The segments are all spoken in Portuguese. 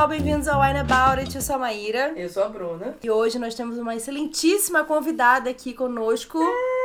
pessoal, bem-vindos ao Wine About It. Eu sou a Maíra. Eu sou a Bruna. E hoje nós temos uma excelentíssima convidada aqui conosco. É,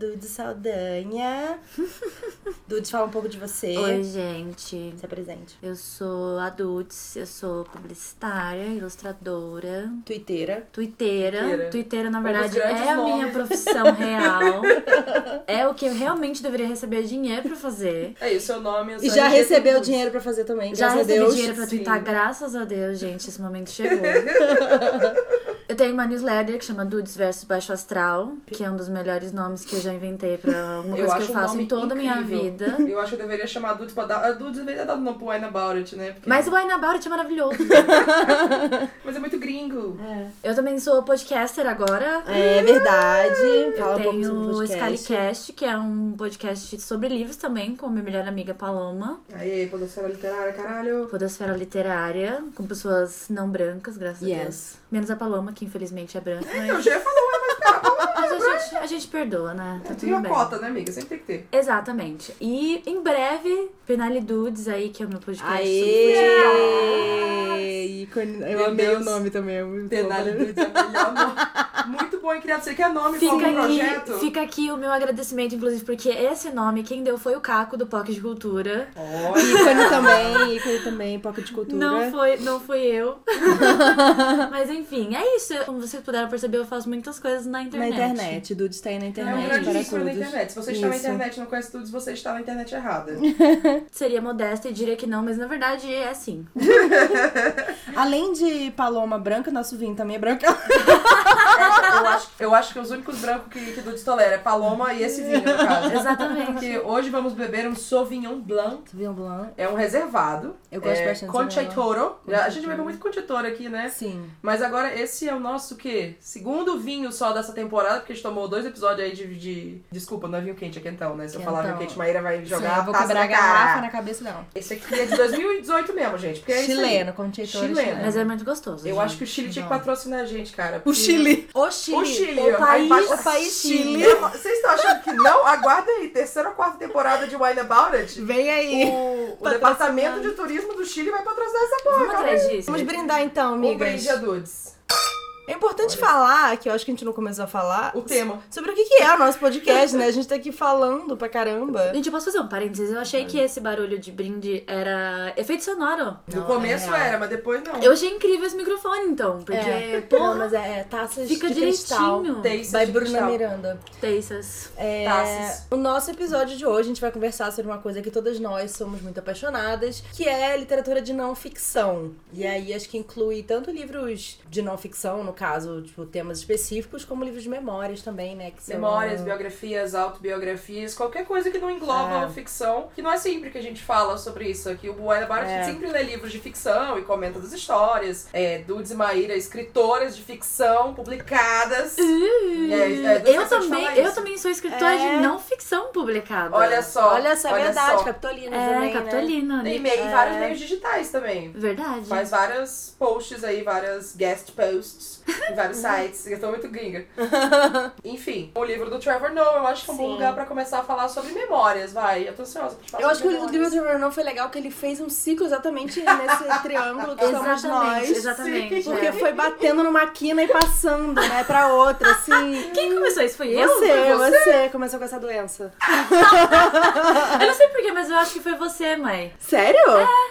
Dude Saldanha. Dude, fala um pouco de você. Oi, gente. Se apresente. Eu sou a Dudes, eu sou publicitária, ilustradora, Twitteira. twitteira. Twitteira. Na verdade, é a minha nomes. profissão real. é o que eu realmente deveria receber dinheiro pra fazer. É isso, seu nome. eu E já recebeu Cruz. dinheiro pra fazer também, Já graças a recebi Deus. dinheiro pra twittar, graças a Deus, gente, esse momento chegou. eu tenho uma newsletter que chama Dudes versus Baixo Astral, que é um dos melhores nomes que eu já inventei pra alguma Eu coisa acho que eu um faço em toda a minha vida. Eu acho que eu deveria chamar a Dudes pra dar. A Dudes deveria dar nome pro Wine About It, né? Porque- Mas o Wine About It é maravilhoso. Mas é muito gringo. Eu também sou podcaster agora. É verdade. Fala Eu um pouco tenho sobre o. Scalicast, que é um podcast sobre livros também, com minha melhor amiga Paloma. Aí, Podosfera Literária, caralho. Podosfera Literária, com pessoas não brancas, graças a Yes. Deus. Menos a Paloma, que infelizmente é branca. Eu Mas, já ia falar, mas pera, mas a, gente, a gente perdoa, né? Tá tem uma bem. cota, né, amiga? Sempre tem que ter. Exatamente. E em breve, Penale Dudes aí, que é o meu podcast. Aê! Ícone. Eu amei Deus. o nome também. é bom. Dudes é o melhor nome. Muito bom e criado. Você quer nome pra Fica algum aqui, projeto? fica aqui o meu agradecimento, inclusive, porque esse nome, quem deu foi o Caco, do POC de Cultura. Olha. Ícone também, ícone também, Pocket de Cultura. Não foi, não fui eu. Mas enfim, é isso. Como vocês puderam perceber, eu faço muitas coisas na Na internet. internet, Dude está aí na É um internet grande para ícone na internet. Se você está na internet e não conhece tudo, você está na internet errada. Seria modesta e diria que não, mas na verdade é assim. Além de Paloma branca, nosso vinho também é branco. eu, acho, eu acho que os únicos brancos que, que Dudes tolera é Paloma e esse vinho, no caso. Exatamente. Porque hoje vamos beber um Sauvignon Blanc. Vinho blanc. É um reservado. Eu gosto é, bastante de Concha Sauvignon Toro. A gente Concha bebe Toro. muito Concha Toro aqui, né? Sim. Mas agora esse é o nosso, o quê? Segundo vinho só dessa temporada, porque a gente tomou dois episódios aí de... de... Desculpa, não é vinho quente, é quentão, né? Se eu falar vinho quente, Maíra vai jogar Sim, eu vou quebrar a garrafa na cabeça dela. Esse aqui é de 2018 mesmo, gente. Porque é isso aí. Chileno, com chileno. Chileno. Mas é muito gostoso. Eu gente. acho que o Chile tinha que patrocinar a gente, cara. O Chile. O Chile. O Chile. O aí país, o país Chile. Vocês estão achando que não? Aguardem aí. Terceira ou quarta temporada de Wine About It. Vem aí. O, o departamento de turismo do Chile vai patrocinar essa porra. Vamos. Vamos brindar então, Um amigas. brinde a Dudes. É importante falar, que eu acho que a gente não começou a falar, O tema. sobre o que que é o nosso podcast, né? A gente tá aqui falando pra caramba. Gente, eu posso fazer um parênteses? Eu achei que esse barulho de brinde era efeito sonoro. No Não, começo é era, mas depois não. Eu achei incrível esse microfone, então. Porque, É, porra, não, mas é, é taças fica de cristal. direitinho. Teiça By de Bruna cristal. Miranda. Teiças. É, Taças. o nosso episódio de hoje a gente vai conversar sobre uma coisa que todas nós somos muito apaixonadas, que é literatura de não ficção. E aí acho que inclui tanto livros de não ficção, no caso, tipo, temas específicos, como livros de memórias também, né? Que são- Memórias, biografias, autobiografias, qualquer coisa que não engloba É. ficção. Que não é sempre que a gente fala sobre isso aqui. O Wine About It É. sempre lê livros de ficção e comenta das histórias. É, Dudes e Maíra, escritoras de ficção publicadas. É, é, eu também, eu isso. também sou escritora É. de não ficção publicada. Olha só. Olha essa é verdade, só. Capitolina É, também, né? Capitolina. Né? meio, É. vários meios digitais também. Verdade. Faz vários posts aí, várias guest posts em vários sites. Eu tô muito gringa. Enfim, o livro do Trevor Noah, eu acho que é um bom Sim. lugar pra começar a falar sobre memórias, vai. Eu tô ansiosa pra te falar Eu acho que o livro do Trevor Noah foi legal, que ele fez um ciclo exatamente nesse triângulo que somos Exatamente, nós. exatamente. Porque é. foi batendo numa quina e passando, né, pra outra, assim. Quem começou isso? Foi eu? Você, Foi você começou com essa doença. Eu não sei porquê, mas eu acho que foi você, mãe. Sério?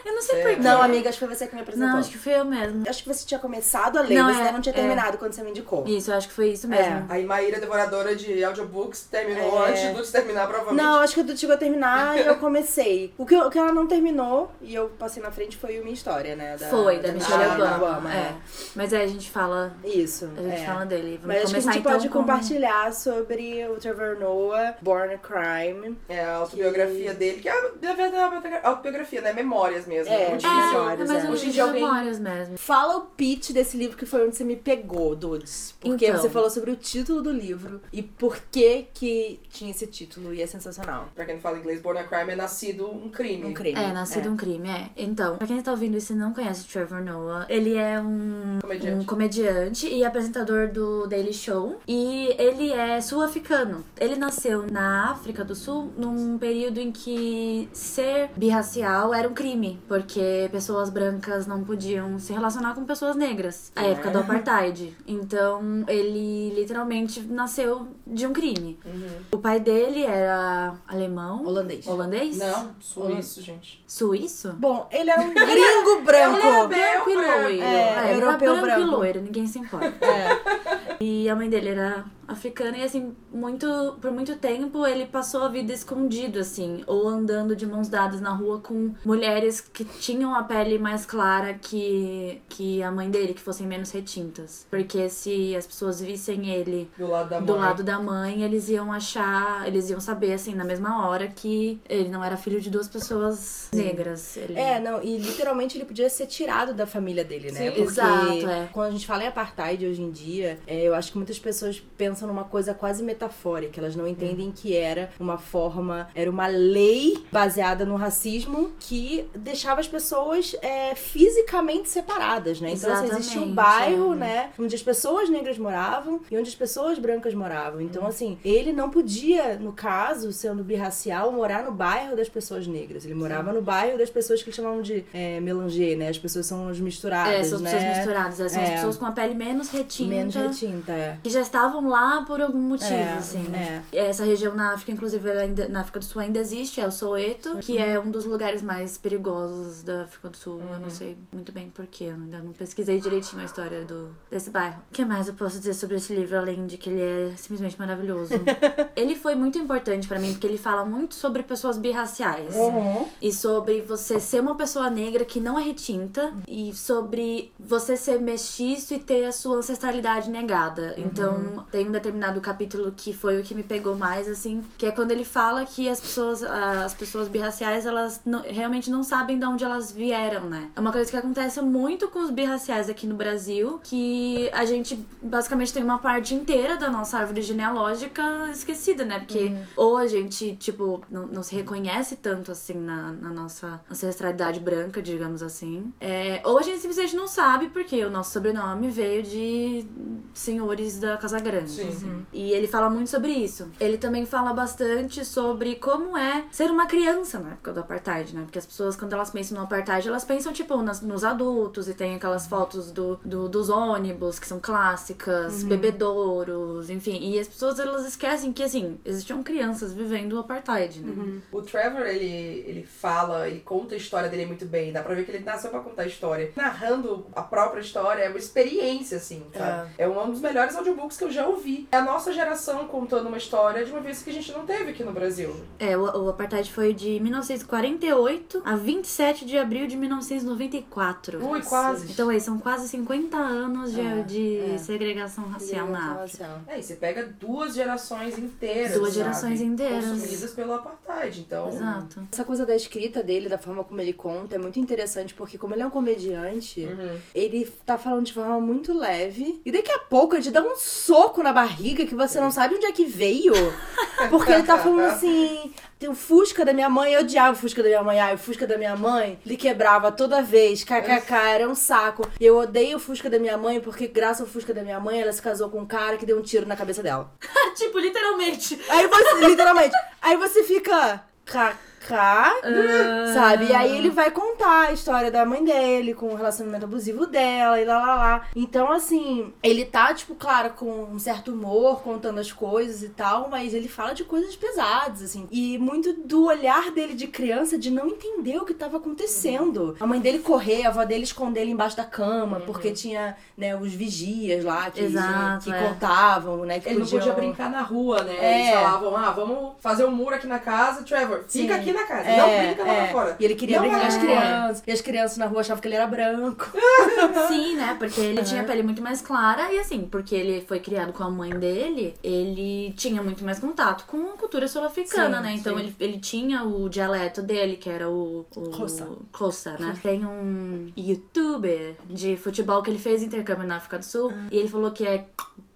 Eu não sei porquê. Não, amiga, acho que foi você que me apresentou. Não, acho que foi eu mesmo. Acho que você tinha começado a ler, Não, você é, ainda não tinha é. Terminado quando você me indicou. Isso, eu acho que foi isso mesmo. Aí Maíra, devoradora de audiobooks, terminou É. antes de Lutz terminar, provavelmente. Não, acho que tu chegou a terminar e eu comecei. O que, o que ela não terminou e eu passei na frente foi o Minha História, né? Da, Foi, da Michelle Ah, Obama. é. é. Mas é, a gente fala. Isso. A gente é. fala dele. Vamos Mas acho que a gente então pode com... compartilhar sobre o Trevor Noah, Born a Crime. É a autobiografia dele, que é, na verdade, é autobiografia, né? Memórias mesmo. É, muito é, difícil. memórias, é é. Hoje em dia alguém- memórias mesmo. Fala o pitch desse livro que foi onde você me pegou, Dudes? Porque Então. você falou sobre o título do livro e por que que tinha esse título e é sensacional. Pra quem não fala inglês, Born a Crime é nascido um crime. Um crime. É, nascido um crime, é. Então, pra quem tá ouvindo isso e não conhece o Trevor Noah, ele é um Comediante. um comediante e apresentador do Daily Show. E ele é sul-africano. Ele nasceu na África do Sul num período em que ser birracial era um crime, porque pessoas brancas não podiam se relacionar com pessoas negras. A época do apartheid. Então, ele literalmente nasceu de um crime. O pai dele era alemão, Holandês. holandês, Não, suíço, gente. suíço. Bom, ele era um gringo branco. Branco e branco. loiro. É, ele era europeu branco, e branco. loiro, ninguém se importa. É. E a mãe dele era africana e assim, muito por muito tempo ele passou a vida escondido assim, ou andando de mãos dadas na rua com mulheres que tinham a pele mais clara que que a mãe dele, que fossem menos retintas. Porque se as pessoas vissem ele Do lado da mãe. do lado da mãe, eles iam achar, eles iam saber assim na mesma hora que ele não era filho de duas pessoas negras. Ele... É, não, e literalmente ele podia ser tirado da família dele, né? Sim. Porque Exato, é. quando a gente fala em apartheid hoje em dia, é, eu acho que muitas pessoas pensam numa coisa quase metafórica. Elas não entendem que era uma forma, era uma lei baseada no racismo que deixava as pessoas é, fisicamente separadas, né? Então, assim, existia um bairro, é. né? Onde as pessoas negras moravam e onde as pessoas brancas moravam. Então, assim, ele não podia, no caso, sendo birracial, morar no bairro das pessoas negras. Ele morava no bairro das pessoas que chamavam de é, melanger, né? As pessoas são as misturadas, É, são as né? pessoas misturadas, é, são as É. pessoas com a pele menos retinta. Menos retinta, é. Que já estavam lá por algum motivo, É, assim. é. Essa região na África, inclusive, ainda, na África do Sul ainda existe, é o Soweto, que é um dos lugares mais perigosos da África do Sul. Eu não sei muito bem porquê, ainda não pesquisei direitinho a história do, desse bairro. O que mais eu posso dizer sobre esse livro, além de que ele é simplesmente maravilhoso? ele foi muito importante pra mim, porque ele fala muito sobre pessoas birraciais. Uhum. E sobre você ser uma pessoa negra que não é retinta. E sobre você ser mestiço e ter a sua ancestralidade negada. Então, tem um determinado capítulo que foi o que me pegou mais, assim, que é quando ele fala que as pessoas, ah, as pessoas birraciais, elas não- realmente não sabem de onde elas vieram, né? É uma coisa que acontece muito com os birraciais aqui no Brasil, que a gente basicamente tem uma parte inteira da nossa árvore genealógica esquecida, né? Porque ou a gente, tipo, não, não se reconhece tanto assim na, na nossa ancestralidade branca, digamos assim. É, ou a gente simplesmente não sabe porque o nosso sobrenome veio de senhores da Casa Grande. Sim. assim. E ele fala muito sobre isso. Ele também fala bastante sobre como é ser uma criança na época do apartheid, né? Porque as pessoas, quando elas pensam no apartheid, elas pensam, tipo, nas- nos adultos e tem aquelas fotos do, do- dos ônibus, que são clássicas, bebedouros, enfim. E as pessoas, elas esquecem que, assim, existiam crianças vivendo o apartheid, né? O Trevor, ele, ele fala, ele conta a história dele muito bem. Dá pra ver que ele nasceu pra contar a história. Narrando a própria história é uma experiência, assim, sabe? É, um dos melhores audiobooks que eu já ouvi. É a nossa geração contando uma história de uma vez que a gente não teve aqui no Brasil. É, o, o apartheid foi de 1948 a 27 de abril de 1994. Ui, quase. Então, aí, são quase 50 anos de, É, de é. segregação racial na África. Racial. É, e você pega duas gerações inteiras. Duas sabe? gerações inteiras. Consumidas pelo apartheid. Então. Exato. Essa coisa da escrita dele, da forma como ele conta, é muito interessante, porque como ele é um comediante, Uhum. ele tá falando de forma muito leve. E daqui a pouco ele te dá um soco na barriga que você não sabe onde é que veio. Porque ele tá falando assim. Tem o Fusca da minha mãe, eu odiava o Fusca da minha mãe. Ai, o Fusca da minha mãe, ele quebrava toda vez, kkk, era um saco. E eu odeio o Fusca da minha mãe, porque graças ao Fusca da minha mãe, ela se casou com um cara que deu um tiro na cabeça dela. tipo, literalmente. Aí você, literalmente, aí você fica. KK, sabe? E aí ele vai contar a história da mãe dele, com o relacionamento abusivo dela e lá lá lá. Então, assim, ele tá, tipo, claro, com um certo humor, contando as coisas e tal, mas ele fala de coisas pesadas, assim. E muito do olhar dele de criança de não entender o que tava acontecendo. A mãe dele correr, a avó dele esconder ele embaixo da cama, porque tinha, né, os vigias lá que, Exato, que é. contavam, né? Que Ele não podiam- podia brincar na rua, né? É. Eles falavam, ah, vamos fazer um muro aqui na casa, Trevor, fica Sim. aqui aqui na casa. É, não brinca lá é. fora. E ele queria Não brincar com as crianças. E as crianças na rua achavam que ele era branco. Sim, né? Porque ele tinha a pele muito mais clara e assim, porque ele foi criado com a mãe dele, ele tinha muito mais contato com a cultura sul-africana, né? Então sim. ele, ele tinha o dialeto dele, que era o. o. Xhosa, né? Tem um youtuber de futebol que ele fez intercâmbio na África do Sul e ele falou que é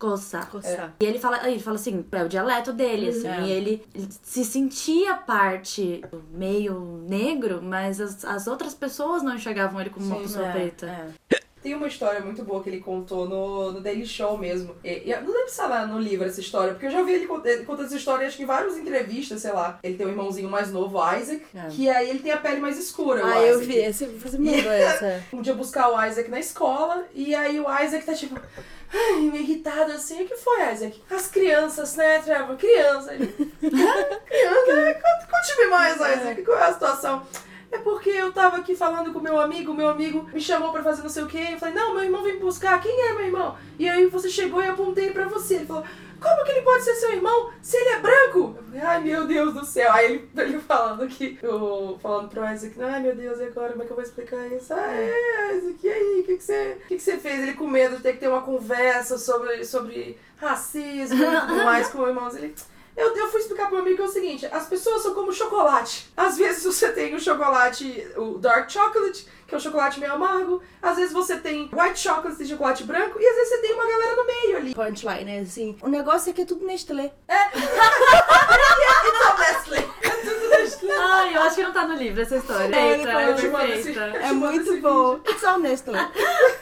Xhosa. Coçar. E ele fala, ele fala assim, é o dialeto dele, assim, É. e ele, ele se sentia parte do meio negro, mas as, as outras pessoas não enxergavam ele como uma Sim, pessoa É, preta. é. Tem uma história muito boa que ele contou no, no Daily Show mesmo. E, e não lembro se tá lá no livro essa história, porque eu já vi ele cont- ele contando essa história acho que em várias entrevistas, sei lá. Ele tem um irmãozinho mais novo, Isaac, É. que aí ele tem a pele mais escura. Ah, eu vi. Esse, você me mandou essa. Um dia buscar o Isaac na escola, e aí o Isaac tá tipo. Ai, meio irritado assim. O que foi, Isaac? As crianças, né, Trevor? Criança. Ele, criança? né? Conte- Conte-me mais, Isaac. Qual é a situação? É porque eu tava aqui falando com meu amigo, meu amigo me chamou pra fazer não sei o quê. Eu falei, não, meu irmão vem me buscar. Quem é meu irmão? E aí você chegou e eu apontei pra você. Ele falou, como que ele pode ser seu irmão se ele é branco? Eu falei, Ai, meu Deus do céu. Aí ele, ele falando que, eu, falando pro Isaac, ai meu Deus, e agora? Como é que eu vou explicar isso? Ai, Isaac, e aí? O que, que, você, que, que você fez? Ele com medo de ter que ter uma conversa sobre, sobre racismo e tudo mais com o irmão. Ele, eu, eu fui explicar pro meu amigo que é o seguinte: as pessoas são como chocolate. Às vezes você tem o chocolate, o dark chocolate, que é um chocolate meio amargo. Às vezes você tem white chocolate, de chocolate branco. E às vezes você tem uma galera no meio ali. Punchline, né? Assim, o negócio é que é tudo Nestlé. It's all Nestlé. É. Ai, eu acho que não tá no livro essa história. É, Eita, ele é tipo, perfeita. assim, É muito esse bom. All Nestlé.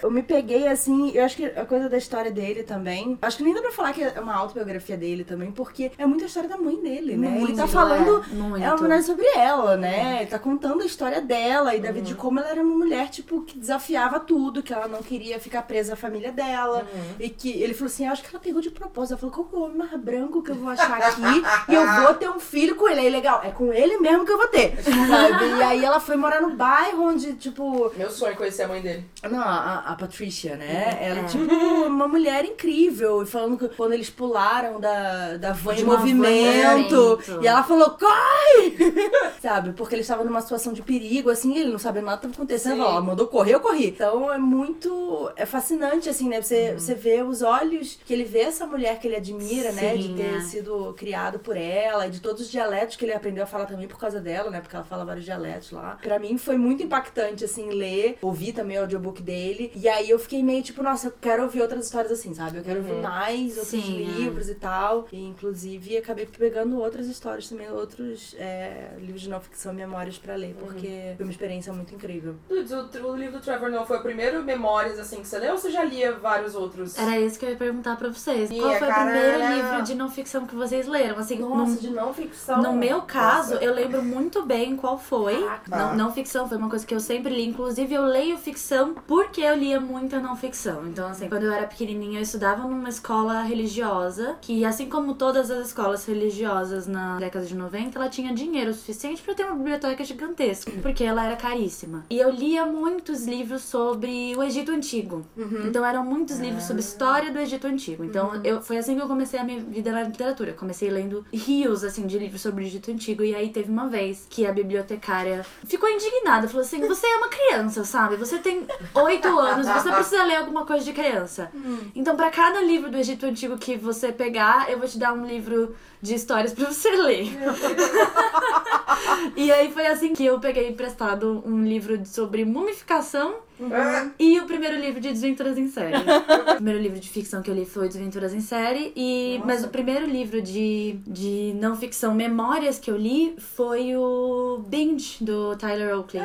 Eu me peguei assim, eu acho que a coisa da história dele também. Acho que nem dá pra falar que é uma autobiografia dele também, porque é muita história da mãe dele, né? ele tá Muito, falando. é, muito. É uma mulher sobre ela, né? Ele tá contando a história dela e da vida de como ela era uma mulher, tipo, que desafiava tudo, que ela não queria ficar presa à família dela. E que ele falou assim: eu acho que ela pegou de propósito. Ela falou: qual é o homem mais branco que eu vou achar aqui? e eu vou ter um filho com ele. Aí, legal, é com ele mesmo que eu vou ter. Sabe? E aí ela foi morar no bairro onde, tipo, Meu sonho é conhecer a mãe dele. não, a, a Patricia, né? Ela, tipo, uma mulher incrível. E falando que quando eles pularam da, da van De van movimento. movimento. E ela falou, corre! Sabe? Porque eles estavam numa situação de perigo, assim, ele não sabia nada que estava acontecendo. Sim. Ela mandou correr, eu corri. Então é muito. É fascinante, assim, né? Você, você vê os olhos que ele vê essa mulher que ele admira, né? De Sim, ter é. sido criado por ela e de todos os dialetos que ele aprendeu a falar também por causa dela, né? Porque ela fala vários dialetos lá. Pra mim foi muito impactante, assim, ler, ouvir também o audiobook dele. E aí eu fiquei meio tipo, nossa, eu quero ouvir outras histórias assim, sabe? Eu quero ouvir mais outros Sim, é. livros e tal. E inclusive acabei pegando outras histórias também, outros é, livros de não ficção, memórias pra ler, porque foi uma experiência muito incrível. Dudes, o, o livro do Trevor Noah foi o primeiro Memórias, assim, que você leu ou você já lia vários outros? Era isso que eu ia perguntar pra vocês. Ih, Qual foi o caralho. primeiro livro de não ficção que vocês leram? Assim, Nossa, no, de não ficção. no meu caso, Nossa. eu lembro muito bem qual foi. Não, não ficção foi uma coisa que eu sempre li. Inclusive, eu leio ficção porque eu lia muita não ficção. Então, assim, quando eu era pequenininha, eu estudava numa escola religiosa que, assim como todas as escolas religiosas na década de 90, ela tinha dinheiro suficiente pra ter uma biblioteca gigantesca, porque ela era caríssima. E eu lia muitos livros sobre o Egito Antigo. Então, eram muitos livros sobre história do Egito Antigo. Então, eu, foi assim que eu comecei a minha vida na literatura. Comecei lendo rios, assim, de livros sobre o Egito Antigo. E aí teve uma vez que a bibliotecária ficou indignada. Falou assim, você é uma criança, sabe? Você tem oito anos, você precisa ler alguma coisa de criança. Então, pra cada livro do Egito Antigo que você pegar, eu vou te dar um livro de histórias pra você ler. e aí foi assim que eu peguei emprestado um livro sobre mumificação Ah, e o primeiro livro de Desventuras em Série. o primeiro livro de ficção que eu li foi Desventuras em Série. E, Nossa. mas o primeiro livro de, de não ficção, memórias que eu li, foi o Binge, do Tyler Oakley.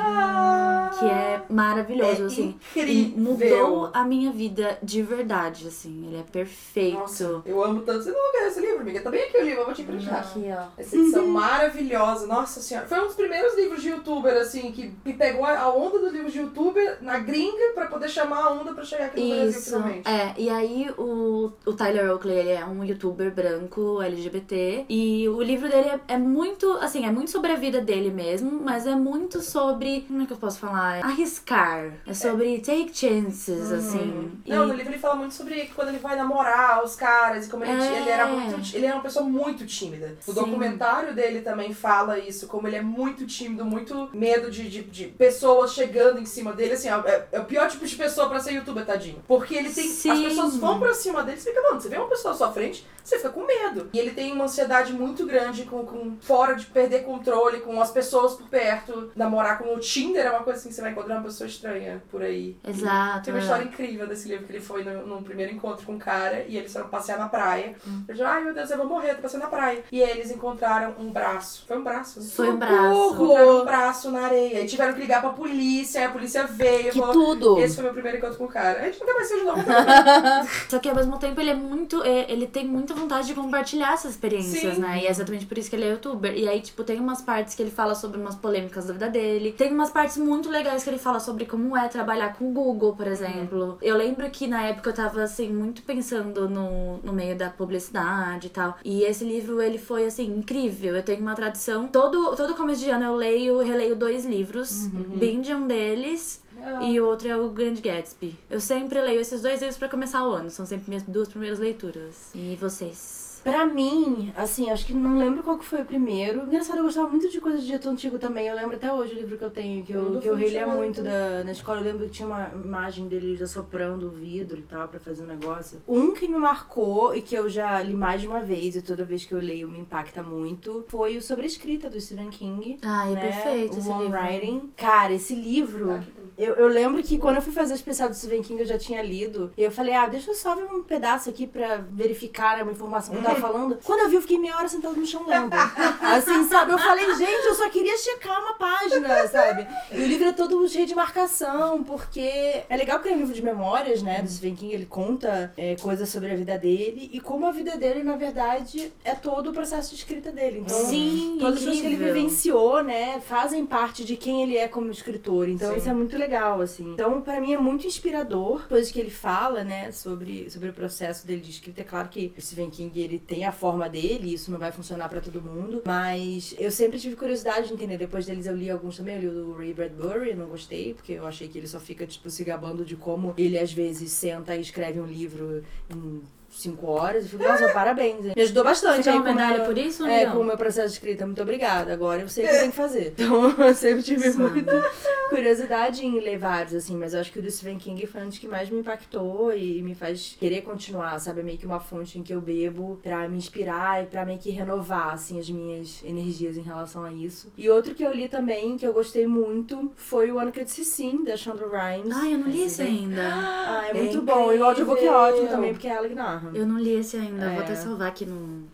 que é maravilhoso, É assim. incrível. Mudou a minha vida de verdade, assim. Ele é perfeito. Nossa, eu amo tanto. Você não quer esse livro, amiga? Tá bem aqui o livro, eu vou te emprestar. Aqui, ó. Essa edição maravilhosa, nossa senhora. Foi um dos primeiros livros de youtuber, assim, que, que pegou a onda dos livros de youtuber na gringa pra poder chamar a onda pra chegar aqui no Brasil Isso, finalmente. é. E aí o, o Tyler Oakley, ele é um youtuber branco, LGBT. E o livro dele é, é muito, assim, é muito sobre a vida dele mesmo, mas é muito sobre, como é que eu posso falar? Arriscar. É sobre take chances, assim. E- Não, no livro ele fala muito sobre quando ele vai namorar os caras e como ele, É. ele era muito. Ele era uma pessoa muito tímida. O Sim. documentário dele também fala isso, como ele é muito tímido, muito medo de, de, de pessoas chegando em cima dele. Assim, é, é o pior tipo de pessoa pra ser youtuber, tadinho. Porque ele tem. As Sim. pessoas vão pra cima dele e você fica, mano, você vê uma pessoa à sua frente, você fica com medo. E ele tem uma ansiedade muito grande com, com fora de perder controle, com as pessoas por perto. Namorar com o Tinder é uma coisa assim que você vai encontrar uma pessoa estranha por aí. Exato. Tem uma é. história incrível desse livro que ele foi num primeiro encontro com um cara e eles foram passear na praia. Hum. Ele disse, ai meu Deus, eu vou morrer, tô passeando na praia. E eles encontraram um braço. Foi um braço? né? Foi um braço. Encontraram um braço na areia. E tiveram que ligar pra polícia, aí a polícia veio. Que falou, tudo. Esse foi meu primeiro encontro com o cara. A gente nunca mais se ajudou. Só que ao mesmo tempo ele é muito. é, Ele tem muita vontade de compartilhar essas experiências, Sim. né? E é exatamente por isso que ele é youtuber. E aí, tipo, tem umas partes que ele fala sobre umas polêmicas da vida dele. Tem umas partes muito legais que ele fala sobre como é trabalhar com o Google, por exemplo. Eu lembro que na época eu tava, assim, muito pensando no, no meio da publicidade e tal. E esse livro, ele foi, assim, incrível. Eu tenho uma tradição. Todo, todo começo de ano eu leio releio dois livros. Bind é um deles. E o outro é o Grand Gatsby. Eu sempre leio esses dois livros pra começar o ano. São sempre minhas duas primeiras leituras. E vocês? Pra mim, assim, acho que não lembro qual que foi o primeiro. Engraçado, eu gostava muito de coisas de jeito antigo também. Eu lembro até hoje o livro que eu tenho, que eu, que eu relia muito também. da, na escola. Eu lembro que tinha uma imagem dele assoprando o vidro e tal pra fazer um negócio. Um que me marcou e que eu já li mais de uma vez e toda vez que eu leio me impacta muito foi o Sobre Escrita do Stephen King. Ai, é né? perfeito o esse livro. Writing. Cara, esse livro. Eu, eu lembro que quando eu fui fazer o especial do Stephen King eu já tinha lido. E eu falei, ah, deixa eu só ver um pedaço aqui pra verificar uma informação que eu tava falando. Quando eu vi, eu fiquei meia hora sentada no chão lendo. Assim, sabe? Eu falei, gente, eu só queria checar uma página, sabe? E o livro é todo cheio de marcação, porque é legal que é um livro de memórias, né? Do Stephen King, ele conta é, coisas sobre a vida dele e como a vida dele, na verdade, é todo o processo de escrita dele. Então, Sim, todas as coisas que ele vivenciou, né, fazem parte de quem ele é como escritor. Então Sim. isso é muito legal, assim. Então, pra mim é muito inspirador, coisas que ele fala, né, sobre, sobre o processo dele de escrita. É claro que o Stephen King, ele tem a forma dele, isso não vai funcionar pra todo mundo, mas eu sempre tive curiosidade de entender. Depois deles eu li alguns também, eu li o do Ray Bradbury, não gostei, porque eu achei que ele só fica, tipo, se gabando de como ele às vezes senta e escreve um livro em cinco horas. Eu fico, nossa, parabéns. hein? Me ajudou bastante. Você aí com medalha por isso ou é, não? com o meu processo de escrita. Muito obrigada. Agora eu sei o que eu tenho que fazer. Então, eu sempre tive Sim. muita curiosidade em ler vários, assim. Mas eu acho que o do Stephen King foi um dos que mais me impactou e me faz querer continuar, sabe? É meio que uma fonte em que eu bebo pra me inspirar e pra meio que renovar, assim, as minhas energias em relação a isso. E outro que eu li também, que eu gostei muito, foi O Ano Que Eu Disse Sim, da Shonda Rhimes. Ai, eu não li esse ainda. Ah, é É muito bom. E o audiobook é incrível. ótimo também, porque é ela que narra. Eu não li esse ainda. É. Vou até salvar aqui no,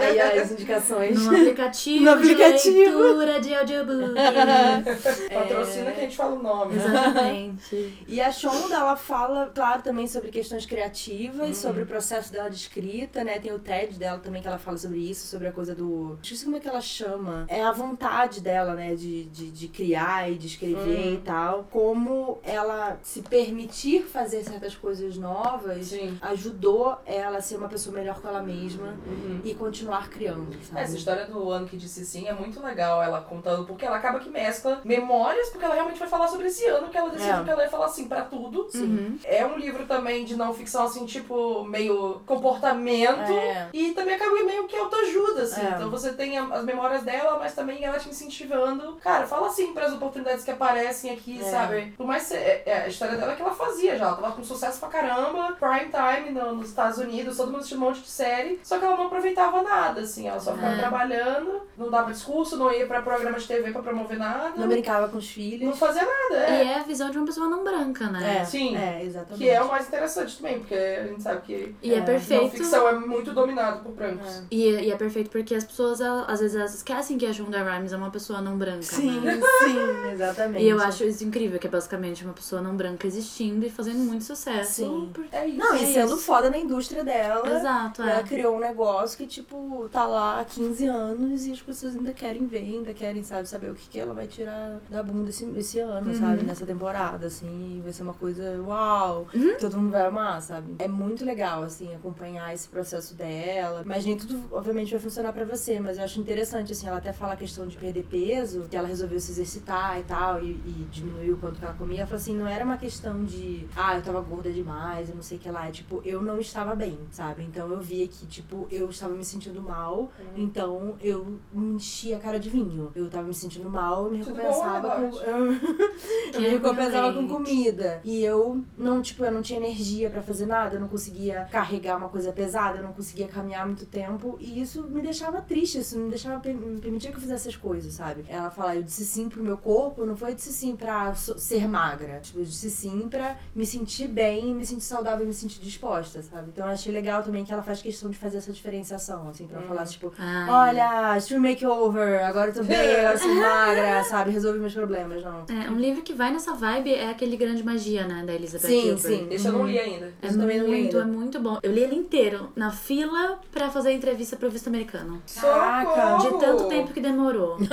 Aí as indicações. no aplicativo, No aplicativo. de leitura de audiobook. Patrocina que a gente fala o nome. Exatamente. E a Shonda, ela fala, claro, também sobre questões criativas, sobre o processo dela de escrita, né? Tem o TED dela também que ela fala sobre isso, sobre a coisa do. Esqueci como é que ela chama. É a vontade dela, né? De, de, de criar e de escrever e tal. Como ela se permitir fazer certas coisas novas Sim. ajudou ela a ser uma pessoa melhor com ela mesma Uhum. E continuar criando, sabe? Essa história do ano que disse sim é muito legal, ela contando, porque ela acaba que mescla memórias, porque ela realmente vai falar sobre esse ano que ela decidiu É. que ela ia falar assim pra tudo. Uhum. É um livro também de não ficção, assim, tipo, meio comportamento. É. E também acaba meio que autoajuda, assim. É. Então você tem as memórias dela, mas também ela te incentivando. Cara, fala assim para as oportunidades que aparecem aqui, É. sabe? Por mais é, é, a história dela é que ela fazia já. Ela tava com sucesso pra caramba, prime time no- nos Estados Unidos, todo mundo tinha um monte de série. Só que ela não aproveitava nada, assim. Ela só ficava É. trabalhando, não dava discurso, não ia pra programa de TV pra promover nada. Não brincava com os não filhos. fazia nada, E é. é a visão de uma pessoa não branca, né? É, Sim. É, exatamente. Que é o mais interessante também, porque a gente sabe que E é, É, não perfeito. ficção é muito dominado por brancos. E, e é perfeito porque as pessoas, às vezes, elas esquecem que a Shonda Rhimes é uma pessoa não branca, Sim, né? sim, exatamente. E eu acho isso incrível, que é basicamente uma pessoa não branca existindo e fazendo muito sucesso. Sim. por- É isso. Não, É e sendo isso. foda na indústria dela. Exato, Ela é. criou um negócio que que, tipo, tá lá há 15 anos e as pessoas ainda querem ver, ainda querem, sabe, saber o que, que ela vai tirar da bunda esse, esse ano, Uhum. sabe? Nessa temporada, assim. Vai ser uma coisa, uau, Uhum. todo mundo vai amar, sabe? É muito legal, assim, acompanhar esse processo dela. Mas nem tudo, obviamente, vai funcionar pra você. Mas eu acho interessante, assim, ela até fala a questão de perder peso, que ela resolveu se exercitar e tal, e, e diminuiu o quanto que ela comia. Ela falou assim, não era uma questão de, ah, eu tava gorda demais, eu não sei o que lá. É tipo, eu não estava bem, sabe? Então eu via que, tipo, eu estava me sentindo mal, então eu me enchi a cara de vinho. Eu tava me sentindo mal, me recompensava bom, com. Eu, me recompensava com comida. E eu não, tipo, eu não tinha energia pra fazer nada, eu não conseguia carregar uma coisa pesada, eu não conseguia caminhar muito tempo. E isso me deixava triste, isso me deixava me permitia que eu fizesse essas coisas, sabe? Ela fala, eu disse sim pro meu corpo, não foi eu disse sim pra so- ser magra. Tipo, eu disse sim pra me sentir bem, me sentir saudável e me sentir disposta, sabe? Então eu achei legal também que ela faz questão de fazer essa diferenciação, assim, pra ela falar, tipo, Ah, olha, stream makeover, agora eu tô bem, agora eu sou magra, sabe? Resolvi meus problemas, não. É, um livro que vai nessa vibe é aquele Grande Magia, né, da Elizabeth Sim, Gilbert. sim. Esse eu não li ainda. É Isso também não li muito, é muito bom. Eu li ele inteiro, na fila pra fazer a entrevista pro visto americano. Caraca, De tanto tempo que demorou.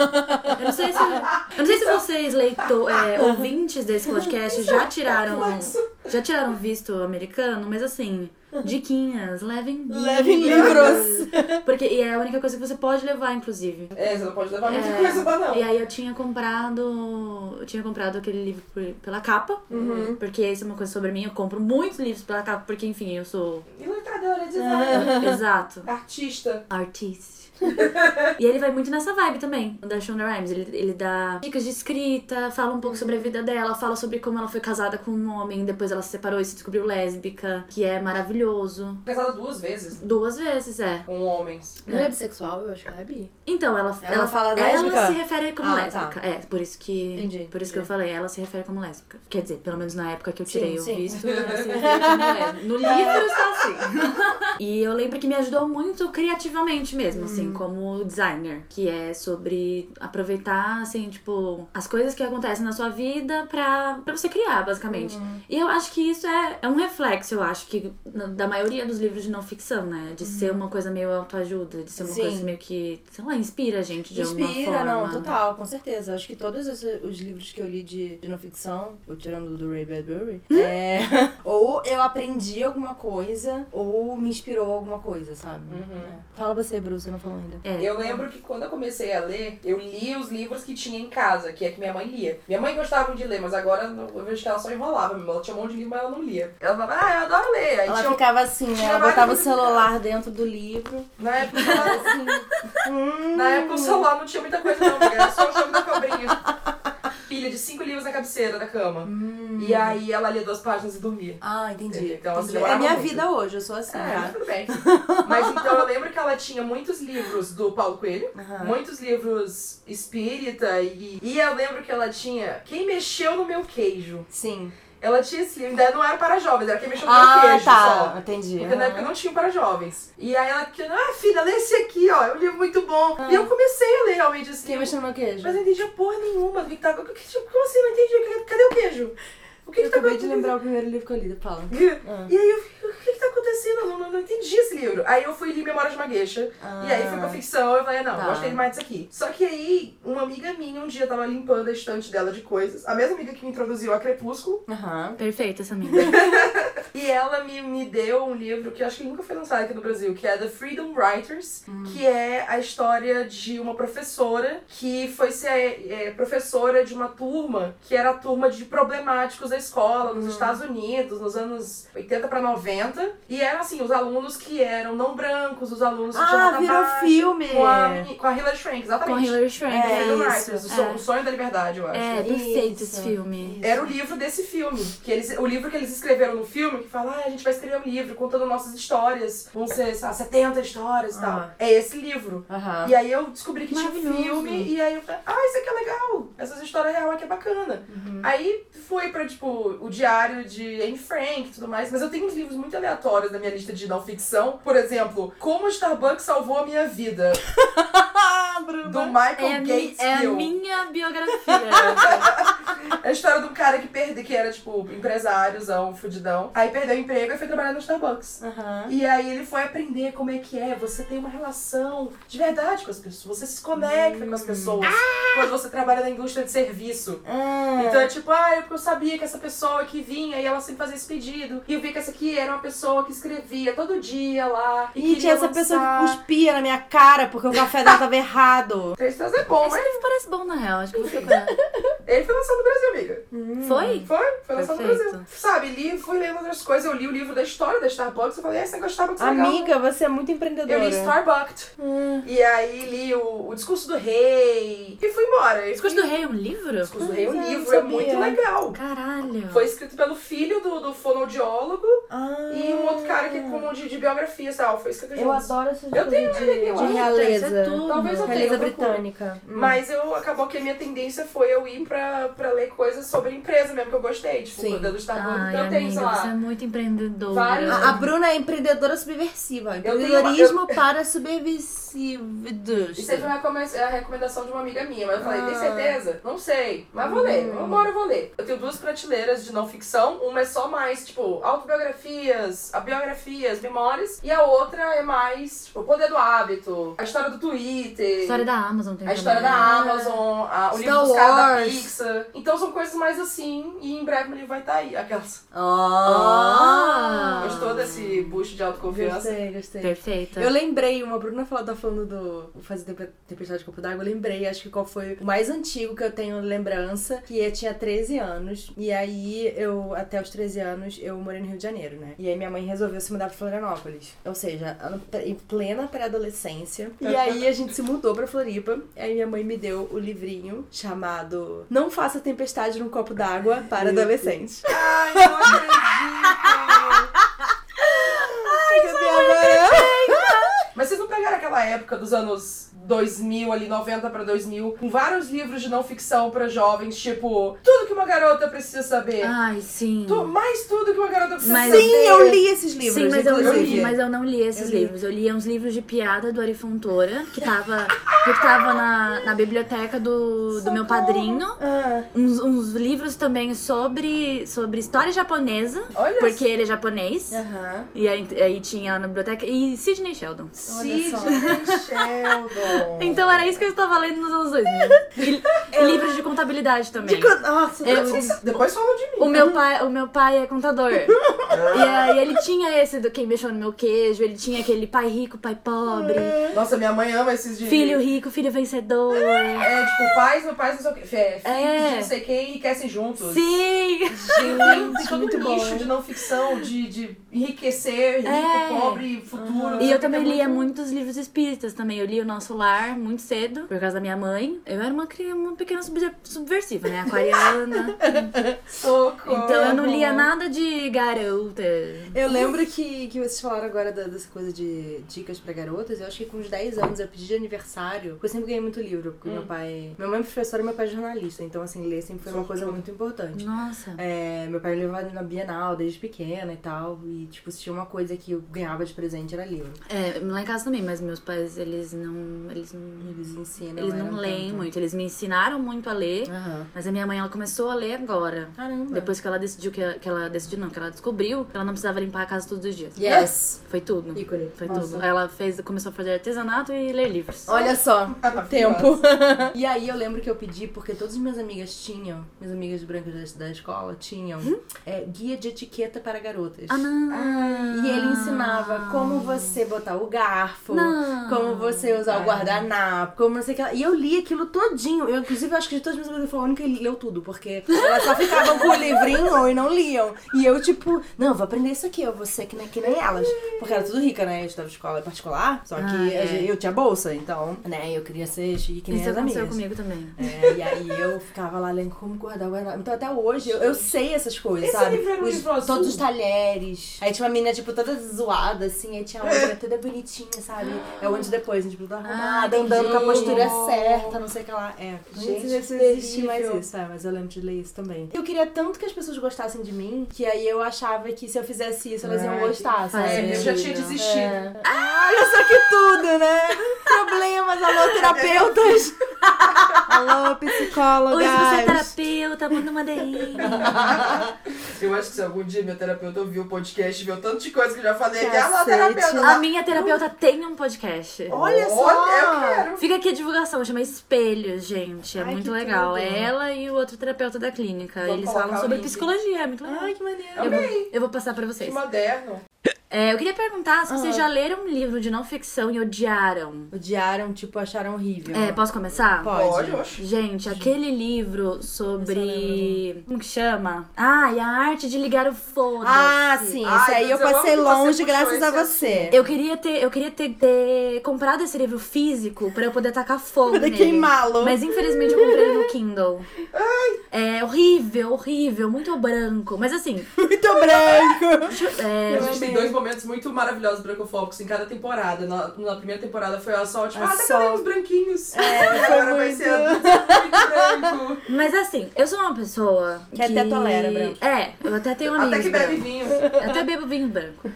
Eu não sei se, eu não sei se vocês, leitor, é, ouvintes desse podcast, já tiraram, já tiraram visto americano, mas assim, diquinhas, levem livros. Levem livros. Porque, e é a única coisa que você pode levar, inclusive. É, você não pode levar muita É, coisa lá, não. E aí eu tinha comprado. Eu tinha comprado aquele livro por- pela capa. Uhum. Porque isso é uma coisa sobre mim. Eu compro muitos livros pela capa, porque, enfim, eu sou. Designer, Exato. artista. Artista. e ele vai muito nessa vibe também, da Shonda Rhimes. Ele, ele dá dicas de escrita, fala um pouco sobre a vida dela, fala sobre como ela foi casada com um homem, depois ela se separou e se descobriu lésbica, que é maravilhoso. Casada duas vezes Duas vezes, é. com homens. Não é bissexual, eu acho que ela é bi. Então, ela, Ela fala ela lésbica? se refere como Ah, lésbica. É, por isso que. Entendi, Por isso que eu falei, ela se refere como lésbica. Quer dizer, pelo menos na época que eu tirei Sim, o sim. visto, ela se refere como lésbica. No livro está assim. E eu lembro que me ajudou muito criativamente mesmo, assim, Uhum. como designer. Que é sobre aproveitar, assim, tipo, as coisas que acontecem na sua vida pra, pra você criar, basicamente. Uhum. E eu acho que isso é, é um reflexo, eu acho, que da maioria dos livros de não ficção, né? De ser uma coisa meio autoajuda, de ser uma Uhum. Sim. coisa meio que, sei lá, inspira a gente de alguma Inspira, forma. não, total, com certeza. Acho que todos os, os livros que eu li de, de não ficção, tirando do Ray Bradbury, é, ou eu aprendi alguma coisa, ou me inspirou alguma coisa, sabe? É. Fala você, Bruce, você não falou ainda. É. Eu lembro que quando eu comecei a ler, eu li os livros que tinha em casa, que é que minha mãe lia. Minha mãe gostava de ler, mas agora eu vejo que ela só enrolava. Ela tinha um monte de livro, mas ela não lia. Ela falava, ah, eu adoro ler. Aí Ela tinha, ficava assim, né? Ela botava o celular dentro do livro. Na época, celular, Assim. hum. na época o celular não tinha muita coisa não, porque era só o jogo da cobrinha. Pilha de cinco livros na cabeceira da cama. E aí ela lia duas páginas e dormia. Ah, entendi. Então, entendi. É demorava minha muito. vida hoje, eu sou assim, É, tá? tudo bem. Mas então eu lembro que ela tinha muitos livros do Paulo Coelho, Aham. muitos livros espírita e, e eu lembro que ela tinha Quem Mexeu no Meu Queijo. Sim. Ela tinha esse livro, ainda não era para jovens, era Quem Mexeu no Meu Ah, Queijo tá. só. Entendi. Porque na época não tinha para jovens. E aí ela, ah, filha, lê esse aqui, ó, é um livro muito bom. E eu comecei a ler realmente esse Quem mexeu no meu queijo? Mas eu não entendia porra nenhuma do que que- que- Como assim? Não entendi. Cadê o queijo? O que, Eu que tá acabei de acontecendo? lembrar o primeiro livro que eu li, fala. Ah. E aí eu fiquei, o que que tá acontecendo? Eu não, não, não entendi esse livro. Aí eu fui ler Memórias de uma Gueixa. E aí fui pra ficção, eu falei, não, Tá. gostei mais disso aqui. Só que aí, uma amiga minha um dia tava limpando a estante dela de coisas. A mesma amiga que me introduziu a Crepúsculo. Aham. Perfeita essa amiga. E ela me, me deu um livro que eu acho que nunca foi lançado aqui no Brasil, que é The Freedom Writers, Hum. que é a história de uma professora que foi ser é, professora de uma turma que era a turma de problemáticos da escola nos Estados Unidos, nos anos 80 pra 90. E eram assim, os alunos que eram não brancos, os alunos que tinham Ah, nota virou baixa, filme. Com a, com a Hilary Swank, Com exatamente. Hilary Swank. É, o, so- É. o sonho da liberdade, eu acho. É, perfeito Isso. esse filme. Era o livro desse filme. Que eles, o livro que eles escreveram no filme, que fala, ah, a gente vai escrever um livro contando nossas histórias. Vão ser, sei lá, 70 histórias e tal. É esse livro. Aham. E aí eu descobri que tinha um filme, e aí eu falei, ah, isso aqui é legal. Essas histórias real aqui é bacana. Uhum. Aí foi pra, tipo, o diário de Anne Frank e tudo mais. Mas eu tenho uns livros muito aleatórios na minha lista de não ficção. Por exemplo, Como o Starbucks Salvou a Minha Vida, Ah, do. Michael É Gates é a minha biografia. É a história de um cara que perdeu, que era, tipo, empresáriozão, fudidão. Aí perdeu o emprego e foi trabalhar no Starbucks. Aham. E aí ele foi aprender como é que é você tem uma relação de verdade com as pessoas. Você se conecta com as pessoas quando você trabalha na indústria de serviço. Ah. Então é tipo, ah, é porque eu sabia que essa pessoa que vinha e ela sempre fazia esse pedido. E eu vi que essa aqui era uma pessoa que escrevia todo dia lá. E Ih, queria tinha essa lançar. pessoa que cuspia na minha cara porque o café dela tava errado. Três é bom, Esse mas livro parece bom, na real. Acho que eu vou procurar. Ele foi lançado no Brasil, amiga. Foi? Foi? Foi lançado no. Brasil. Sabe, li, fui lendo outras coisas. Eu li o livro da história da Starbucks. Eu falei, ah, esse negócio de Starbucks é legal. Amiga, você é muito empreendedora. Eu li Starbucks. Hum. E aí li o, o Discurso do Rei. E fui embora. O Discurso do Rei é um livro? O Discurso do Rei é um Pois é, livro, não é muito legal. Caralho. Foi escrito pelo filho do, do fonoaudiólogo Ah. e um outro cara que como de, de biografia e tal. Foi escrito Eu juntos. adoro essas Eu tenho de, eu de realeza. Tudo. Talvez eu tenha, Realeza eu procuro. britânica. Hum. Mas eu acabou que a minha tendência foi eu ir pra, pra ler coisas sobre empresa mesmo, que eu gostei. Tipo, Sim. Sim. do Starbucks. Ai, então eu tenho, sei amiga, você é lá. muito empreendedora. Vários- A, a Bruna é empreendedora subversiva. tenho uma- Empreendedorismo para subversivos. Isso aí foi uma recome- a recomendação de uma amiga minha, mas eu falei, tem Ah. certeza? Não sei, mas vou ler. Uma hora eu vou ler. Eu tenho duas prateleiras de não ficção, uma é só mais, tipo, autobiografias, a biografias, memórias, e a outra é mais, tipo, o poder do hábito, a história do Twitter. História da Amazon tem A história da também. Amazon, a- o Star livro dos caras da Wars. Pixar. Então são coisas mais assim, e em breve livro vai estar aí. Aquelas. Ah. Gostou desse boost de autoconfiança? Gostei, gostei. Perfeita. Eu lembrei, uma Bruna falou, tá falando do Fazer Tempe- Tempestade de Copo d'Água, eu lembrei, acho que qual foi o mais antigo que eu tenho lembrança, que eu tinha 13 anos, e aí eu, até os 13 anos, eu morei no Rio de Janeiro, né? E aí minha mãe resolveu se mudar pra Florianópolis, ou seja, em plena pré-adolescência, e aí a gente se mudou pra Floripa, aí minha mãe me deu o livrinho chamado Não Faça Tempestade num Copo d'Água para Adolescentes. Ai, não acredito! Mas vocês não pegaram aquela época dos anos 2000, ali 90 pra 2000, com vários livros de não ficção pra jovens, tipo, tudo que uma garota precisa saber. Ai, sim. Tu- mais tudo que uma garota precisa Mas- saber. Sim, eu li esses livros, Sim, mas eu, inclusive. li, mas eu não li esses Eu li. livros. Eu lia uns livros de piada do Ari Fontoura, que tava, que tava na, na biblioteca do, do meu padrinho. Ah, Uns, uns livros também sobre, sobre história japonesa, Olha porque ele é japonês. aham. E aí, aí tinha na biblioteca. E Sidney Sheldon. Sidney só. Sheldon. Então era isso que eu estava lendo nos anos 2000. E, e livros de contabilidade também. De Nossa, Eu- Depois fala de mim. O meu pai, o meu pai é contador. e aí ele tinha esse do quem mexeu no meu queijo, ele tinha aquele pai rico, pai pobre, Nossa, minha mãe ama esses de... filho rico, filho vencedor. É, tipo, pais, meu pai, não sei o quê. É, filhos É. de não sei quem enriquecem juntos. Sim! Gente, tem todo muito um bom. de não ficção, de, de enriquecer, rico, É. pobre, futuro. E eu sabe? também É lia muito- muitos livros espíritas também. Eu li O Nosso Lar muito cedo, por causa da minha mãe. Eu era uma, cri- uma pequena subver- subversiva, né? Aquariana. Socorro. Então eu não lia nada de garota. Eu lembro que, que vocês falaram agora da- dessa coisa de dicas pra garotas. Eu acho que com uns 10 anos eu pedi de aniversário. porque Eu sempre ganhei muito livro, porque meu pai. Minha mãe é professora e meu pai é jornalista. Então, assim, ler sempre foi uma coisa muito importante. Nossa. É, meu pai me levava na Bienal desde pequena e tal. E, tipo, se tinha uma coisa que eu ganhava de presente era livro. É, lá em casa também, mas meus pais, eles não. Eles não. Eles ensinam. Eles não leem tanto. muito. Eles me ensinaram muito a ler. Aham. Mas a minha mãe, ela começou a ler agora. Caramba. Depois que ela decidiu que, que ela decidiu, não, que ela descobriu que ela não precisava limpar a casa todos os dias. Yes! Foi tudo. Ícone. Foi Nossa. tudo. Ela fez, começou a fazer artesanato e ler livros. Olha só, o tempo. e aí eu lembro que eu pedi, porque todas as minhas amigas tinham, minhas amigas brancas da, da escola tinham, é, guia de etiqueta para garotas. Ah, não. E ele ensinava como você botar o garfo, Não. como você usar o guardanapo, como não sei o que. lá. E eu li aquilo todinho. Eu, inclusive, acho que de todas as minhas amigas, eu fui a única que leu tudo, porque elas só ficavam com o livrinho e não liam. E eu, tipo, não, vou aprender isso aqui, eu vou ser que nem, que nem elas. Porque era tudo rica, né? Eu estudava escola particular, só que Ah, é. a gente- eu tinha bolsa, então, né, eu queria ser chique que nem Isso as aconteceu amigas. comigo também. É, e aí eu ficava lá lendo como guardar o guardanapo. Então até hoje eu, eu sei essas coisas, Esse sabe? um Os- azul? todos os talheres. Aí tinha uma menina, tipo, toda zoada, assim, aí tinha outra toda bonitinha, sabe? É o antes e depois, tipo, toda arrumada, Ah, andando com a postura certa, não sei o que lá. É, Gente, não sei que se existe mais isso, é, mas eu lembro de ler isso também. Eu queria tanto que as pessoas gostassem de mim, que aí eu achava que se eu fizesse isso, elas iam gostar, sabe? É, eu já tinha desistido. É. Ah, olha só que tudo, né? Problemas, alô, terapeutas. Alô, psicóloga. Oi, se você é terapeuta, manda uma DM. Eu acho que se algum dia minha terapeuta ouvir o podcast e ver o tanto de coisa que eu já falei, que ela é terapeuta. A minha terapeuta tem um podcast. Olha só. Olha, eu quero. Fica aqui a divulgação, chama Espelhos, gente. É Ai, muito que legal. tudo. É ela e o outro terapeuta da clínica. Vou Eles falam sobre link. psicologia, é muito legal. Ai, que maneiro. Eu vou, eu vou passar pra Que vocês. moderno. É, eu queria perguntar se vocês Ah. já leram um livro de não ficção e odiaram. Odiaram, tipo, acharam horrível. É, posso começar? Pode. Pode. Gente, aquele livro sobre. Como que chama? Ah, e a arte de ligar o foda-se. Ah, sim. Ai, Esse aí eu passei longe graças a você. Eu queria ter, eu queria ter, ter comprado esse livro físico pra eu poder tacar fogo Poder queimá-lo. Mas infelizmente eu comprei ele no Kindle. É horrível, horrível, muito branco. Mas assim, Muito branco. é, tem dois momentos muito maravilhosos brancofóbicos em cada temporada. Na, na primeira temporada foi a Sol, tipo, ah, cadê os branquinhos? É, agora vai ser adulto muito branco. mas assim, eu sou uma pessoa Que até tolera branco. É, eu até tenho amigos Até que bebe vinho. Eu até bebo vinho branco.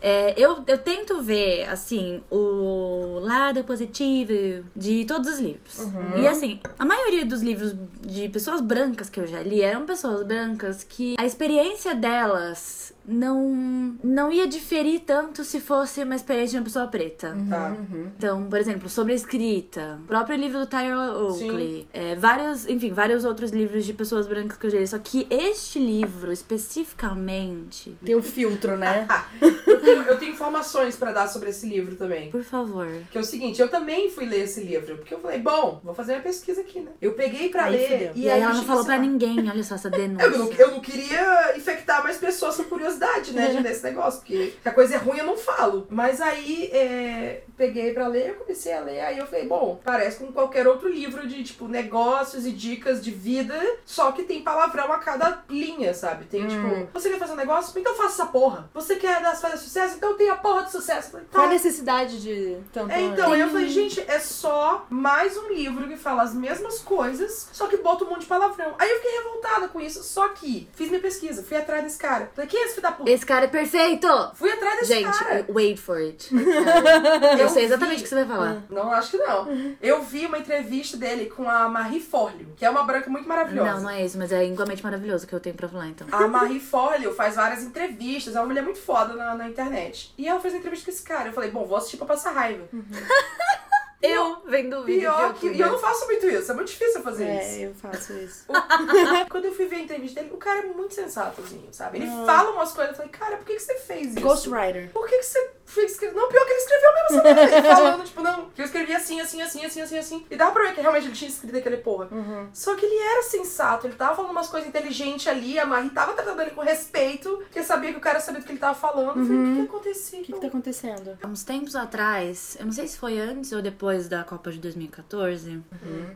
É, eu, eu tento ver, assim, o lado positivo de todos os livros. Uhum. E assim, a maioria dos livros de pessoas brancas que eu já li eram pessoas brancas que a experiência delas não, não ia diferir tanto se fosse uma experiência de uma pessoa preta. Tá. Então, por exemplo, sobre a escrita, o próprio livro do Tyler Oakley, é, vários, enfim, vários outros livros de pessoas brancas que eu já li. Só que este livro, especificamente, Tem um filtro, né? Eu tenho, eu tenho informações pra dar sobre esse livro também. por favor. Que é o seguinte, eu também fui ler esse livro, porque eu falei, bom, vou fazer minha pesquisa aqui, né? Eu peguei pra Aí ler fudeu. E, aí ela não falou assim, pra ninguém, olha só essa denúncia. Eu não, eu não queria infectar mais pessoas com curiosidade, né, de ler esse negócio, porque se a coisa é ruim eu não falo. Mas aí, é, peguei pra ler, eu comecei a ler, aí eu falei, bom, parece com qualquer outro livro de, tipo, negócios e dicas de vida, só que tem palavrão a cada linha, sabe? Tem, tipo, você quer fazer um negócio? Então faça essa porra. Você quer dar- fazer sucesso? Então tenha a porra de sucesso. Falei, Qual a tá. necessidade de tanto... É, então, aí eu falei, gente, é só mais um livro que fala as mesmas coisas, só que bota um monte de palavrão. Aí eu fiquei revoltada com isso, só que fiz minha pesquisa, fui atrás desse cara. Falei, quem é esse filho da puta? Esse cara é perfeito! Fui atrás desse Gente, cara. wait for it. Eu sei exatamente o que você vai falar. Não, acho que não. Eu vi uma entrevista dele com a Marie Forleo, que é uma branca muito maravilhosa. Não, não é isso, mas é igualmente maravilhoso que eu tenho pra falar, então. A Marie Forleo faz várias entrevistas, é uma mulher muito foda na, na internet. E ela fez uma entrevista com esse cara. Eu falei, bom, vou assistir pra passar raiva. Eu vendo o vídeo. Pior que. E eu não faço muito isso, é muito difícil eu fazer isso. É, eu faço isso. Quando eu fui ver a entrevista dele, o cara é muito sensatozinho, sabe? Ele fala umas coisas, eu falei, cara, por que, que você fez isso? Ghostwriter. Por que, que você fez escrever? Não, pior que ele escreveu mesmo essa merda. Ele falando, tipo, não, que eu escrevi assim, assim, assim, assim, assim, assim. E dava pra ver que realmente ele tinha escrito aquele porra. Só que ele era sensato, ele tava falando umas coisas inteligentes ali, a Marie tava tratando ele com respeito, porque sabia que o cara sabia do que ele tava falando. Eu falei, o que, que aconteceu? O que que tá acontecendo? Há uns tempos atrás, eu não sei se foi antes ou depois da Copa de 2014,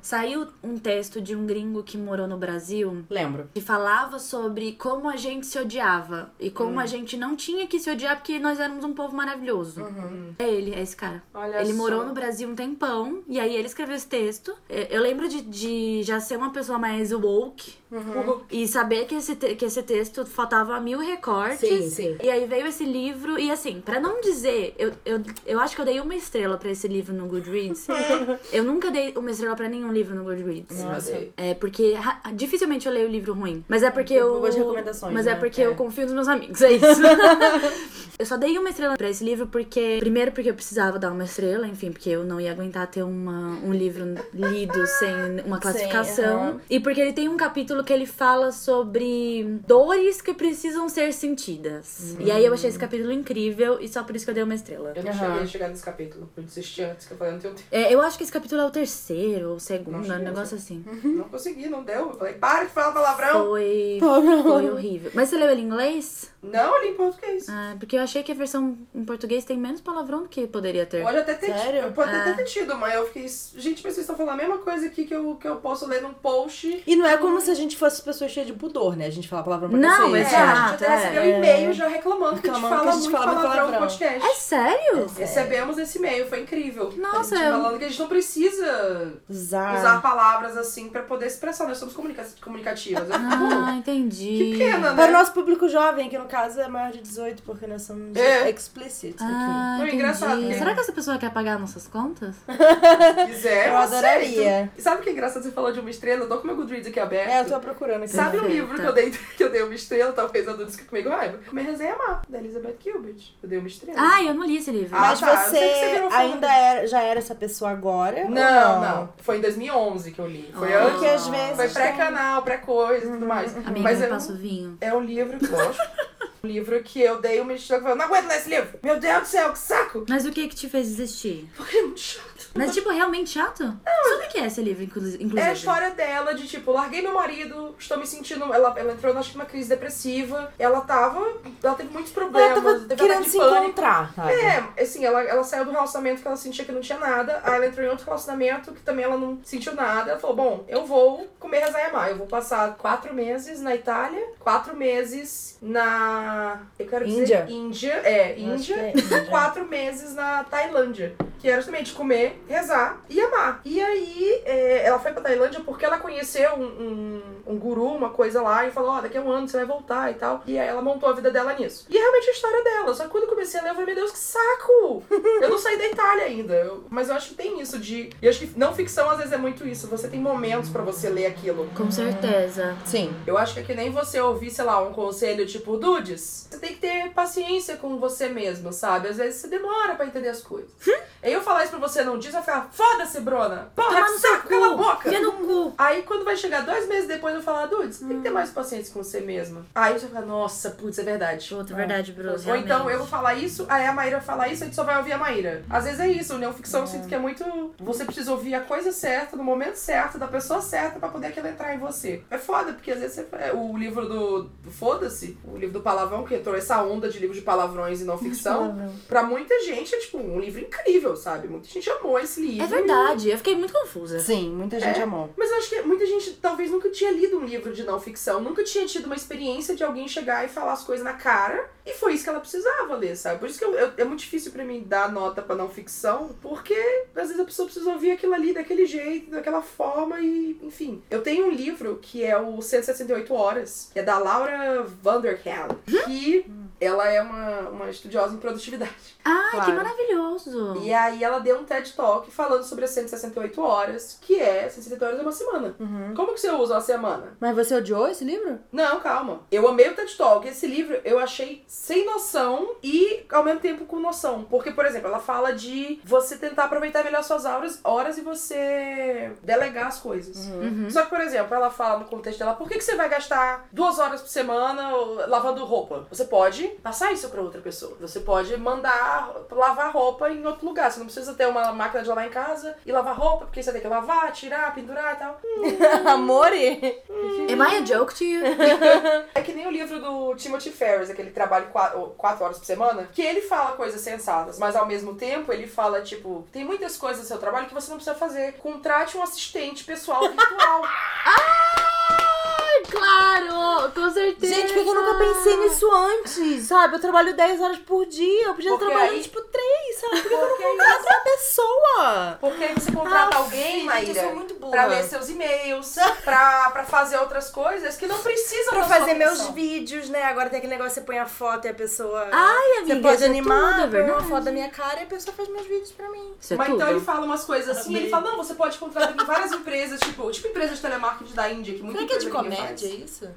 saiu um texto de um gringo que morou no Brasil Lembro. que falava sobre como a gente se odiava e como a gente não tinha que se odiar porque nós éramos um povo maravilhoso. É ele, é esse cara. Olha ele só. morou no Brasil um tempão e aí ele escreveu esse texto. É, Eu lembro de, de já ser uma pessoa mais woke e saber que esse, que esse texto faltava mil recortes. Sim, sim. E aí veio esse livro, e assim, pra não dizer, eu, eu, eu acho que eu dei uma estrela pra esse livro no Goodreads. Eu nunca dei uma estrela pra nenhum livro no Goodreads. Nossa. É porque dificilmente eu leio livro ruim. Mas é porque eu. Boas recomendações, Mas é né? porque É. eu confio nos meus amigos, é isso. eu só dei uma estrela pra esse livro porque. Primeiro, porque eu precisava dar uma estrela, enfim, porque eu não ia aguentar ter uma, um livro lido sem uma classificação. aham. E porque ele tem um capítulo que ele fala sobre dores que precisam ser sentidas. E aí eu achei esse capítulo incrível e só por isso que eu dei uma estrela. Eu não Aham. cheguei a chegar nesse capítulo. Eu desisti antes, que eu falei, não tenho É, eu acho que esse capítulo é o terceiro ou o segundo, Não um cheguei, negócio assim. Não consegui, não deu. Eu falei, para de falar palavrão. Foi, Palavrão. foi horrível. Mas você leu ele em inglês? Não, ali em português. Ah, porque eu achei que a versão em português tem menos palavrão do que poderia ter. Pode até ter Sério? tido. Pode É. até ter tido, mas eu fiquei. Gente, mas vocês estão falando a mesma coisa aqui que eu, que eu posso ler num post. E não é como se a gente fosse pessoas cheias de pudor, né? A gente fala palavrão pra Não, É, cacete. exato. a gente até recebeu é. um e-mail já reclamando que a gente Reclamando fala que a gente muito fala muito palavrão no palavrão. podcast. É sério? Recebemos esse e-mail, foi incrível. Nossa, eu- falando que a gente não precisa Usar. usar palavras assim pra poder expressar. Nós somos comunica comunicativas. Eu fico, Ah, "Pô, entendi. que pena, né? Para o nosso público jovem, que no caso é maior de 18, porque nós somos É. explicit aqui. Ah, Foi entendi. engraçado, né? Será que essa pessoa quer pagar nossas contas? Se quiser, Eu adoraria. aceito. E sabe o que é engraçado? Você falou de uma estrela, eu tô com meu Goodreads aqui aberto. É, eu tô procurando aqui. Sabe um livro que eu, dei, que eu dei uma estrela, talvez a Duda fique comigo raiva? Minha resenha Má, da Elizabeth Gilbert. Eu dei uma estrela. Ah, eu não li esse livro. Ah, Mas tá, você, que você ainda era, já era essa pessoa agora? ou não, não, Foi em 2011 que eu li. Foi Ah. antes. Porque às vezes. Foi pré-canal, pré-coisa e tudo mais. Amiga, Mas me é passa um, o vinho. é um livro, lógico. um livro que eu dei uma estrela que eu não aguento ler esse livro. Meu Deus do céu, que saco. Mas o que que te fez desistir? Porque é muito chato. Mas, tipo, realmente chato? Sobre o que é esse livro, inclu- inclusive? É a história dela de tipo, larguei meu marido, estou me sentindo. Ela, ela entrou, acho que numa crise depressiva. Ela tava. Ela teve muitos Ela problemas. tava teve querendo se pânico. encontrar, sabe? É, assim, ela, ela saiu do relacionamento que ela sentia que não tinha nada. Aí ela entrou em outro relacionamento que também ela não sentiu nada. Ela falou: Bom, eu vou comer rezar e amar. Eu vou passar quatro meses na Itália, quatro meses na. Eu quero dizer Índia. Índia. É, acho Índia. é Índia. quatro meses na Tailândia. Que era justamente comer, rezar e amar. E aí, é, ela foi pra Tailândia porque ela conheceu um, um, um guru, uma coisa lá, e falou: Ó, daqui a um ano você vai voltar e tal. E aí ela montou a vida dela nisso. E é realmente a história dela. Só que quando eu comecei a ler, eu falei: Meu Deus, que saco! Eu não saí da Itália ainda. Eu- mas eu acho que tem isso de. E eu acho que não ficção às vezes é muito isso. Você tem momentos pra você ler aquilo. Com certeza. Sim. Eu acho que é que nem você ouvir, sei lá, um conselho tipo, Dudes, você tem que ter paciência com você mesmo, sabe? Às vezes você demora pra entender as coisas. Aí eu falar isso pra você não diz, vai ficar, foda-se, Bruna! Porra, que saco, cala a boca! No cu. Aí quando vai chegar dois meses depois, eu falar, Dudes, você tem que ter mais paciência com você mesma. Aí você vai ficar, nossa, putz, é verdade. Outra verdade, Bruce. Ou então eu vou falar isso, aí a Maíra fala isso, a gente só vai ouvir a Maíra. Às vezes é isso, né? O ficção eu sinto que é muito. Você precisa ouvir a coisa certa, no momento certo, da pessoa certa, pra poder aquilo entrar em você. É foda, porque às vezes você. é, O livro do, do Foda-se, o livro do palavrão, que entrou essa onda de livros de palavrões e não ficção, pra muita gente é tipo um livro incrível, sabe? Muita gente amou esse livro. É verdade, eu fiquei muito confusa. Sim, muita gente amou. Mas eu acho que muita gente talvez nunca tinha lido um livro de não ficção, nunca tinha tido uma experiência de alguém chegar e falar as coisas na cara. E foi isso que ela precisava ler, sabe? Por isso que eu- eu- é muito difícil pra mim dar nota pra não ficção, porque às vezes a pessoa precisa ouvir aquilo ali daquele jeito, daquela forma e, enfim. Eu tenho um livro que é o 168 Horas, que é da Laura Vanderkam, que ela é uma, uma estudiosa em produtividade. Ai, que Claro. maravilhoso. E aí ela deu um TED Talk falando sobre as 168 horas, que é 168 horas é uma semana. Como que você usa uma semana? Mas você odiou esse livro? Não, calma. Eu amei o TED Talk. Esse livro eu achei sem noção e ao mesmo tempo com noção. Porque, por exemplo, ela fala de você tentar aproveitar melhor suas horas, horas e você delegar as coisas. Uhum. Só que, por exemplo, ela fala no contexto dela, por que, que você vai gastar duas horas por semana lavando roupa? Você pode passar isso pra outra pessoa. Você pode mandar lavar roupa em outro lugar. Você não precisa ter uma máquina de lavar em casa e lavar roupa, porque você tem que lavar, tirar, pendurar e tal. Amore! Am I a joke to you? É que nem o livro do Timothy Ferris, aquele trabalho quatro, quatro horas por semana, que ele fala coisas sensatas, mas ao mesmo tempo ele fala, tipo, tem muitas coisas no seu trabalho que você não precisa fazer. Contrate um assistente pessoal virtual. claro, com certeza. Gente, por que eu nunca pensei nisso antes? Sabe? Eu trabalho 10 horas por dia. Eu podia Porque trabalhar, aí- tipo, 3, sabe? Por que eu não contrato uma pessoa? Porque aí você contrata Ah, alguém, Maíra, eu sou muito burra. pra ler seus e-mails, pra, pra fazer outras coisas que não precisam Pra da sua fazer meus vídeos, né? Agora tem aquele negócio que você põe a foto e a pessoa. Ai, amiga, Você pode é animar, tudo, é põe uma foto da minha cara e a pessoa faz meus vídeos pra mim. Isso é Mas tudo. então ele fala umas coisas assim, ele fala, não, você pode contratar em várias empresas, tipo, tipo empresas de telemarketing da Índia, que muita Será que é de empresa comédia faz. isso?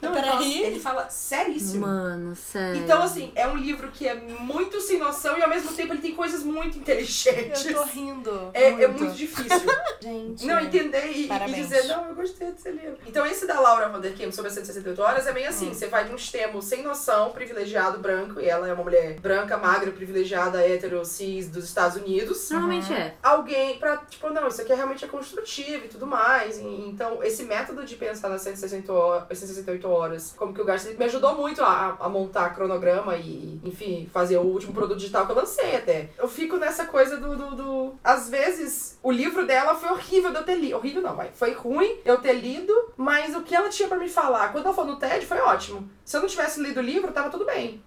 Não, ele fala, Peraí. ele fala seríssimo. Mano, sério. Então, assim, é um livro que é muito sem noção e ao mesmo tempo ele tem coisas muito inteligentes. Eu tô rindo. É é muito difícil. Gente. Não, entender e, e dizer, não, eu gostei desse livro. Então, esse da Laura Vanderkam sobre as 168 horas é meio assim: você vai de um extremo sem noção, privilegiado, branco, e ela é uma mulher branca, magra, privilegiada, hétero, cis dos Estados Unidos. Normalmente é. Alguém pra, tipo, não, isso aqui realmente é construtivo e tudo mais. E, então, esse método de pensar nas 168 horas, 168 horas como que o Garcia me ajudou muito a, a montar cronograma e, enfim, fazer o último produto digital que eu lancei até. Eu fico nessa coisa do, do, do- Às vezes, o livro dela foi horrível de eu ter lido. Horrível não, vai. Foi ruim eu ter lido, mas o que ela tinha pra me falar, quando ela falou no TED, foi ótimo. Se eu não tivesse lido o livro, tava tudo bem.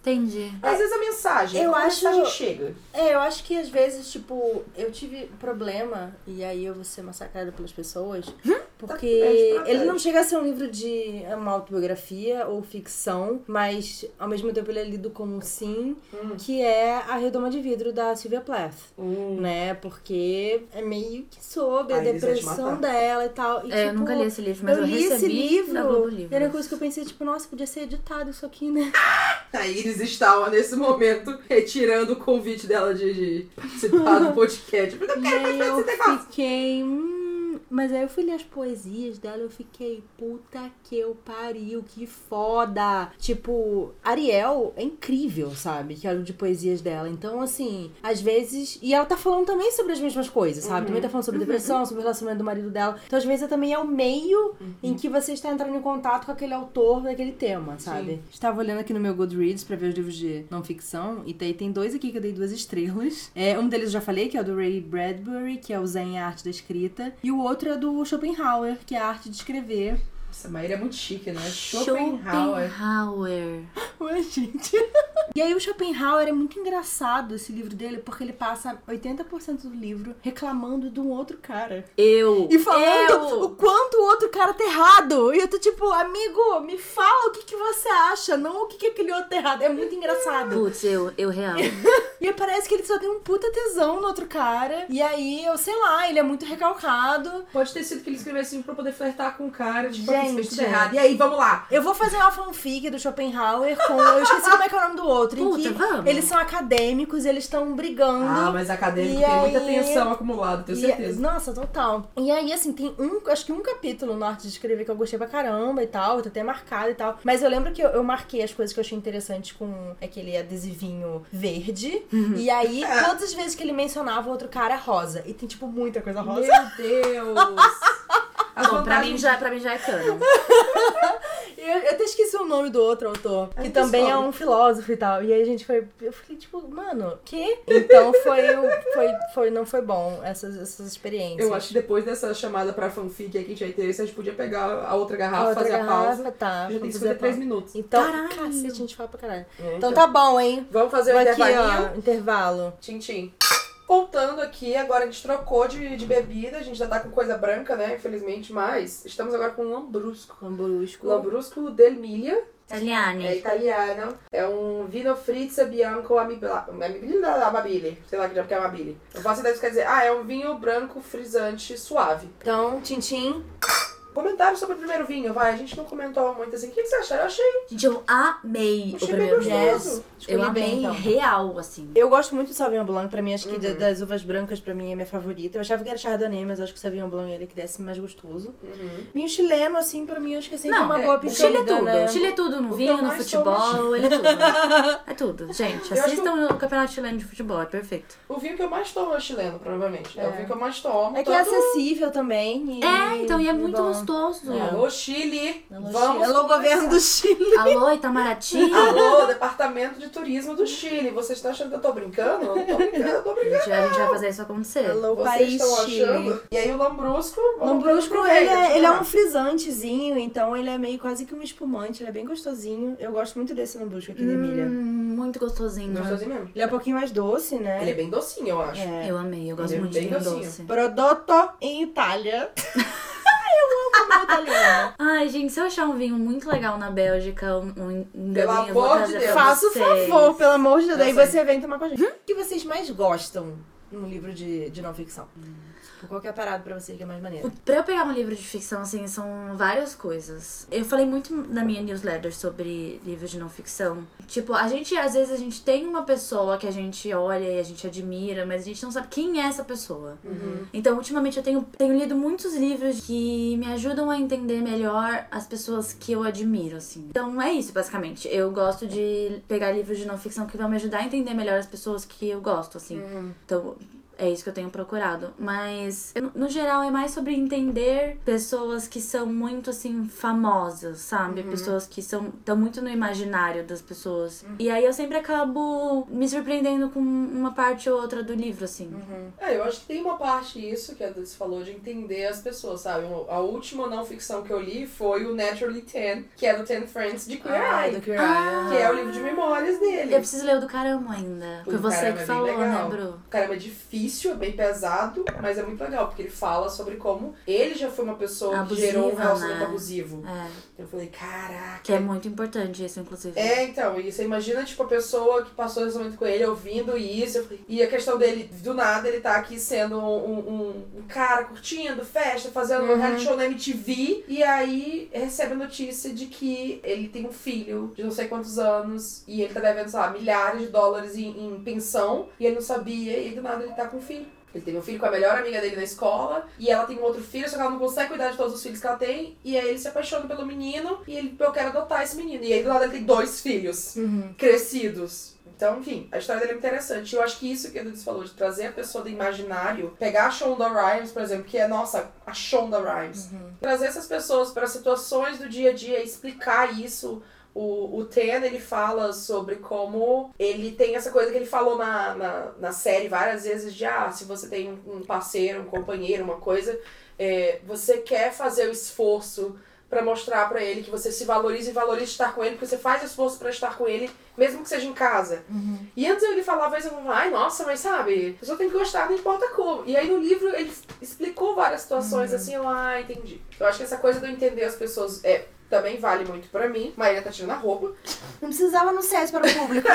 Entendi. Às vezes a mensagem, Eu como a acho- mensagem chega. É, eu acho que às vezes, tipo, eu tive problema, e aí eu vou ser massacrada pelas pessoas, Porque é ele não chega a ser um livro de uma autobiografia ou ficção, mas ao mesmo tempo ele é lido como sim, Hum. que é a Redoma de Vidro da Sylvia Plath. Hum. Né? Porque é meio que sobre a te depressão dela e tal. E, É, eu tipo, nunca li esse livro, mas eu, li esse livro e Livros. era uma coisa que eu pensei, tipo, nossa, podia ser editado isso aqui, né? A Iris estava nesse momento retirando o convite dela de, de participar do podcast. Eu E quero participar eu desse negócio. fiquei. Hum, mas aí eu fui ler as poesias dela eu fiquei, puta que eu pariu, que foda. Tipo, Ariel é incrível, sabe? Que é o de poesias dela. Então, assim, às vezes. E ela tá falando também sobre as mesmas coisas, sabe? Também tá falando sobre depressão, sobre o relacionamento do marido dela. Então, às vezes, também é o meio em que você está entrando em contato com aquele autor daquele tema, sabe? Estava olhando aqui no meu Goodreads pra ver os livros de não ficção. E daí tem dois aqui que eu dei duas estrelas. É, um deles eu já falei, que é o do Ray Bradbury, que é o Zen Arte da Escrita. E o outro é do Schopenhauer, que é a arte de escrever. Nossa, Maíra é muito chique, né? Schopenhauer. Schopenhauer. Ué, gente. e aí o Schopenhauer é muito engraçado esse livro dele, porque ele passa 80% do livro reclamando de um outro cara. Eu. E falando eu. o quanto o outro cara tá errado. E eu tô tipo, amigo, me fala o que, que você acha, não o que, que aquele outro tá errado. É muito engraçado. Putz, eu, eu real. E aí parece que ele só tem um puta tesão no outro cara. E aí, eu sei lá, ele é muito recalcado. Pode ter sido que ele escreveu assim pra poder flertar com o cara. Tipo, Gente. Gente, tudo errado. E aí, vamos lá. Eu vou fazer uma fanfic do Schopenhauer com. Eu esqueci como é que é o nome do outro. em Puta, que vamos. eles são acadêmicos, eles estão brigando. Ah, mas acadêmico E tem muita aí- tensão acumulada, tenho E- certeza. nossa, total. E aí, assim, tem um, acho que um capítulo no Arte de Escrever que eu gostei pra caramba e tal, tá até marcado e tal. Mas eu lembro que eu, eu marquei as coisas que eu achei interessantes com aquele adesivinho verde. Uhum. E aí, todas as vezes que ele mencionava o outro cara, rosa. E tem, tipo, muita coisa rosa. Meu Deus! As Bom, pra mim, já, pra mim já é canon. Eu, eu até esqueci o nome do outro autor, que Aí também é um filósofo e tal. E aí a gente foi. Eu fiquei tipo, mano, que? Então foi, o- foi, foi. Não foi bom essas, essas experiências. Eu acho que depois dessa chamada pra fanfic aí que a gente vai ter, a gente podia pegar a outra garrafa, A outra fazer a pausa. garrafa, tá. Já tem que fazer três minutos. Então, Caralho. cacete, a gente fala pra caralho. É, Então tá bom, hein? Vamos fazer o aqui, intervalinho. ó, intervalo. Tchim, tchim. Voltando aqui, agora a gente trocou de, de bebida, a gente já tá com coisa branca, né? Infelizmente, mas estamos agora com Lambrusco. Lambrusco. Lambrusco del Miglia, é Italiane. italiano. É um vino frizza bianco amabile. Sei lá que diabo que é amabile. Eu faço ideia do que quer dizer. Ah, é um vinho branco frisante suave. Então, Tintim. Comentário sobre o primeiro vinho, vai. A gente não comentou muito assim. O que que você achou? Eu achei, Gente, eu amei o achei bem primeiro vinho. gostoso. Escolhi Eu amei bem, então. real, assim. Eu gosto muito do Sauvignon Blanc, pra mim, acho que Uhum. da- das uvas brancas, pra mim, é minha favorita. Eu achava que era Chardonnay, mas acho que o Sauvignon Blanc é ele que desce mais gostoso. Uhum. Vinho chileno, assim, pra mim, acho que é sempre Não, uma é, boa o Chile é tudo. né? Chile é tudo no O vinho, no é futebol, ele é tudo. É tudo. Gente, assistam o campeonato chileno de futebol, é perfeito. O vinho que eu mais tomo é o chileno, provavelmente. É, É. o vinho que eu mais tomo. É que é acessível também. E... É, então, e é muito bom. Gostoso. É. Alô, Chile! Alô, Vamos Chile. Alô, governo do Chile. Alô, Itamaraty. Alô, Departamento de Turismo do Chile. Vocês estão achando que eu tô brincando? Eu não tô brincando, eu tô brincando. Gente, a gente vai fazer isso acontecer. Alô, Vocês país estão Chile. achando? E aí o Lambrusco... Lambrusco, ele é, ele é um frisantezinho, então ele é meio quase que um espumante, ele é bem gostosinho. Eu gosto muito desse Lambrusco aqui de Emília. Hum, muito gostosinho. Gostosinho mesmo. Ele é um pouquinho mais doce, né? Ele é bem docinho, eu acho. É. Eu amei, eu gosto Ele é muito de bem vinho docinho. doce. Prodotto em Itália. eu amo meu italiano. Ai, gente, se eu achar um vinho muito legal na Bélgica, um, um, Pelo vinho, eu vou amor de trazer Deus. pra Faça o vocês. favor, pelo amor de Deus. Sei. você vem tomar com a gente. O que vocês mais gostam num livro de, de não ficção? Tipo, qual que é a parada pra você que é mais maneiro? O- Pra eu pegar um livro de ficção, assim, são várias coisas. Eu falei muito na minha newsletter sobre livros de não ficção. Tipo, a gente, às vezes, a gente tem uma pessoa que a gente olha e a gente admira, mas a gente não sabe quem é essa pessoa. Uhum. Então, ultimamente, eu tenho, tenho lido muitos livros que me ajudam a entender melhor as pessoas que eu admiro, assim. Então, é isso, basicamente. Eu gosto de pegar livros de não ficção que vão me ajudar a entender melhor as pessoas que eu gosto, assim. Então, é isso que eu tenho procurado. Mas, no geral, é mais sobre entender pessoas que são muito, assim, famosas, sabe? Pessoas que são estão muito no imaginário das pessoas. E aí eu sempre acabo me surpreendendo com uma parte ou outra do livro, assim. É, eu acho que tem uma parte isso que a Dulce falou de entender as pessoas, sabe? A última não ficção que eu li foi o Naturally Ten, que é do Ten Friends de Queer Ah, Eye, do Queer Ah. que é o livro de memórias dele. Eu preciso ler o do caramba ainda. Foi O você que é falou, legal. né, Bru? Caramba, é difícil difícil, é bem pesado, mas é muito legal, porque ele fala sobre como ele já foi uma pessoa Abusiva, que gerou um relacionamento né? abusivo. É, Eu falei, caraca. que é muito importante isso, inclusive. É, então, e você imagina, tipo, a pessoa que passou esse momento com ele ouvindo isso, falei, e a questão dele, do nada, ele tá aqui sendo um, um, um cara curtindo, festa, fazendo um Uhum. reality show na MTV, e aí recebe a notícia de que ele tem um filho de não sei quantos anos, e ele tá devendo, sei lá, milhares de dólares em, em pensão, e ele não sabia, e do nada ele tá com um filho. Ele teve um filho com a melhor amiga dele na escola, e ela tem um outro filho, só que ela não consegue cuidar de todos os filhos que ela tem, e aí ele se apaixona pelo menino, e ele, eu quero adotar esse menino. E aí do nada ele tem dois filhos Uhum. crescidos. Então, enfim, a história dele é muito interessante. Eu acho que isso que a Dudes falou, de trazer a pessoa do imaginário, pegar a Shonda Rhimes, por exemplo, que é, nossa, a Shonda Rhimes, trazer essas pessoas para situações do dia a dia, explicar isso. O, o Ten, ele fala sobre como ele tem essa coisa que ele falou na, na, na série várias vezes de, ah, se você tem um parceiro, um companheiro, uma coisa, é, você quer fazer o esforço pra mostrar pra ele que você se valoriza e valoriza estar com ele, porque você faz esforço pra estar com ele, mesmo que seja em casa. E antes ele falava isso, eu falava, ai, nossa, mas sabe, a pessoa tem que gostar, não importa como. E aí no livro ele explicou várias situações assim, eu, ah, entendi. Eu acho que essa coisa do entender as pessoas é. Também vale muito pra mim. Maíra tá tirando a roupa. Não precisava anunciar isso para o público.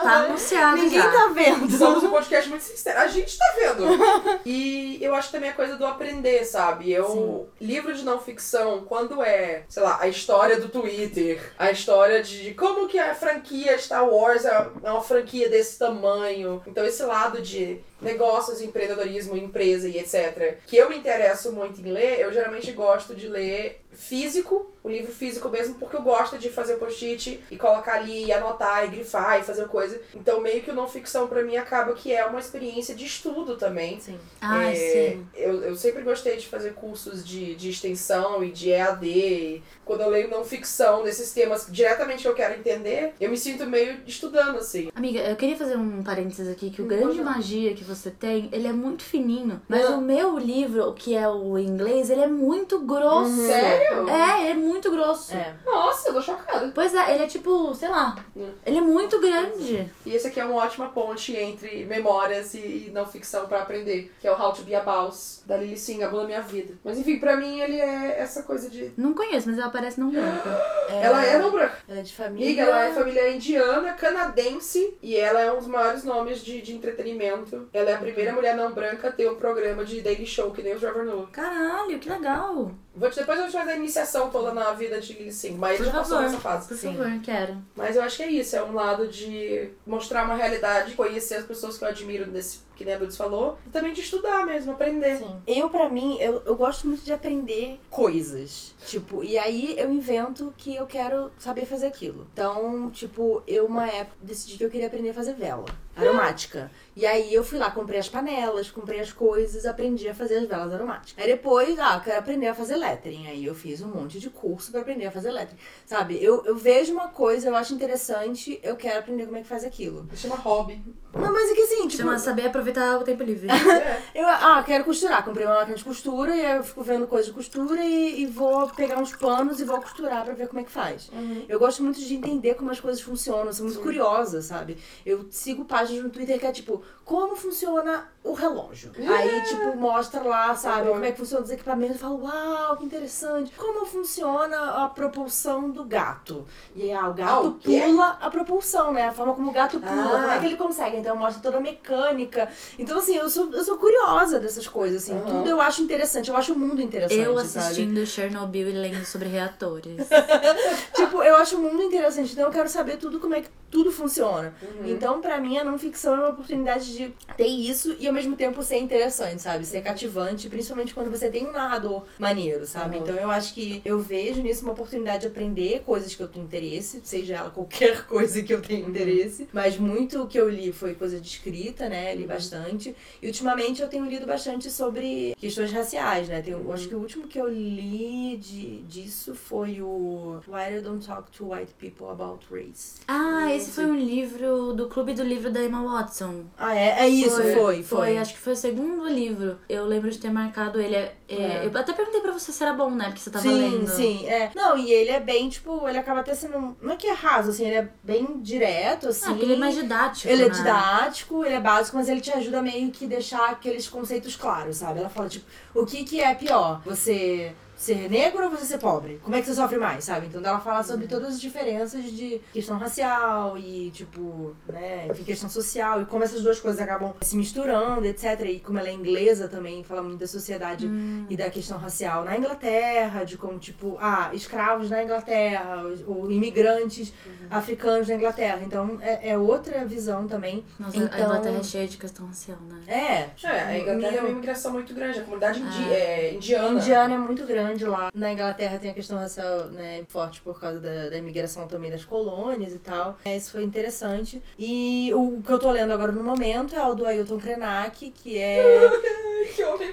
Tá anunciado Ninguém já. tá vendo. Somos um podcast muito sincero. A gente tá vendo. E eu acho também a coisa do aprender, sabe? Eu. Livro de não ficção, quando é, sei lá, a história do Twitter, a história de como que a franquia Star Wars é é uma franquia desse tamanho. Então, esse lado de negócios, empreendedorismo, empresa e etc. Que eu me interesso muito em ler, eu geralmente gosto de ler físico, o livro físico mesmo, porque eu gosto de fazer post-it e colocar ali, e anotar, e grifar, e fazer coisa. Então, meio que o não ficção pra mim acaba que é uma experiência de estudo também. Sim. Ai, É, sim. Eu, eu sempre gostei de fazer cursos de, de extensão e de EAD. E quando eu leio não ficção, desses temas diretamente que eu quero entender, eu me sinto meio estudando, assim. Amiga, eu queria fazer um parênteses aqui, que o Hum, grande falar. magia que você tem, ele é muito fininho. Mas Ah. o meu livro, que é o inglês, ele é muito grosso. Sério? É, ele é muito grosso. É. Nossa, eu tô chocada. Pois é, ele é tipo, sei lá, Hum. ele é muito grande. E esse aqui é uma ótima ponte entre memórias e não ficção pra aprender, que é o How to Be a Boss, da Lily Singh, a Minha Vida. Mas enfim, pra mim ele é essa coisa de. Não conheço, mas ela aparece não branco. Ela é não branca. Ela é de família. Amiga, ela é família indiana, canadense, e ela é um dos maiores nomes de, de entretenimento. Ela é a primeira mulher não branca a ter um programa de daily show, que nem o Trevor Noah. Caralho, que legal. Vou te, depois eu vou te fazer a iniciação toda na vida de Singh, mas Por já passou favor. nessa fase. Por Sim. favor, quero. Mas eu acho que é isso, é um lado de mostrar uma realidade, conhecer as pessoas que eu admiro desse, que nem a Dudes falou, e também de estudar mesmo, aprender. Sim. Eu, pra mim, eu, eu gosto muito de aprender coisas. Tipo, e aí eu invento que eu quero saber fazer aquilo. Então, tipo, eu uma época decidi que eu queria aprender a fazer vela aromática. E aí eu fui lá, comprei as panelas, comprei as coisas, aprendi a fazer as velas aromáticas. Aí depois, ah, quero aprender a fazer lettering. Aí eu fiz um monte de curso pra aprender a fazer lettering. Sabe, eu, eu vejo uma coisa, eu acho interessante, eu quero aprender como é que faz aquilo. Chama hobby. Não, mas é que assim, tipo. Chama saber aproveitar o tempo livre. Eu, ah, quero costurar. Comprei uma máquina de costura e eu fico vendo coisas de costura e, e vou pegar uns panos e vou costurar pra ver como é que faz. Eu gosto muito de entender como as coisas funcionam, sou muito Sim. curiosa, sabe? Eu sigo páginas no Twitter que é tipo, como funciona o relógio? Aí, tipo, mostra lá, sabe, Uhum. como é que funciona os equipamentos. Eu falo, uau, que interessante. Como funciona a propulsão do gato? E aí, ah, o Ah, gato o quê? pula a propulsão, né? A forma como o gato pula, Ah. como é que ele consegue. Então mostra toda a mecânica. Então, assim, eu sou, eu sou curiosa dessas coisas, assim. Uhum. Tudo eu acho interessante. Eu acho o mundo interessante, Eu sabe? assistindo Chernobyl e lendo sobre reatores. Tipo, eu acho o mundo interessante. Então eu quero saber tudo como é que tudo funciona. Uhum. Então, pra mim, a não ficção é uma oportunidade de ter isso e ao mesmo tempo ser interessante, sabe? Ser cativante, principalmente quando você tem um narrador maneiro, sabe? Uhum. Então eu acho que eu vejo nisso uma oportunidade de aprender coisas que eu tenho interesse, seja ela qualquer coisa que eu tenha interesse. Mas muito que eu li foi coisa de escrita, né? Li bastante. E ultimamente eu tenho lido bastante sobre questões raciais, né? Tem, eu acho que o último que eu li de, disso foi o Why I Don't Talk to White People About Race. Ah, esse foi um livro do Clube do Livro da Emma Watson. Ah, é? É isso, foi, foi. Acho que foi o segundo livro. Eu lembro de ter marcado ele. É, é, É. Eu até perguntei pra você se era bom, né? Porque você tava sim, lendo. sim, é. Não, e ele é bem, tipo, ele acaba até sendo. Não é que é raso, assim, ele é bem direto, assim. Ah, ele é mais didático. Ele é né? prático, ele é básico, mas ele te ajuda meio que deixar aqueles conceitos claros, sabe? Ela fala, tipo, o que que é pior? Você ser negro ou você ser pobre? Como é que você sofre mais, sabe? Então ela fala sobre todas as diferenças de questão racial e, tipo, né, enfim, questão social e como essas duas coisas acabam se misturando, etc. E como ela é inglesa também, fala muito da sociedade hum. e da questão racial na Inglaterra, de como, tipo, ah, escravos na Inglaterra, ou imigrantes uhum. africanos na Inglaterra. Então é, é, outra visão também. Nossa, então, a Inglaterra é cheia de questão racial, né? É. É, a Inglaterra é uma imigração muito grande, a comunidade indi ah. é, indiana. Indiana é muito grande grande lá. Na Inglaterra tem a questão racial né, forte por causa da, da imigração também das colônias e tal. É, isso foi interessante. E o que eu tô lendo agora no momento é o do Ailton Krenak, que é. que homem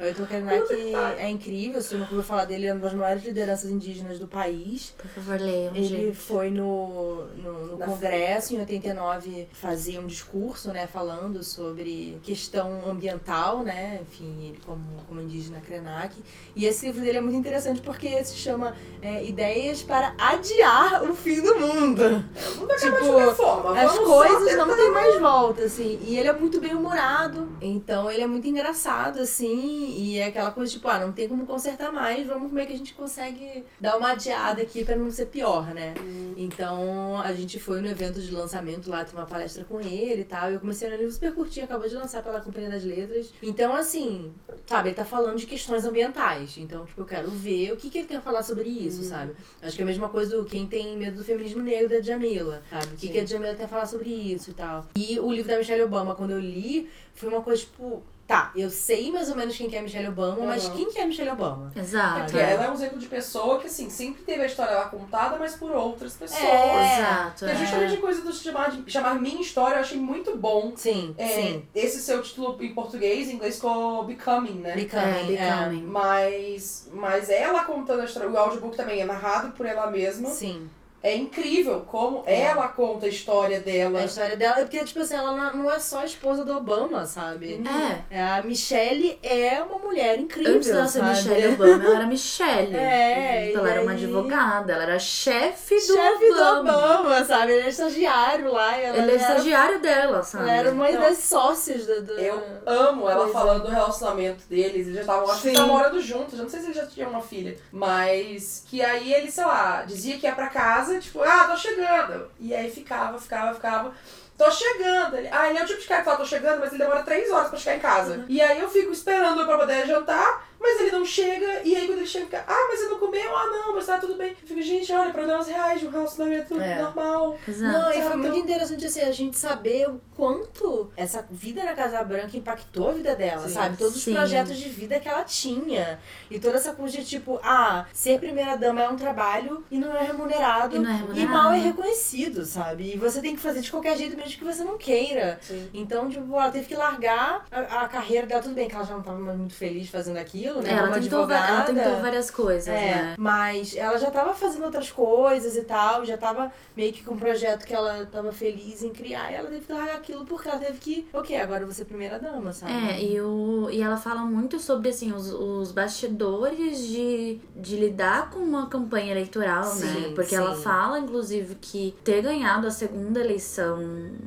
perfeito! O Ayrton Krenak é incrível, se eu não ouviu falar dele, é uma das maiores lideranças indígenas do país. Por favor, leiam, Ele gente. foi no, no, no Congresso, em 89, fazer um discurso, né, falando sobre questão ambiental, né, enfim, ele como, como indígena Krenak. E esse livro dele é muito interessante porque se chama é, Ideias para Adiar o Fim do Mundo. É, o mundo tipo, forma. As coisas não têm mais volta, assim. E ele é muito bem humorado, então ele é muito engraçado, assim, e é aquela coisa tipo, ah, não tem como consertar mais, vamos como é que a gente consegue dar uma adiada aqui para não ser pior, né? Hum. Então a gente foi no evento de lançamento lá, tem uma palestra com ele e tal. E eu comecei a ler livro super curtinho, acabou de lançar pela Companhia das Letras. Então, assim, sabe, ele tá falando de questões ambientais. Então, tipo, eu quero ver o que, que ele quer falar sobre isso, hum. sabe? Acho que é a mesma coisa do quem tem medo do feminismo negro da Jamila, sabe? O que, que a Jamila quer falar sobre isso e tal. E o livro da Michelle Obama, quando eu li, foi uma coisa, tipo, Tá, eu sei mais ou menos quem que é Michelle Obama, uhum. mas quem que é Michelle Obama? Exato. É porque ela é um exemplo de pessoa que, assim, sempre teve a história lá contada, mas por outras pessoas. É, exato. Que é justamente a coisa do chamar, de, chamar minha história, eu achei muito bom. Sim, é, sim. Esse seu título em português, em inglês ficou Becoming, né? Becoming, é, Becoming. Mas, mas ela contando a história, o audiobook também é narrado por ela mesma. Sim. É incrível como é. ela conta a história dela. A história dela é porque, tipo assim, ela não é só a esposa do Obama, sabe? É. é a Michelle é uma mulher incrível. Antes dela ser Michelle Obama, ela era Michelle. É. Então, ela era uma advogada, ela era chefe do chefe Obama. do Obama, sabe? Ele é estagiário lá. Ela Ele é era, estagiário dela, sabe? Ela era uma Não. das sócias do. do... Eu amo ela Pois é. falando do relacionamento deles. Eles já estavam, acho que morando juntos. Eu não sei se eles já tinham uma filha. Mas que aí ele, sei lá, dizia que ia pra casa, tipo, ah, tô chegando. E aí ficava, ficava, ficava. Tô chegando. Ele, ah, ele é o tipo de cara que fala, tô chegando, mas ele demora três horas pra chegar em casa. E aí eu fico esperando pra poder jantar, mas ele não chega. E aí quando ele chega, fica, ah, mas você não comeu? Ah, não, mas tá tudo bem. Eu fico, gente, olha, problemas reais de um relacionamento É. normal. Exato. Não, e foi Sabe, muito interessante assim, a gente saber o quanto essa vida na Casa Branca impactou a vida dela, Sim. sabe? Todos Sim. os projetos de vida que ela tinha. E toda essa coisa de tipo, ah, ser primeira-dama é um trabalho e não é remunerado. E não é E remunerado. mal é reconhecido, sabe? E você tem que fazer de qualquer jeito mesmo que você não queira. Sim. Então, tipo, ela teve que largar a, a carreira dela. Tudo bem que ela já não tava mais muito feliz fazendo aquilo, né? É, ela, Como tentou, ela tentou várias coisas, É, né? mas ela já tava fazendo outras coisas e tal, já tava meio que com um projeto que ela tava feliz em criar, e ela teve que largar aquilo porque ela teve que, ok, agora vou ser primeira dama, sabe? É, e, o, e ela fala muito sobre, assim, os, os bastidores de, de lidar com uma campanha eleitoral, né? Sim, Porque sim. ela fala, inclusive, que ter ganhado a segunda eleição,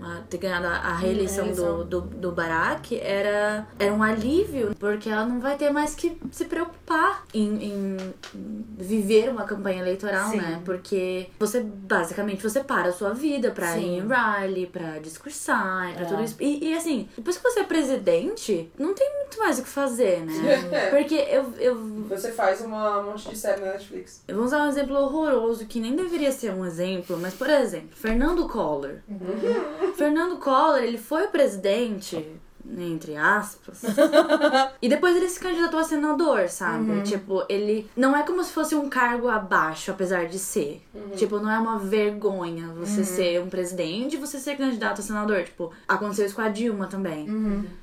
a- ter ganhado a, reeleição do, reeleição. do, do Barack era, era um alívio, porque ela não vai ter mais que se preocupar em, em viver uma campanha eleitoral, Sim. né? Porque você, basicamente, você para a sua vida pra Sim. ir em rally, pra discursar, pra É. tudo isso. E, e, assim, depois que você é presidente, não tem muito mais o que fazer, né? É. Porque eu, eu, Você faz uma, um monte de série na Netflix. eu vou usar um exemplo horroroso que nem deveria ser um exemplo, mas por exemplo, Fernando Collor. Fernando Collor, ele foi o presidente, entre aspas, e depois ele se candidatou a senador, sabe? Tipo, ele não é como se fosse um cargo abaixo, apesar de ser. Tipo, não é uma vergonha você ser um presidente e você ser candidato a senador. Tipo, aconteceu isso com a Dilma também.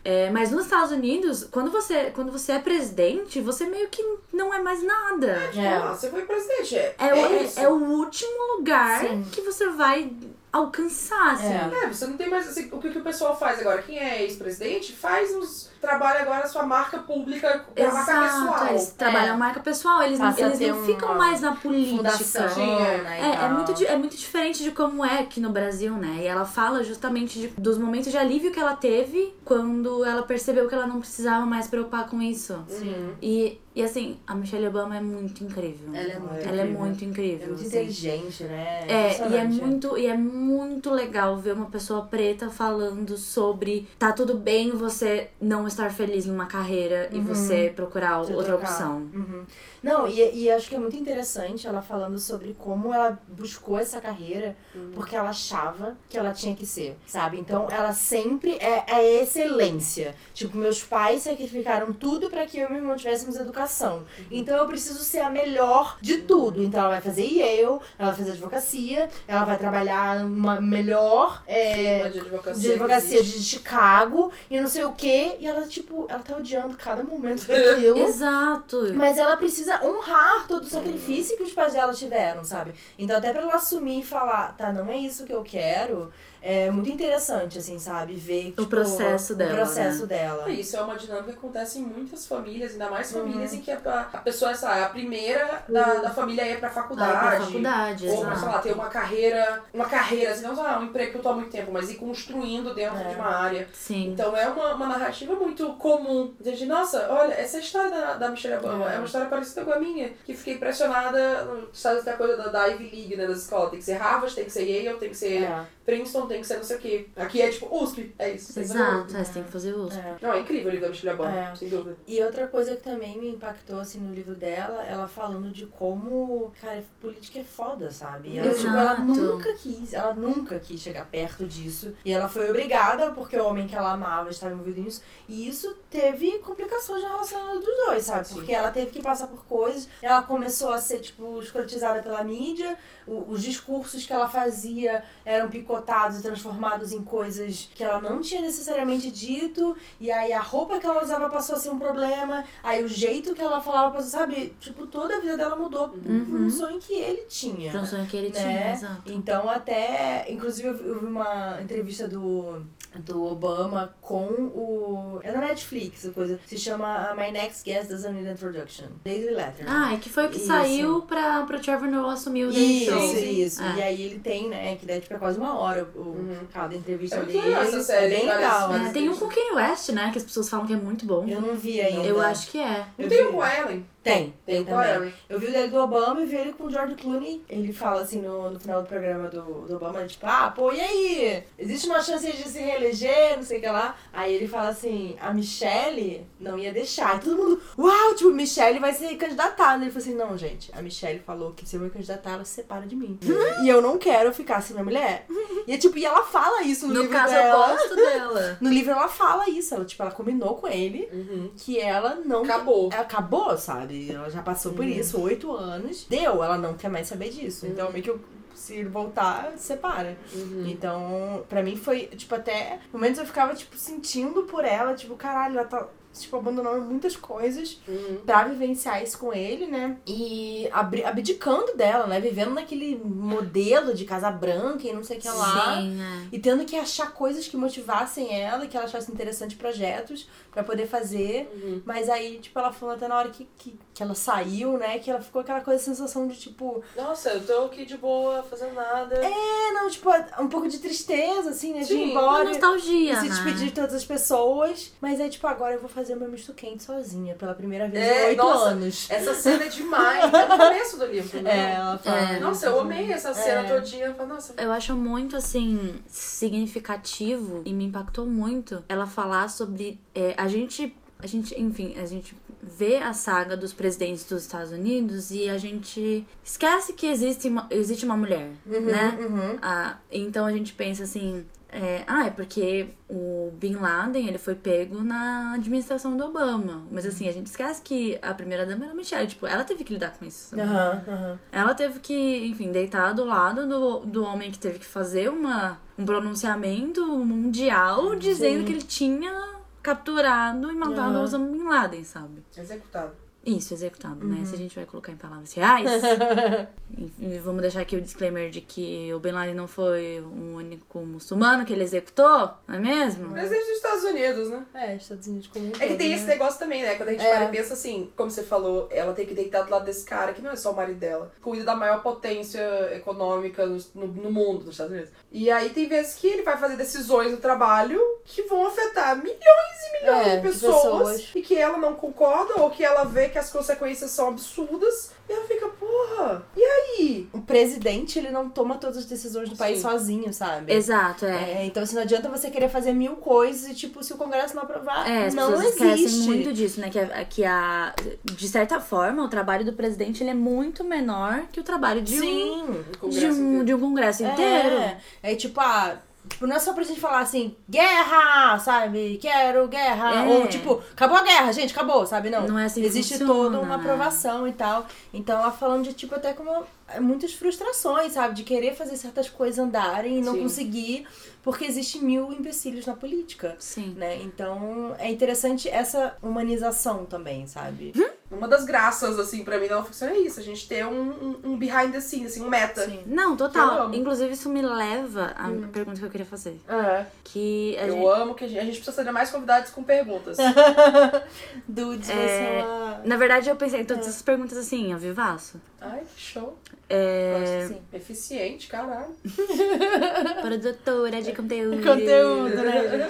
É, mas nos Estados Unidos, quando você, quando você é presidente, você meio que não é mais nada. Tipo, É. ah, você foi presidente. É, É, o, é é- é o último lugar Sim. que você vai alcançar, assim. É. É, você não tem mais assim, o que, que o pessoal faz agora? Quem é ex-presidente faz uns. trabalha agora a sua marca pública, a marca pessoal. eles trabalham a marca pessoal, eles, não, Passa a eles não ficam mais na política. Fundação, né? É, é, muito, é muito diferente de como é aqui no Brasil, né? E ela fala justamente de- dos momentos de alívio que ela teve quando ela percebeu que ela não precisava mais se preocupar com isso. Uhum. E, e assim, a Michelle Obama é muito incrível. Ela é muito Ela é incrível. muito incrível. É muito assim. inteligente, né? É, e é muito, e é muito legal ver uma pessoa preta falando sobre tá tudo bem você não estar feliz numa carreira e você procurar Se outra trocar. opção. Uhum. Não, e, e acho que é muito interessante ela falando sobre como ela buscou essa carreira porque ela achava que ela tinha que ser, sabe? Então ela sempre é a excelência. Tipo, meus pais sacrificaram tudo para que eu e meu irmão tivéssemos educação. Então eu preciso ser a melhor de tudo. Então ela vai fazer Yale, ela vai fazer advocacia, ela vai trabalhar numa melhor. é, de advocacia. de advocacia de Chicago e não sei o que. E ela, tipo, ela tá odiando cada momento daquilo. Exato. Mas ela precisa honrar todo o sacrifício que os pais dela tiveram, sabe? Então, até pra ela assumir e falar, tá, não é isso que eu quero, é muito interessante, assim, sabe? Ver tipo, processo dela, O processo né? dela. É, Isso é uma dinâmica que acontece em muitas famílias, ainda mais Uhum. famílias em que a, a pessoa essa, é a primeira da, da família a ir pra faculdade. Vai pra faculdade, Ou pra, sei lá, exato. ter uma carreira, uma carreira, assim, não só ah, um emprego que eu tô há muito tempo, mas ir construindo dentro É. de uma área. Sim. Então é uma, uma narrativa muito comum. De, nossa, olha, essa história da, da Michelle Obama É. é. uma história parecida com a minha, que fiquei impressionada, no- sabe até a coisa da, da Ivy League, né, das escolas. Tem que ser Harvard, tem que ser Yale, tem que ser É, Princeton, tem que ser não sei o quê. Aqui é tipo USP, é isso. ser Exato, USP. é, você tem que fazer uso. é. Não, é incrível o livro da Michelle Obama, É. sem dúvida. E outra coisa que também me impactou, assim, no livro dela, ela falando de como, cara, política é foda, sabe? E Ela, tipo, ela Exato. nunca quis, ela nunca quis chegar perto disso. E ela foi obrigada, porque o homem que ela amava estava envolvido nisso. E isso teve complicações na relação dos dois, sabe? Sim. Porque ela teve que passar por coisas, ela começou a ser, tipo, escrotizada pela mídia, o- os discursos que ela fazia eram picotados e transformados em coisas que ela não tinha necessariamente dito, e aí a roupa que ela usava passou a ser um problema, aí o jeito que ela falava passou, sabe? Tipo, toda a vida dela mudou Uhum. um sonho que ele tinha. O sonho que ele tinha, Né? exato. Então até, inclusive eu vi uma entrevista do, do Obama com o. É na Netflix, a coisa. Se chama My Next Guest Doesn't Need Introduction. Daily Letter. Ah, e que foi o que Isso. saiu pra, pro Trevor Noah assumir o Daily Isso, Isso. É. E aí ele tem, né, que daí tipo, é quase uma hora o, Uhum. cada entrevista É dele. legal essa série, é bem legal. É, tem um com Kanye West, né? Que as pessoas falam que é muito bom. Eu não vi ainda. Eu acho que é. Não Eu tem um com Ellen? Tem, Tem tem também. Eu vi o dele do Obama e vi ele com o George Clooney. Ele fala assim no, no final do programa do, do Obama, tipo, ah, pô, e aí? Existe uma chance de se reeleger, não sei o que lá. Aí ele fala assim, a Michelle não ia deixar. E todo mundo, uau, tipo, Michelle vai ser candidatada. Ele falou assim, não, gente, a Michelle falou que se eu me candidatar, ela se separa de mim. e eu não quero ficar sem minha mulher. E, é, tipo, e ela fala isso no, No livro caso, dela. eu gosto dela. No livro ela fala isso, ela, tipo, ela combinou com ele Uhum. que ela não Acabou. ela acabou, sabe? Ela já passou por isso, oito anos. Deu, ela não quer mais saber disso. Então, meio que eu, se voltar, separa. Uhum. Então, pra mim foi, tipo, até momentos eu ficava, tipo, sentindo por ela, tipo, caralho, ela tá, tipo, abandonando muitas coisas Uhum. pra vivenciar isso com ele, né? E abdicando dela, né? Vivendo naquele modelo de casa branca e não sei o que lá. Sim, é. E tendo que achar coisas que motivassem ela, que ela achasse interessante projetos pra poder fazer. Uhum. Mas aí, tipo, ela falou até na hora que, que, que ela saiu, né? Que ela ficou aquela coisa, sensação de tipo. Nossa, eu tô aqui de boa, fazendo nada. É, não, tipo, um pouco de tristeza, assim, né? De ir Sim, Uma embora. nostalgia, E se né? despedir de todas as pessoas. Mas aí, tipo, agora eu vou fazer o meu misto quente sozinha, pela primeira vez É, em oito anos. Essa cena é demais. É no começo do livro, né? É, ela fala. É. Nossa, eu amei essa cena É. todinha. Eu falei, Nossa, Eu acho muito, assim, significativo e me impactou muito ela falar sobre. é, a gente. A gente, enfim, a gente vê a saga dos presidentes dos Estados Unidos e a gente esquece que existe uma, existe uma mulher, né? Uhum. Ah, então a gente pensa assim. É, ah, é porque o Bin Laden ele foi pego na administração do Obama. Mas assim, a gente esquece que a primeira dama era Michelle. Tipo, ela teve que lidar com isso. Aham, aham. Ela teve que, enfim, deitar do lado do, do homem que teve que fazer uma, um pronunciamento mundial dizendo que ele tinha capturado e matado Aham. Osama Bin Laden, sabe? executado. Isso, executado, né? Se a gente vai colocar em palavras reais. e vamos deixar aqui o disclaimer de que o Bin Laden não foi o único muçulmano que ele executou, não é mesmo? Presidente dos Estados Unidos, né? É, Estados Unidos como um É que todo, tem né? esse negócio também, né? Quando a gente É. para e pensa assim, como você falou, ela tem que deitar do lado desse cara, que não é só o marido dela. Cuida da maior potência econômica no, no, no mundo dos Estados Unidos. E aí tem vezes que ele vai fazer decisões no trabalho que vão afetar milhões e milhões É, de de pessoas, pessoas. E que ela não concorda, ou que ela vê que as consequências são absurdas. E ela fica, porra, e aí? O presidente, ele não toma todas as decisões do país Sim. sozinho, sabe? Exato, é. É, então, assim, não adianta você querer fazer mil coisas e, tipo, se o Congresso não aprovar, É, as não pessoas existe. esquecem muito disso, né? Que, a, que a, de certa forma, o trabalho do presidente ele é muito menor que o trabalho de um, Sim. O de Congresso um, inteiro. de um congresso inteiro. É, é tipo, ah, tipo, não é só pra gente falar assim, guerra, sabe? Quero guerra. É. Ou tipo, acabou a guerra, gente, acabou, sabe? Não. Não é assim Existe funciona, toda uma aprovação e tal. Então ela falando de tipo até como muitas frustrações, sabe? De querer fazer certas coisas andarem e não Sim. conseguir, porque existe mil empecilhos na política. Sim. Né? Então é interessante essa humanização também, sabe? Uma das graças, assim, pra mim da não ficção é isso. A gente ter um, um, um behind the scenes, assim, um meta. Sim. Não, total. Inclusive, isso me leva à pergunta que eu queria fazer. É. Que a Eu gente- amo que a gente, a gente precisa fazer mais convidados com perguntas. Dudes, É, você é uma... Na verdade, eu pensei em todas essas perguntas assim, ó, vivaço. Ai, que show. É... Sim. Eficiente, caralho. Produtora de conteúdo. Conteúdo, né?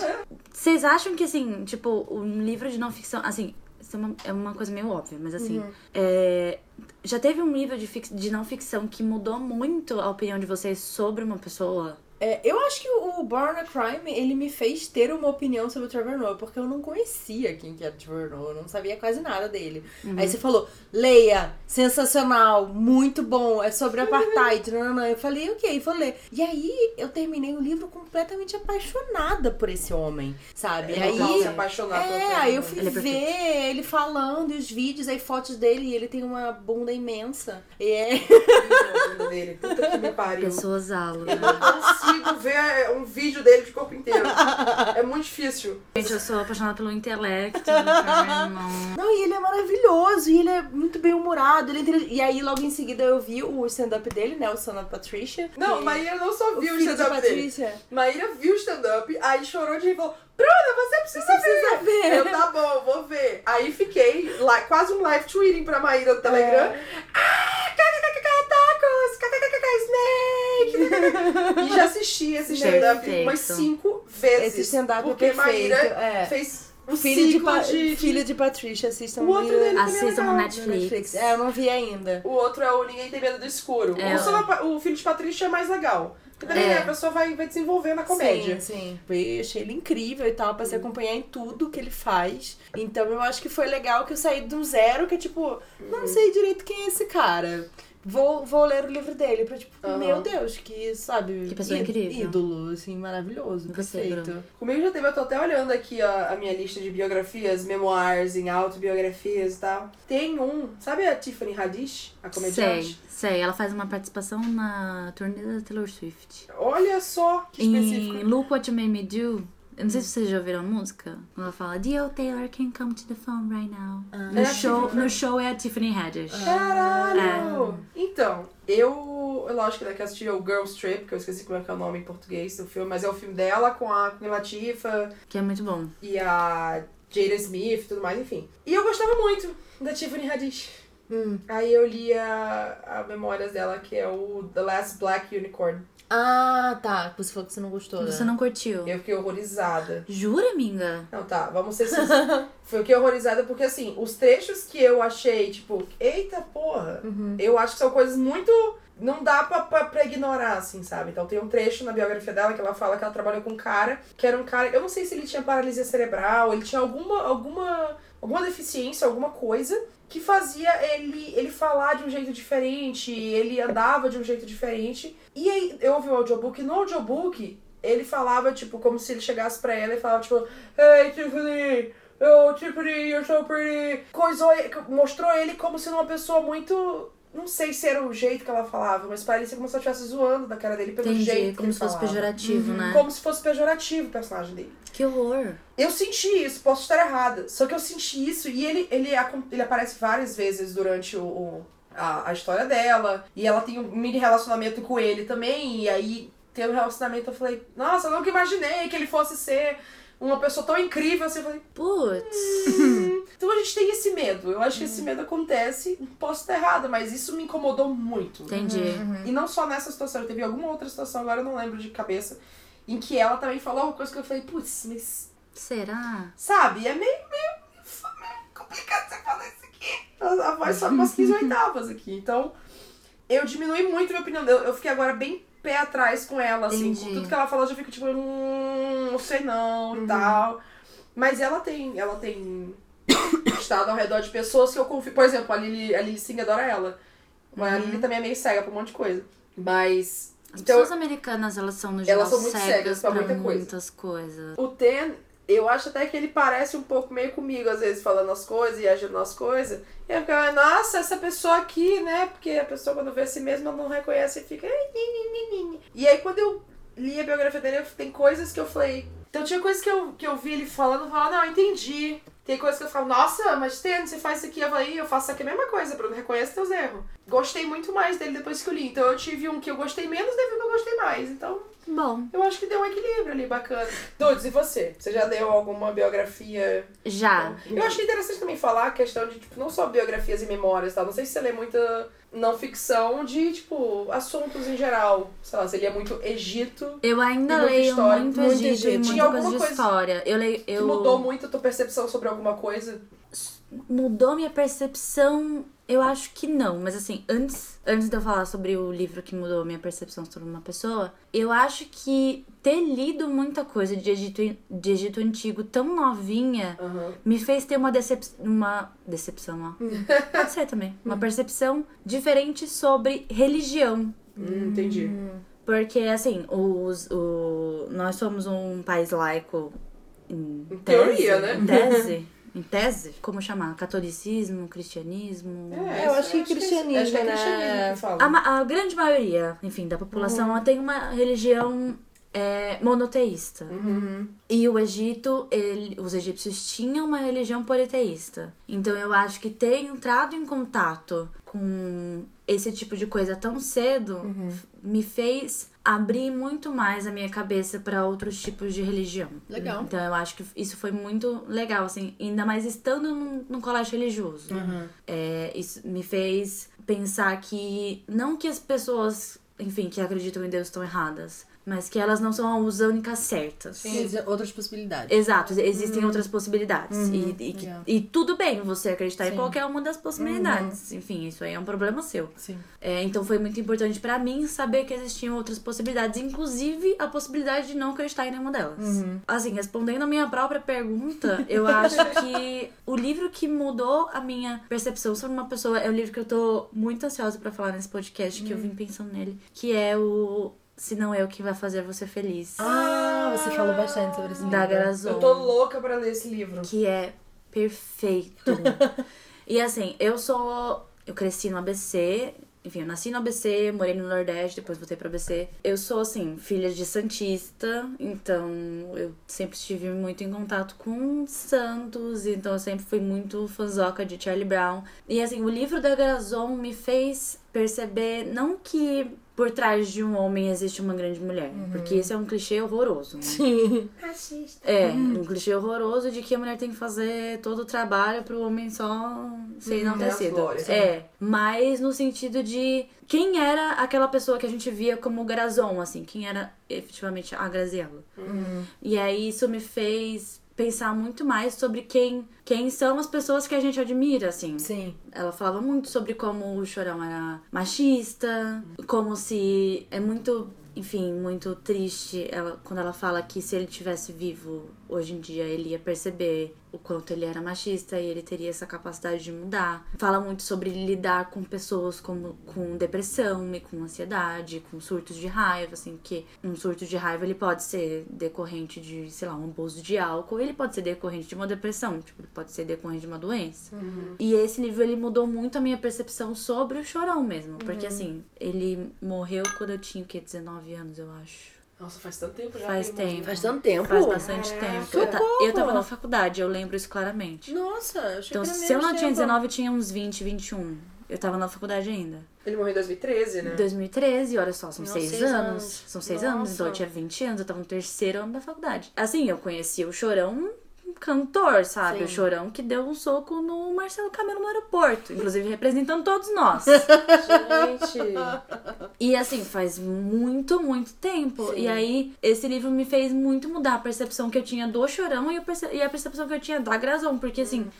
Vocês acham que, assim, tipo, um livro de não ficção. Assim, isso é uma, é uma coisa meio óbvia, mas assim. Uhum. é, já teve um livro de, fix, de não ficção que mudou muito a opinião de vocês sobre uma pessoa? É, eu acho que o Born a Crime, ele me fez ter uma opinião sobre o Trevor Noah, porque eu não conhecia quem que era o Trevor Noah, eu não sabia quase nada dele. Aí você falou, leia, sensacional, muito bom, é sobre apartheid, não, não, não. Eu falei, ok, vou ler. E aí eu terminei o livro completamente apaixonada por esse homem, sabe? É aí... legal se apaixonar pelo É, aí eu Noah. fui Ele é ver perfeito. ele falando e os vídeos, aí fotos dele, e ele tem uma bunda imensa. E é... Puta que me pariu. Pessoas alas. Eu não consigo ver um vídeo dele de corpo inteiro. É muito difícil. Gente, eu sou apaixonada pelo intelecto. do. Não, e ele é maravilhoso, e ele é muito bem humorado, ele é. E aí, logo em seguida, eu vi o stand-up dele, né? O stand-up Patricia. Não, Maíra não só o viu o de stand-up dele. Maíra viu o stand-up, aí chorou de falou: Bruna, você precisa Você precisa ver. Eu, tá bom, vou ver. Aí fiquei lá, quase um live tweeting pra Maíra no Telegram. É. Ah, kkkk, tacos, kkkk, snake. e já assisti esse stand-up umas cinco vezes. Esse stand-up é Porque perfeito. Maíra é. fez um Filho de, pa de, filho de Patrícia, assistam O outro dele é Assistam no legal. Netflix. É, eu não vi ainda. O outro é o Ninguém Tem Medo do Escuro. É. O, o filho de Patrícia é mais legal. Porque daí É. a pessoa vai, vai desenvolvendo a comédia. Sim, sim. Eu achei ele incrível e tal, pra se acompanhar em tudo que ele faz. Então eu acho que foi legal que eu saí do zero, que é tipo, não sei direito quem é esse cara. Vou, vou ler o livro dele pra, tipo, Aham. meu Deus, que, sabe, Que pessoa incrível. ídolo, assim, maravilhoso, Você, perfeito. Bruno. Comigo já teve, eu tô até olhando aqui a, a minha lista de biografias, memoirs, em autobiografias e tal. Tem um, sabe a Tiffany Haddish, a comediante? Sei, sei. Ela faz uma participação na turnê da Taylor Swift. Olha só que Em específico. Look What You Made Me Do. Eu não sei se vocês já ouviram a música. Quando ela fala, Dio Taylor can come to the phone right now. Ah. no, É show, no show é a Tiffany Haddish. Caralho! É. Então, eu. Lógico né, que assisti o Girls Trip, que eu esqueci como é que é o nome em português do filme, mas é o filme dela com a Queen Latifah Que é muito bom. e a Jada Smith e tudo mais, enfim. E eu gostava muito da Tiffany Haddish. Hum. Aí eu li a, a memórias dela, que é o The Last Black Unicorn. Ah, tá. Você falou que você não gostou, né? Você não curtiu? Eu fiquei horrorizada. Jura, amiga? Não, tá, vamos ser sinceros. Fiquei horrorizada porque, assim, os trechos que eu achei, tipo, eita porra, Uhum. eu acho que são coisas muito. Não dá pra, pra, pra ignorar, assim, sabe? Então tem um trecho na biografia dela que ela fala que ela trabalhou com um cara que era um cara. Eu não sei se ele tinha paralisia cerebral, ele tinha alguma. alguma. alguma deficiência, alguma coisa que fazia ele, ele falar de um jeito diferente, ele andava de um jeito diferente. E aí eu ouvi o audiobook, e no audiobook ele falava, tipo, como se ele chegasse pra ela e falava, tipo, Hey Tiffany, oh Tiffany, you're so pretty. Coisou, mostrou ele como sendo uma pessoa muito Não sei se era o jeito que ela falava, mas parecia como se ela estivesse zoando da cara dele pelo Entendi, jeito que como se fosse falava. pejorativo, né? Como se fosse pejorativo o personagem dele. Que horror. Eu senti isso, posso estar errada. Só que eu senti isso e ele, ele, ele aparece várias vezes durante o, o- a, a história dela. E ela tem um mini relacionamento com ele também. E aí, tendo um relacionamento, eu falei, nossa, eu nunca imaginei que ele fosse ser uma pessoa tão incrível assim. Eu falei, Putz. então a gente tem esse medo. Eu acho que esse medo acontece. Posso estar errada, mas isso me incomodou muito. Entendi. E não só nessa situação, teve alguma outra situação, agora eu não lembro de cabeça, em que ela também falou uma coisa que eu falei, putz, mas Será? Sabe? É meio, meio, meio complicado você falar isso aqui. A, a voz sobe umas 15 oitavas aqui. Então, eu diminui muito minha opinião. Eu, eu fiquei agora bem pé atrás com ela, assim. Entendi. Com tudo que ela falou, eu já fico tipo, hum, não sei não e tal. Mas ela tem, ela tem estado ao redor de pessoas que eu confio. Por exemplo, a Lily, a Lily Singh adora ela. Mas a Lily também é meio cega pra um monte de coisa. Mas. As Então, pessoas americanas, elas são no geral Elas são muito cegas pra muita coisa. muitas coisas. O Ten, eu acho até que ele parece um pouco meio comigo, às vezes, falando as coisas e agindo nas coisas. E eu fico, "Ah, nossa, essa pessoa aqui, né? Porque a pessoa, quando vê a si mesma, não reconhece e fica. E aí, quando eu li a biografia dele, tem coisas que eu falei. Então, tinha coisas que eu, que eu vi ele falando e falava, não, entendi. Tem coisas que eu falo, nossa, mas Ten, você faz isso aqui, eu falei, "Ih, eu faço isso aqui a mesma coisa, Bruno, reconhece teus erros. Gostei muito mais dele depois que eu li. Então, eu tive um que eu gostei menos, teve um que eu gostei mais. Então, Bom, eu acho que deu um equilíbrio ali, bacana. Dudes, e você? Você já leu alguma biografia? já. Eu é interessante também falar a questão de, tipo, não só biografias e memórias, tá? Não sei se você lê muita não ficção de, tipo, assuntos em geral. Sei lá, lia muito Egito, Eu ainda E leio história, muito muito Egito e Egito. muita Tinha coisa de alguma coisa história. Eu leio. que Eu... mudou muito a tua percepção sobre alguma coisa. Mudou minha percepção? Eu acho que não, mas assim, antes, antes de eu falar sobre o livro que mudou minha percepção sobre uma pessoa, eu acho que ter lido muita coisa de Egito, de Egito Antigo tão novinha Aham. me fez ter uma decepção. Uma decepção, ó. Pode ser também. Uma percepção diferente sobre religião. Hum, entendi. Porque, assim, os, o, nós somos um país laico em, Em tese, teoria, né? Em tese. Em tese? Como chamar? Catolicismo, cristianismo? É, eu acho que é- cristianismo, acho que é né? cristianismo que fala. A, a grande maioria, enfim, da população ela tem uma religião é, monoteísta. Uhum. E o Egito, ele- os egípcios tinham uma religião politeísta. Então eu acho que ter entrado em contato com esse tipo de coisa tão cedo me fez abrir muito mais a minha cabeça para outros tipos de religião. Legal. Então eu acho que isso foi muito legal, assim, ainda mais estando num, num colégio religioso. É, isso me fez pensar que não que as pessoas, enfim, que acreditam em Deus estão erradas, mas que elas não são as únicas certas. Sim, outras possibilidades. Exato, existem outras possibilidades. E, e, que- Yeah. e tudo bem você acreditar em Sim. qualquer uma das possibilidades. Enfim, isso aí é um problema seu. Sim. É, então foi muito importante pra mim saber que existiam outras possibilidades, inclusive a possibilidade de não acreditar em nenhuma delas. Assim, respondendo a minha própria pergunta, eu acho que o livro que mudou a minha percepção sobre uma pessoa é o livro que eu tô muito ansiosa pra falar nesse podcast, que eu vim pensando nele, que é o Se Não É o Que Vai Fazer Você Feliz, Ah, você falou bastante sobre esse da livro. Garazon Eu tô louca pra ler esse livro. que é perfeito. e assim, eu sou. Eu cresci no ABC. Enfim, eu nasci no ABC, morei no Nordeste, depois voltei pro ABC. Eu sou, assim, filha de Santista, então eu sempre estive muito em contato com Santos, então eu sempre fui muito fanzoca de Charlie Brown. E assim, o livro da Garazon me fez perceber, não que por trás de um homem existe uma grande mulher, porque esse é um clichê horroroso, né? Sim. É, um clichê horroroso de que a mulher tem que fazer todo o trabalho pro homem só ser Uhum, enaltecido. glórias, É, mas no sentido de quem era aquela pessoa que a gente via como Grazon, assim, quem era efetivamente a Graziella. Uhum. E aí isso me fez pensar muito mais sobre quem, quem são as pessoas que a gente admira, assim. Sim. Ela falava muito sobre como o Chorão era machista, como se é muito, enfim, muito triste ela, quando ela fala que se ele tivesse vivo hoje em dia ele ia perceber o quanto ele era machista e ele teria essa capacidade de mudar. Fala muito sobre lidar com pessoas com, com depressão e com ansiedade, com surtos de raiva, assim, que um surto de raiva ele pode ser decorrente de, sei lá, um abuso de álcool, ele pode ser decorrente de uma depressão, tipo, ele pode ser decorrente de uma doença. Uhum. E esse livro ele mudou muito a minha percepção sobre o chorão mesmo, porque Uhum. assim, ele morreu quando eu tinha o quê, 19 anos, eu acho. Nossa, faz tanto tempo já. Faz tempo. Faz tanto tempo. Faz bastante Caraca. tempo. Eu, ta- eu tava na faculdade, eu lembro isso claramente. Nossa, eu achei Então, que era se eu não tinha tempo. 19, eu tinha uns 20, 21. Eu tava na faculdade ainda. Ele morreu em 2013, né? 2013, olha só, são Não, seis, seis anos. anos. São seis Nossa. anos, então eu tinha 20 anos, eu tava no terceiro ano da faculdade. Assim, eu conheci o Chorão cantor, sabe? Sim. O Chorão que deu um soco no Marcelo Camelo no aeroporto, inclusive representando todos nós. Gente. E assim, faz muito, muito tempo. Sim. E aí, esse livro me fez muito mudar a percepção que eu tinha do Chorão e, a percepção que eu tinha da Grazão. Porque assim,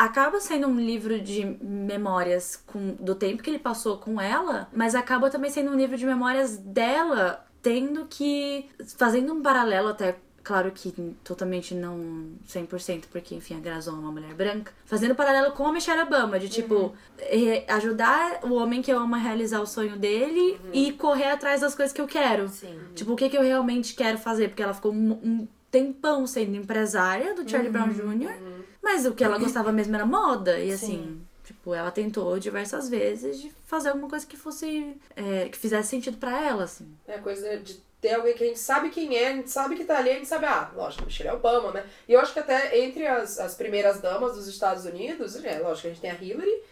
acaba sendo um livro de memórias com, do tempo que ele passou com ela, mas acaba também sendo um livro de memórias dela, tendo que. fazendo um paralelo até. Claro que totalmente não 100%, porque, enfim, a Grazon é uma mulher branca. Fazendo paralelo com a Michelle Obama, de tipo, eh, ajudar o homem que eu amo a realizar o sonho dele e correr atrás das coisas que eu quero. Sim. Tipo, o que, que eu realmente quero fazer? Porque ela ficou um, um tempão sendo empresária do Charlie Brown Jr., mas o que ela gostava mesmo era moda. E assim, tipo, ela tentou diversas vezes de fazer alguma coisa que fosse. é, que fizesse sentido pra ela, assim. É a coisa de ter alguém que a gente sabe quem é, a gente sabe que tá ali, a gente sabe, ah, lógico, Michelle Obama, né? E eu acho que até entre as, as primeiras damas dos Estados Unidos, é, lógico, a gente tem a Hillary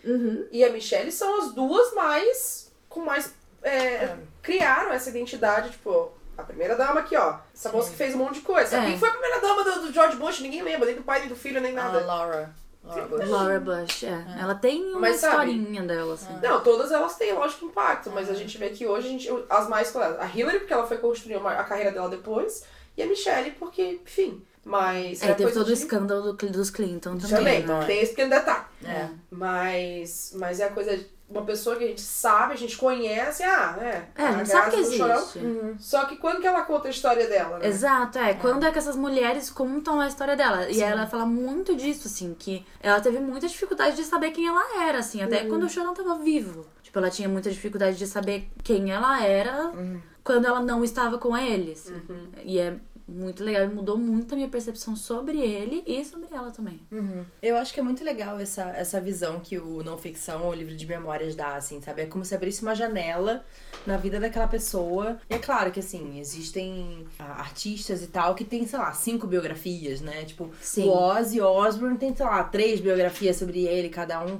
e a Michelle são as duas mais. com mais. é, criaram essa identidade, tipo. A primeira dama aqui, ó. Essa moça que fez um monte de coisa. É. Quem foi a primeira dama do, do George Bush? Ninguém lembra, nem do pai, nem do filho, nem A nada. Laura. Laura Bush. Laura Bush, é. Ela tem uma Mas sabe- historinha dela, assim. Não, todas elas têm, lógico, impacto, mas a gente vê que hoje a gente, as mais. A Hillary, porque ela foi construir uma- a carreira dela depois, e a Michelle, porque, enfim. Mas. É, teve todo o de- escândalo do- dos Clinton também. Também, não é? tem esse pequeno detalhe. É. Mas, mas é a coisa de uma pessoa que a gente sabe, a gente conhece, ah, né? É, a gente sabe que Graça do Chorão. existe. Só que quando que ela conta a história dela, né? Exato, é. Quando é que essas mulheres contam a história dela? E ela fala muito disso, assim, que ela teve muita dificuldade de saber quem ela era, assim, até quando o Chorão tava vivo. Tipo, ela tinha muita dificuldade de saber quem ela era quando ela não estava com ele, assim. E é muito legal, e mudou muito a minha percepção sobre ele e sobre ela também. Uhum. Eu acho que é muito legal essa, essa visão que o não ficção ou o livro de memórias dá, assim, sabe? É como se abrisse uma janela na vida daquela pessoa. E é claro que, assim, existem ah, artistas e tal que tem, sei lá, cinco biografias, né? Tipo, Sim. o Ozzy Osbourne tem, sei lá, três biografias sobre ele, cada um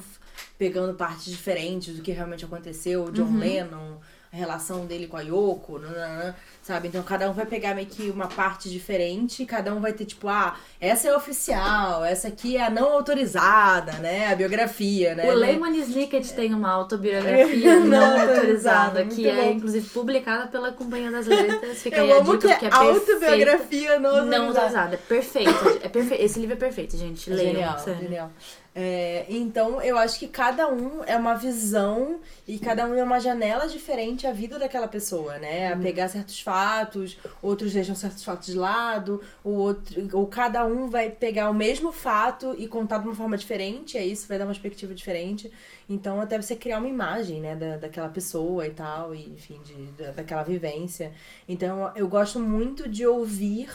pegando partes diferentes do que realmente aconteceu. O John Lennon, a relação dele com a Yoko, nananã, sabe? Então cada um vai pegar meio que uma parte diferente, cada um vai ter tipo, ah, essa é oficial, essa aqui é a não autorizada, né? A biografia, né? O Lemon Snicket tem uma autobiografia Não autorizada, que é bom. inclusive publicada pela Companhia das Letras. Fica aí Eu a amo dica, que é é autobiografia não autorizada. Não autorizada. É perfeito. É perfeito. Esse livro é perfeito, gente. É Leiam. Genial, sério. genial. É, então, eu acho que cada um é uma visão e cada um é uma janela diferente à vida daquela pessoa, né? A pegar certos fatos, outros deixam certos fatos de lado, o outro, ou cada um vai pegar o mesmo fato e contar de uma forma diferente, é isso, vai dar uma perspectiva diferente. Então, até você criar uma imagem, né, da, daquela pessoa e tal, e, enfim, de, da, daquela vivência. Então, eu gosto muito de ouvir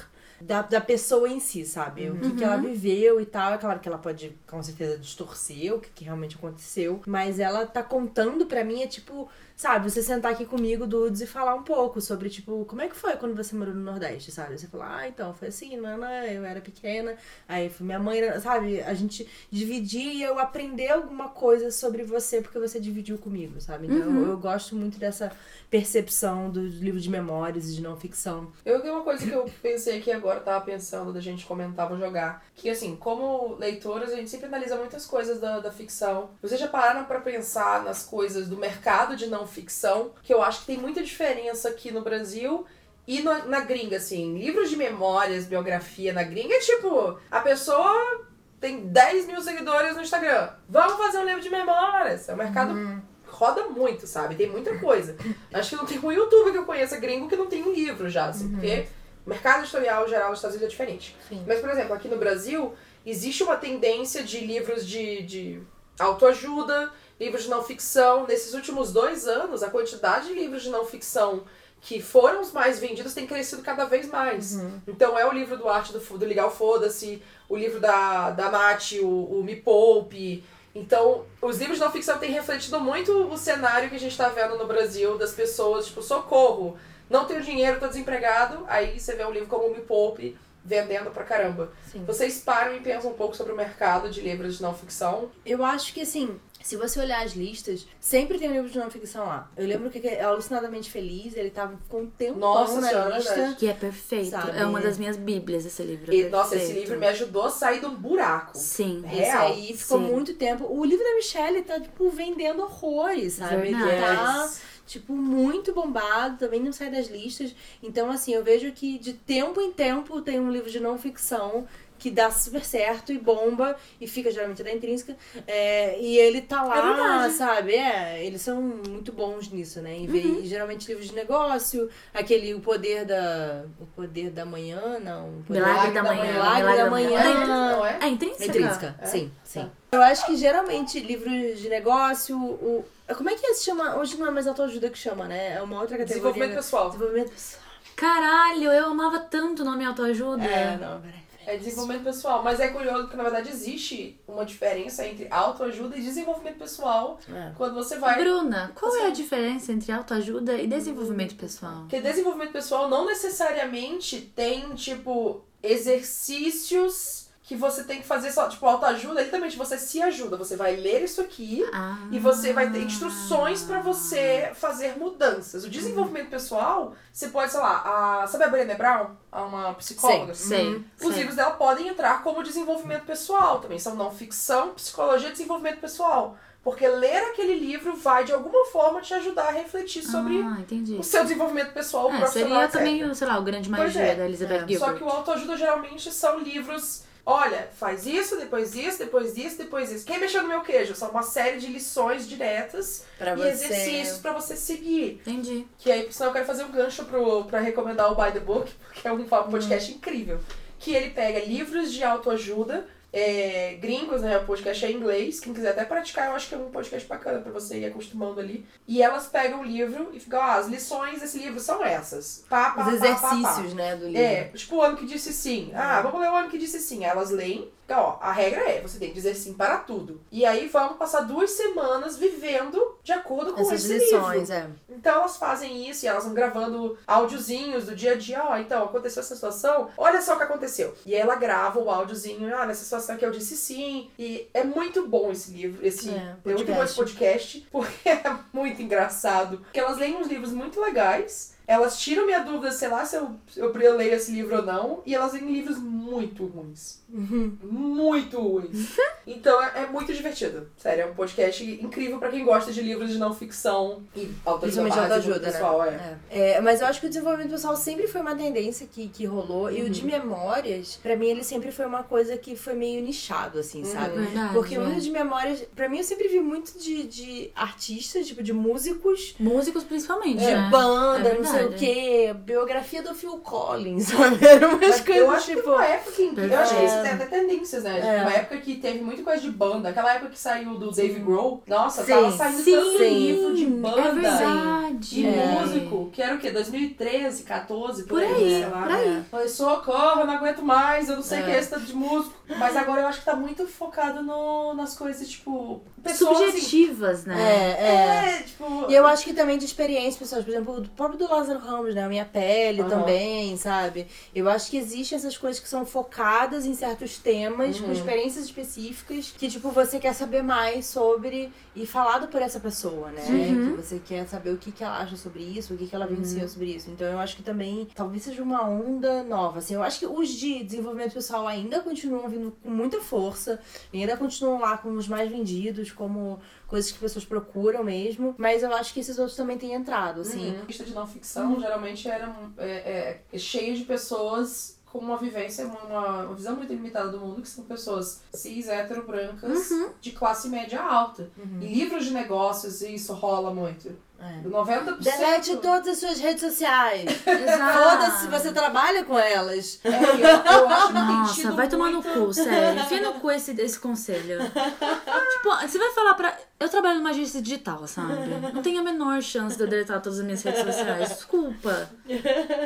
da, da pessoa em si, sabe? O que, que ela viveu e tal. É claro que ela pode, com certeza, distorcer o que, que realmente aconteceu. Mas ela tá contando pra mim, é tipo, sabe? Você sentar aqui comigo, Dudes, e falar um pouco sobre, tipo, como é que foi quando você morou no Nordeste, sabe? Você falar, ah, então, foi assim, nana, eu era pequena. Aí foi minha mãe, sabe? A gente dividir e eu aprender alguma coisa sobre você porque você dividiu comigo, sabe? Então eu, eu gosto muito dessa percepção dos livros de memórias e de não ficção. Eu tenho uma coisa que eu pensei aqui agora, tava pensando da gente comentar, vou jogar. Que assim, como leitoras, a gente sempre analisa muitas coisas da, da ficção. Vocês já pararam pra pensar nas coisas do mercado de não ficção? Que eu acho que tem muita diferença aqui no Brasil e na, na gringa, assim. Livros de memórias, biografia na gringa é tipo, a pessoa tem 10 mil seguidores no Instagram. Vamos fazer um livro de memórias. É um mercado roda muito, sabe? Tem muita coisa. Acho que não tem um youtuber que eu conheça gringo que não tem um livro já, assim, porque O mercado editorial geral dos Estados Unidos é diferente. Sim. Mas, por exemplo, aqui no Brasil, existe uma tendência de livros de, de autoajuda, livros de não ficção. Nesses últimos dois anos, a quantidade de livros de não ficção que foram os mais vendidos tem crescido cada vez mais. Então é o livro do Arte do, do Ligar o Foda-se, o livro da, da Nath, o, o Me Poupe. Então, os livros de não ficção têm refletido muito o cenário que a gente tá vendo no Brasil, das pessoas, tipo, socorro, não tenho dinheiro, tô desempregado. Aí você vê um livro como o Me Poupe vendendo pra caramba. Sim. Vocês param e pensam um pouco sobre o mercado de livros de não ficção. Eu acho que assim, se você olhar as listas, sempre tem um livro de não ficção lá. Eu lembro que é alucinadamente feliz, ele tava com um tempão Nossa na Senhora, lista. verdade. Que é perfeito. Sabe? É uma das minhas bíblias esse livro. E, nossa, esse livro me ajudou a sair do buraco. Sim. Esse Real. aí ficou Sim. muito tempo. O livro da Michelle tá, tipo, vendendo horrores, sabe? Ele Verdade. tá, tipo, muito bombado, também não sai das listas. Então, assim, eu vejo que de tempo em tempo tem um livro de não ficção que dá super certo e bomba e fica geralmente da intrínseca. É, e ele tá É lá, verdade. sabe? É, eles são muito bons nisso, né? E, vê- Uhum. geralmente livros de negócio, aquele O Poder da. O Poder da Manhã, não. O Poder Milagre da Manhã. Milagre da Manhã. Não é? É intrínseca. é intrínseca, É? sim, sim. Tá. Eu acho que geralmente livros de negócio, o. Como é que se chama? Hoje não é mais autoajuda que chama, né? É uma outra categoria. Desenvolvimento né? pessoal. Desenvolvimento pessoal. Caralho, eu amava tanto o nome autoajuda. É, não, peraí. É desenvolvimento pessoal. Mas é curioso porque, na verdade, existe uma diferença entre autoajuda e desenvolvimento pessoal É. quando você vai. Bruna, qual é a diferença entre autoajuda e desenvolvimento pessoal? Porque desenvolvimento pessoal não necessariamente tem, tipo, exercícios que você tem que fazer só. Tipo, autoajuda, literalmente você se ajuda. Você vai ler isso aqui Ah. e você vai ter instruções pra você fazer mudanças. O desenvolvimento pessoal, você pode, sei lá, a, sabe a Brené Brown? A Uma psicóloga? Sei. Uhum. Os sei. livros dela podem entrar como desenvolvimento pessoal também. São não ficção, psicologia e desenvolvimento pessoal. Porque ler aquele livro vai, de alguma forma, te ajudar a refletir sobre Ah, o seu desenvolvimento pessoal, o É, profissional, seria também, o, sei lá, o Grande Magia é. da Elizabeth É. Gilbert. Só que o autoajuda geralmente são livros. Olha, faz isso, depois isso, depois isso, depois isso. Quem mexeu no meu queijo? São uma série de lições diretas Pra e você. exercícios pra você seguir. Entendi. Que aí, por sinal, eu quero fazer um gancho pro, pra recomendar o By the Book, porque é um podcast Uhum. incrível. Que ele pega livros de autoajuda, é, gringos, né? O podcast é em inglês. Quem quiser até praticar, eu acho que é um podcast bacana pra você ir acostumando ali. E elas pegam o livro e ficam, ah, as lições desse livro são essas. Pá, pá, Os pá, pá, pá. exercícios, né, do livro. É, tipo o ano que disse sim. Ah, vamos ler o ano que disse sim. Elas leem. Então, ó, a regra é, você tem que dizer sim para tudo. E aí vamos passar duas semanas vivendo de acordo com Essas esse lições, livro. é. Então elas fazem isso e elas vão gravando áudiozinhos do dia a dia. Ó, então, aconteceu essa situação, olha só o que aconteceu. E aí ela grava o áudiozinho, ah, nessa situação aqui eu disse sim. E é muito bom esse livro, esse É, muito bom esse podcast, porque é muito engraçado. Porque elas leem uns livros muito legais. Elas tiram minha dúvida, sei lá, se eu, se eu leio esse livro ou não. E elas leem livros muito ruins. Muito ruins. Então é, é muito divertido. Sério, é um podcast incrível pra quem gosta de livros de não ficção e autoajuda, autoajuda, desenvolvimento pessoal, é. né? É. É, mas eu acho que o desenvolvimento pessoal sempre foi uma tendência que, que rolou. E o de memórias, pra mim, ele sempre foi uma coisa que foi meio nichado, assim, sabe? Verdade. Porque é. muito de memórias, pra mim, eu sempre vi muito de, de artistas, tipo, de músicos, Músicos principalmente, de né? banda, É não sei o quê, biografia do Phil Collins, sabe? Eram umas Mas coisas eu acho que tipo. foi uma época que. Eu acho que isso É. tem até tendências, né? Tipo, É. Uma época que teve muita coisa de banda. Aquela época que saiu do Dave Grohl. Nossa, Sim. tava saindo Sim, tanto livro de banda. É verdade. E É. músico, que era o quê? 2013, 14, Por aí, sei lá. por aí. Falei, socorro, eu não aguento mais, eu não sei o É. que é esse tanto de músico. Mas agora eu acho que tá muito focado no, nas coisas, tipo, pessoas assim, Subjetivas, né? É, é. É, tipo. E eu acho que também de experiência, pessoas, por exemplo, o próprio do Lázaro Ramos, né? A minha pele Aham. também, sabe? Eu acho que existem essas coisas que são focadas em certos temas, Uhum. com experiências específicas, que, tipo, você quer saber mais sobre e falado por essa pessoa, né? Uhum. Que você quer saber o que, que ela acha sobre isso, o que, que ela Uhum. vivenciou sobre isso. Então eu acho que também talvez seja uma onda nova. Assim, eu acho que os de desenvolvimento pessoal ainda continuam vindo com muita força, e ainda continuam lá como os mais vendidos, como coisas que pessoas procuram mesmo. Mas eu acho que esses outros também têm entrado, assim. Uhum. lista de não ficção geralmente era é, é, é cheio de pessoas com uma vivência, uma, uma visão muito limitada do mundo, que são pessoas cis, hétero, brancas, de classe média alta. E livros de negócios, isso rola muito. É. 90%. Delete todas as suas redes sociais. Exato. Foda-se se você trabalha com elas. É, eu, eu acho Nossa, vai tomar muito... no cu, sério. Enfia no cu esse, esse conselho. tipo, você vai falar pra. Eu trabalho numa agência digital, sabe? Não tem a menor chance de eu deletar todas as minhas redes sociais. Desculpa.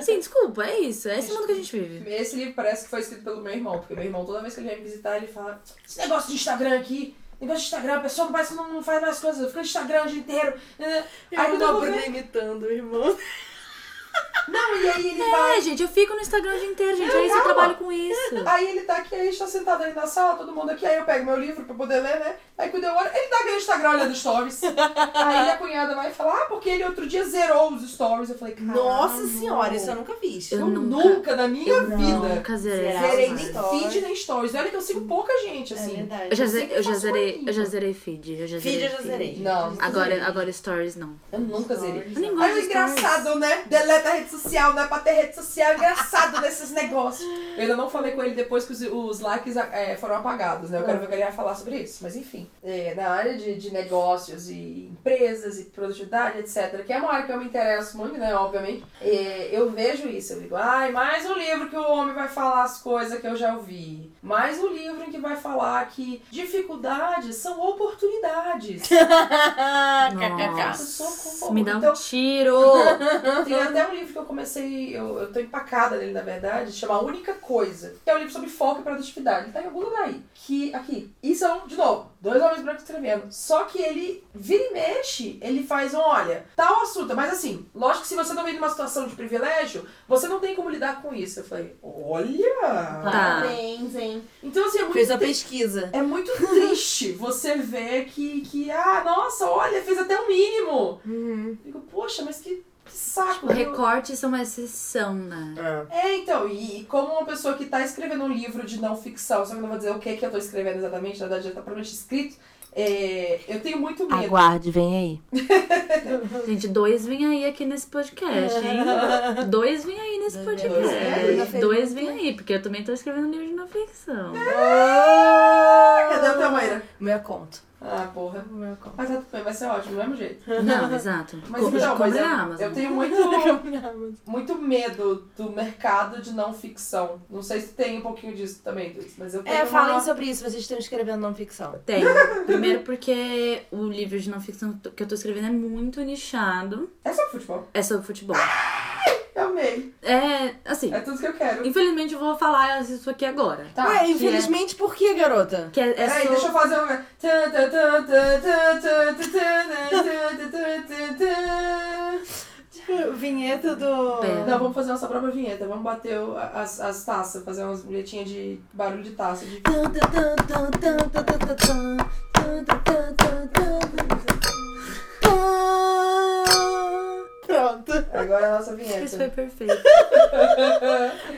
Sim, desculpa, é isso. É esse mundo que a gente vive. Esse livro parece que foi escrito pelo meu irmão, porque meu irmão, toda vez que ele vem me visitar, ele fala: Esse negócio de Instagram aqui, negócio de Instagram, a pessoa parece que não, não faz mais coisas, fica no Instagram o dia inteiro. né? Aí quando eu vou ver- imitando o irmão. Não, e aí ele É, vai. gente, eu fico no Instagram o dia inteiro, gente. É isso, eu trabalho com isso. Aí ele tá aqui, aí a gente tá sentado ali na sala, todo mundo aqui, aí eu pego meu livro pra poder ler, né? Aí quando eu olho, ele tá aqui no Instagram olhando stories. aí minha cunhada vai falar, ah, porque ele outro dia zerou os stories. Eu falei, caralho. Nossa senhora, isso eu nunca vi. Eu Eu nunca- nunca, na minha Eu vida. nunca zerei. Zerei nem stories. feed nem stories. Olha que eu sigo pouca gente, assim. verdade. Eu já, Eu já zerei, eu já zerei feed. Eu já Feed zerei eu já zerei. Não, Agora, zerei. agora stories não. Eu nunca zerei. Eu nem gosto Aí de engraçado, né? Deleta a rede social, não é pra ter rede social. Engraçado desses negócios. Eu ainda não falei com ele depois que os, os likes é, foram apagados, né? Eu quero ver o que ele vai falar sobre isso. Mas enfim, é, na área de, de negócios e empresas e produtividade, etc., que é uma área que eu me interesso muito, né? Obviamente, é, eu vejo isso. Eu digo, ai, mais um livro que o homem vai falar as coisas que eu já ouvi. Mais um livro em que vai falar que dificuldades são oportunidades. Nossa, me dá um Então, tiro. tem até um livro que eu comecei, eu, eu tô empacada nele, na verdade, chama A Única Coisa. Que é um livro sobre foco e produtividade. Ele tá em algum lugar aí. Que, aqui. E são, de novo, dois homens brancos escrevendo. Só que ele, vira e mexe, ele faz um, olha, tal assunto. Mas assim, lógico que se você não vem numa situação de privilégio, você não tem como lidar com isso. Eu falei, olha! Tá. Parabéns, hein? Então, assim, é muito Fez a pesquisa. é muito triste você ver que, que, ah, nossa, olha, fez até o mínimo. Uhum. Digo, poxa, mas que, que saco. O Eu- recortes são uma exceção, né? É, então, e, e como uma pessoa que tá escrevendo um livro de não ficção, só que eu não vou dizer o que que eu tô escrevendo exatamente, na verdade já tá provavelmente escrito, é, eu tenho muito medo. Aguarde, vem aí. Gente, dois vem aí aqui nesse podcast, hein? Dois vem aí nesse podcast. aí. Dois vem aí, porque eu também tô escrevendo um livro de não ficção. Cadê o teu Maíra? Meu conto. Ah, porra. Mas tá tudo bem, vai ser ótimo, do mesmo jeito. Não, exato. Mas Compre- compre mas eu, Amazon. eu tenho muito, muito medo do mercado de não ficção. Não sei se tem um pouquinho disso também, Dudes, mas eu tenho É, uma... falem sobre isso, vocês estão escrevendo não ficção. Tem. Primeiro porque o livro de não ficção que eu tô escrevendo é muito nichado. É sobre futebol. É sobre futebol. Eu amei. É, assim, É tudo que eu quero. Infelizmente eu vou falar isso aqui agora. Tá. Ué, infelizmente, por que, garota? Que é, é Peraí, so- deixa eu fazer um. Vinheta do. Pera. Não, vamos fazer nossa própria vinheta. Vamos bater o- as, as taças, fazer umas vinhetinhas de barulho de taça. De... Pronto. Agora é a nossa Isso foi vinheta. perfeito.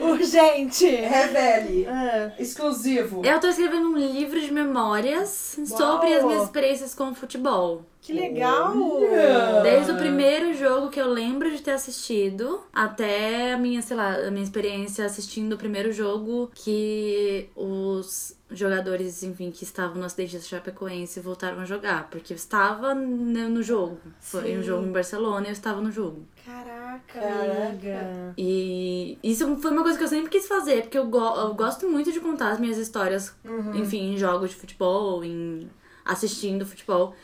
Urgente. Revele. É. Exclusivo. Eu tô escrevendo um livro de memórias sobre as minhas experiências com o futebol. Que legal. Olha. Desde o primeiro jogo que eu lembro de ter assistido até a minha, sei lá, a minha experiência assistindo o primeiro jogo que os jogadores, enfim, que estavam no acidente da Chapecoense voltaram a jogar. Porque eu estava no jogo. Foi um Sim. jogo em Barcelona e eu estava no jogo. Caraca, Caraca. amiga. E isso foi uma coisa que eu sempre quis fazer, porque eu, go- eu gosto muito de contar as minhas histórias, enfim, em jogos de futebol, em assistindo futebol.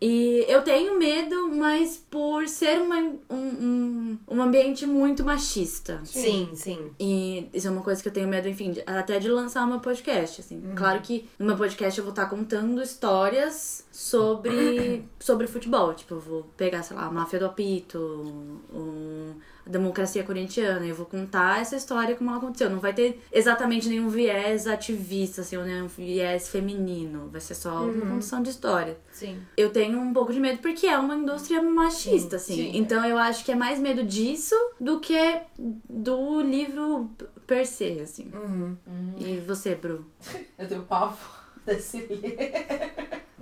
E eu tenho medo, mas por ser uma, um, um, um ambiente muito machista. Sim, sim. E isso é uma coisa que eu tenho medo, enfim, de- até de lançar o meu podcast, assim. Claro que no meu podcast eu vou estar contando histórias sobre, sobre futebol. Tipo, eu vou pegar, sei lá, a máfia do apito, um, democracia corintiana. Eu vou contar essa história como ela aconteceu. Não vai ter exatamente nenhum viés ativista, assim, ou nenhum viés feminino. Vai ser só uma condição de história. Sim. Eu tenho um pouco de medo porque é uma indústria machista, assim. sim. Então eu acho que é mais medo disso do que do livro per se, assim. Uhum. E você, Bru? Eu tenho pavor desse livro.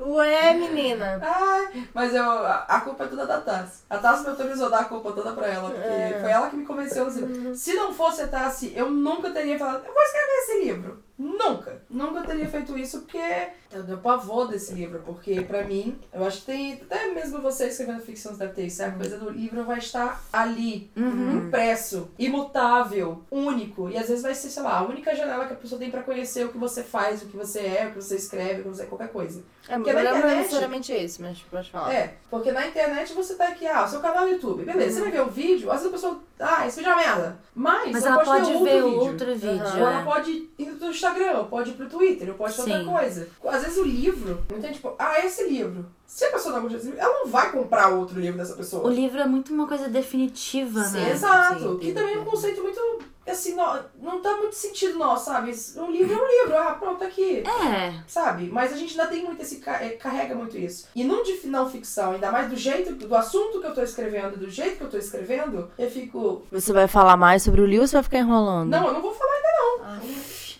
Ué, menina. Ai, mas eu, a, culpa é toda da Tassi. A Tassi me autorizou a dar a culpa toda pra ela, porque É. foi ela que me convenceu. Assim. Se não fosse a Tassi, eu nunca teria falado, eu vou escrever esse livro. Nunca. Nunca teria feito isso porque eu tenho pavor desse livro. Porque pra mim, eu acho que tem. Até mesmo você escrevendo ficção, deve ter isso. A coisa do livro vai estar ali, impresso, imutável, único. E às vezes vai ser, sei lá, a única janela que a pessoa tem pra conhecer o que você faz, o que você é, o que você escreve, o que você qualquer coisa. É, Porque mas não é necessariamente esse, mas pode falar. É, porque na internet você tá aqui, ah, seu canal no YouTube, beleza, você vai ver o vídeo, às vezes a pessoa, ah, esse vídeo é uma merda. Mas, Mas ela ela pode, pode ver ver outro vídeo. outro vídeo. Ou ela é. pode ir Instagram, ou pode ir pro Twitter, ou pode fazer Sim. outra coisa. Às vezes o livro, muita gente, tipo, ah, esse livro. Se a pessoa não gosta desse livro, ela não vai comprar outro livro dessa pessoa. O livro é muito uma coisa definitiva, Sim. né? Exato. sim, que também é um conceito muito, assim, não, não tá muito sentido nosso, sabe? Um livro é um livro, ah, pronto, tá aqui. É. sabe? Mas a gente ainda tem muito esse. eh, carrega muito isso. E num de não ficção, ainda mais do jeito, do assunto que eu tô escrevendo, do jeito que eu tô escrevendo, eu fico. Você vai falar mais sobre o livro ou você vai ficar enrolando? Não, eu não vou falar ainda não. Ela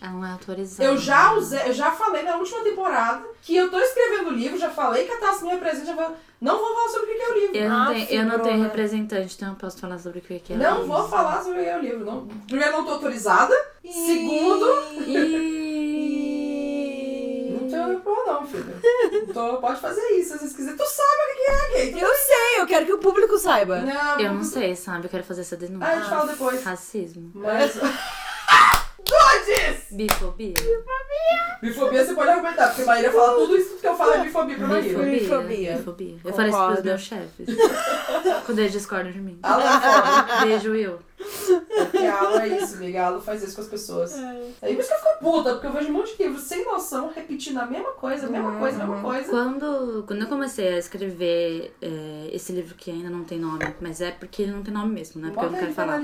não é autorizada. Eu já usei, eu já falei na última temporada que eu tô escrevendo o livro, já falei que a Tassi me representa, já vou, não vou falar sobre o que é o livro. Eu não, Ah, tenho, eu não tenho representante, então eu posso falar sobre o que é. Não isso. vou falar sobre o que é o livro. Não. Primeiro, não tô autorizada. Segundo, E... não tenho problema não, filha. Então pode fazer isso, se vocês quiserem. Tu sabe o que é gay. Eu sei, eu quero que o público saiba. Não, Eu não sei, sabe? Eu quero fazer essa denúncia. Ah, a gente fala depois. Racismo. Mas. Dudes! Bifobia. Bifobia você pode argumentar, porque Maíra fala tudo isso que eu falo é bifobia pra Maíra. Bifobia. Bifobia. Bifobia. Eu falei isso pros meus chefes. Quando eles discordam de mim. Alan foda. Beijo, Will. Porque a Alan é isso, liga. A Alan faz isso com as pessoas. Aí por isso que eu fico puta, porque eu vejo um monte de livros sem noção, repetindo a mesma coisa, a mesma coisa, a mesma coisa. Quando, quando eu comecei a escrever é, esse livro que ainda não tem nome, mas é porque ele não tem nome mesmo, não é porque eu não Bota quero falar.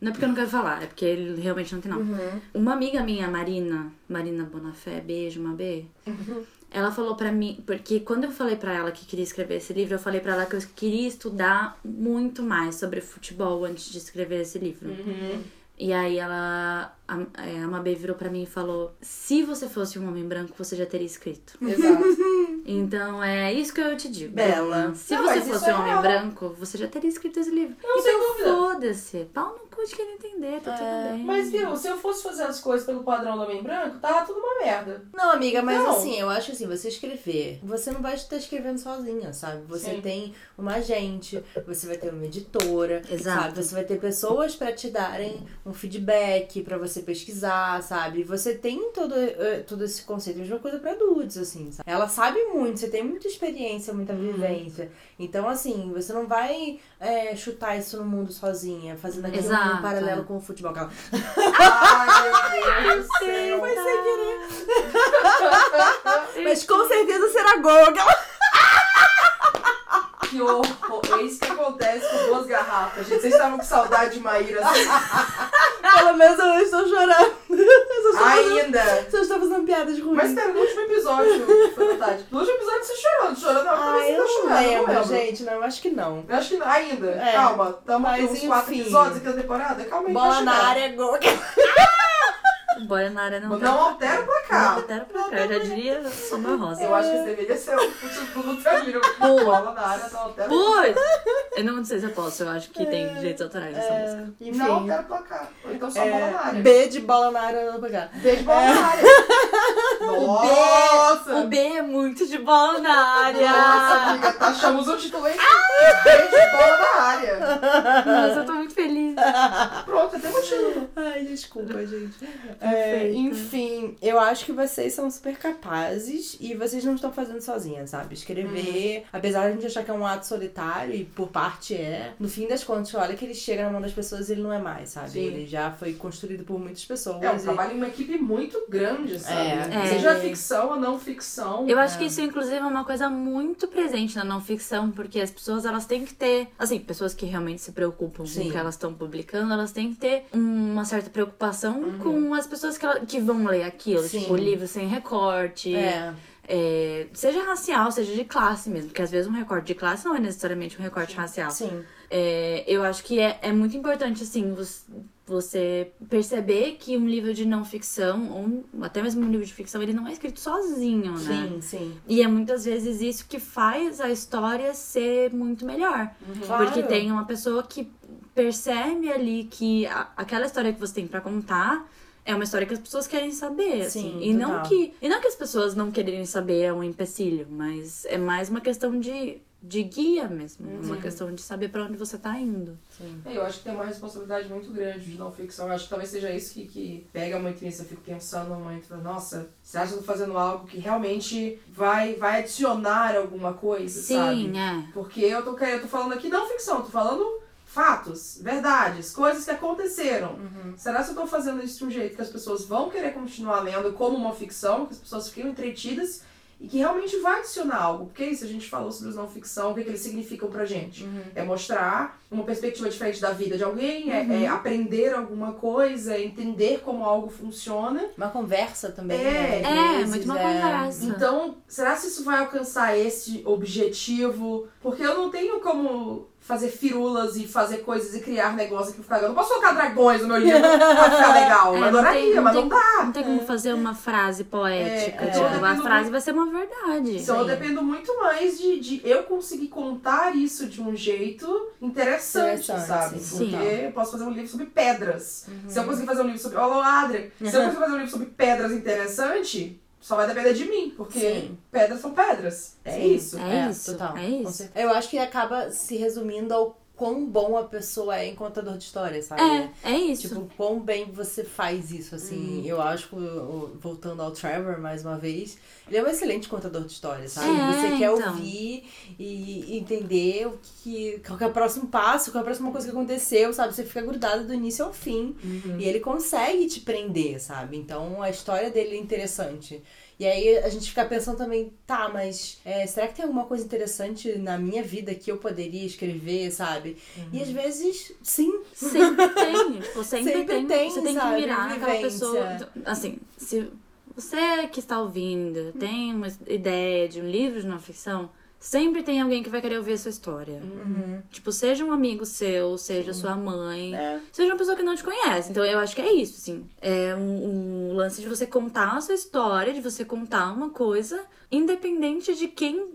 Não é porque eu não quero falar, é porque ele realmente não tem nome. Uhum. Uma amiga minha, Marina, Marina Bonafé, beijo, uma B. Ela falou pra mim, porque quando eu falei pra ela que queria escrever esse livro, eu falei pra ela que eu queria estudar muito mais sobre futebol antes de escrever esse livro. E aí ela, a, é, a Mabê virou pra mim e falou: se você fosse um homem branco, você já teria escrito. Exato. Então é isso que eu te digo. Bela. Se Não, você fosse é um homem real. branco, você já teria escrito esse livro. Não, sem então dúvida. foda-se. Pau no cu de quem não entender, tá É, tudo bem. Mas viu, se eu fosse fazer as coisas pelo padrão do homem branco, tava tudo uma merda. Não, amiga, mas Não. assim, eu acho assim, você escrever, você não vai estar escrevendo sozinha, sabe? Você Sim. tem uma agente, você vai ter uma editora, Exato. sabe? Você vai ter pessoas pra te darem um feedback, pra você pesquisar, sabe? Você tem todo, eh, todo esse conceito, a mesma coisa pra adultos, assim, sabe? Ela sabe muito, você tem muita experiência, muita vivência. Então, assim, você não vai eh, chutar isso no mundo sozinha, fazendo aqui um paralelo com o futebol. Ai, meu Deus céu. Foi sem querer. Mas com certeza será gol. Aquela... Que horror. É isso que acontece com duas garrafas, gente. Vocês estavam com saudade de Maíra assim? Pelo menos eu estou chorando. Eu estou fazendo, Ainda. eu estou fazendo piadas ruins. Mas pera, no último episódio, foi verdade. No último episódio você chorando, chorando, não, Ah, eu não chorando, eu lembro, não gente. Não, acho que não. Eu acho que não, ainda. É. Calma, estamos aqui uns quatro enfim. episódios aqui na temporada. Calma aí, Bola na área, gol. Bora na área não. Não altera o Não placar. altera pra cá, eu já diria Summer Rosa. Eu acho que esse deveria ser o título do livro. Bola na área, não altera. Putz! Eu não sei se eu posso, eu acho que tem direitos autorais nessa música. Enfim. Não altera o placar. Então só bola na É, área. B de bola na área, não pegar. Beijo bola na área. Nossa! O B é muito de bola na Nossa, área! amiga, tá, achamos o título aí. Beijo bola na área. Nossa, eu tô muito feliz. Pronto, tem motivo. Ai, desculpa, gente. É, Perfeito. enfim, eu acho que vocês são super capazes e vocês não estão fazendo sozinhas, sabe? Escrever, apesar de a gente achar que é um ato solitário e por parte é, no fim das contas, olha que ele chega na mão das pessoas e ele não é mais, sabe? Sim. Ele já foi construído por muitas pessoas. É um e- trabalho em uma equipe muito grande, sabe? É. Seja É. ficção ou não ficção. Eu acho que isso, inclusive, é uma coisa muito presente na não ficção, porque as pessoas elas têm que ter, assim, pessoas que realmente se preocupam Sim. com o que elas estão publicando, elas têm que ter uma certa preocupação com as pessoas que, ela- que vão ler aquilo, Sim. tipo, livro sem recorte. É. é, seja racial, seja de classe mesmo, porque às vezes um recorte de classe não é necessariamente um recorte racial. Sim. É, eu acho que é, é muito importante, assim, você perceber que um livro de não ficção, ou até mesmo um livro de ficção, ele não é escrito sozinho, né? Sim, sim. E é muitas vezes isso que faz a história ser muito melhor. Claro. Porque tem uma pessoa que percebe ali que a- aquela história que você tem pra contar é uma história que as pessoas querem saber, assim. Sim, E não, que, e não que as pessoas não quererem saber é um empecilho, mas é mais uma questão de, de guia mesmo. Uma questão de saber pra onde você tá indo. É, Eu acho que tem uma responsabilidade muito grande de não ficção. Eu acho que talvez seja isso que, que pega muito nisso. Eu fico pensando muito, nossa, será que eu tô fazendo algo que realmente vai, vai adicionar alguma coisa, sabe? Sim, é. Porque eu tô, eu tô falando aqui não ficção, tô falando fatos, verdades, coisas que aconteceram. Será que eu tô fazendo isso de um jeito que as pessoas vão querer continuar lendo como uma ficção, que as pessoas ficam entretidas e que realmente vai adicionar algo? Porque é isso, a gente falou sobre os não ficção, o que, que eles significam pra gente. É mostrar uma perspectiva diferente da vida de alguém, é- é, aprender alguma coisa, é entender como algo funciona. Uma conversa também. É, né? É, muito uma é. conversa. Então, será que isso vai alcançar esse objetivo? Porque eu não tenho como fazer firulas e fazer coisas e criar negócio aqui ficar legal. Eu não posso colocar dragões no meu livro pra ficar legal. É, adoraria, tem- não mas tem- não dá. Não tem como fazer uma frase poética. É, tipo, é. a frase vai ser uma verdade. Então eu Sim. dependo muito mais de, de eu conseguir contar isso de um jeito interessante, Interessante, sabe? sim. Porque eu posso fazer um livro sobre pedras. Se eu conseguir fazer um livro sobre. Olá, Adria! Se eu conseguir fazer um livro sobre pedras interessante, só vai depender de mim, porque Sim. pedras são pedras. É Sim. isso. É isso, total. é isso. Eu acho que acaba se resumindo ao quão bom a pessoa é em contador de histórias, sabe? É, é isso. Tipo, quão bem você faz isso, assim. Eu acho que, voltando ao Trevor, mais uma vez, ele é um excelente contador de histórias, sabe? É, você quer então. ouvir e entender o que, qual é o próximo passo, qual é a próxima coisa que aconteceu, sabe? Você fica grudado do início ao fim. E ele consegue te prender, sabe? Então, a história dele é interessante. E aí a gente fica pensando também, tá, mas é, será que tem alguma coisa interessante na minha vida que eu poderia escrever, sabe? E às vezes, sim, Sempre tem. Tipo, sempre, Sempre tem. tem, Você tem que sabe, virar aquela vivência. pessoa. Assim, se você que está ouvindo tem uma ideia de um livro de não ficção, sempre tem alguém que vai querer ouvir a sua história. Tipo, seja um amigo seu, seja sua mãe, É. seja uma pessoa que não te conhece. Então eu acho que é isso, assim. É um, um lance de você contar a sua história, de você contar uma coisa, independente de quem.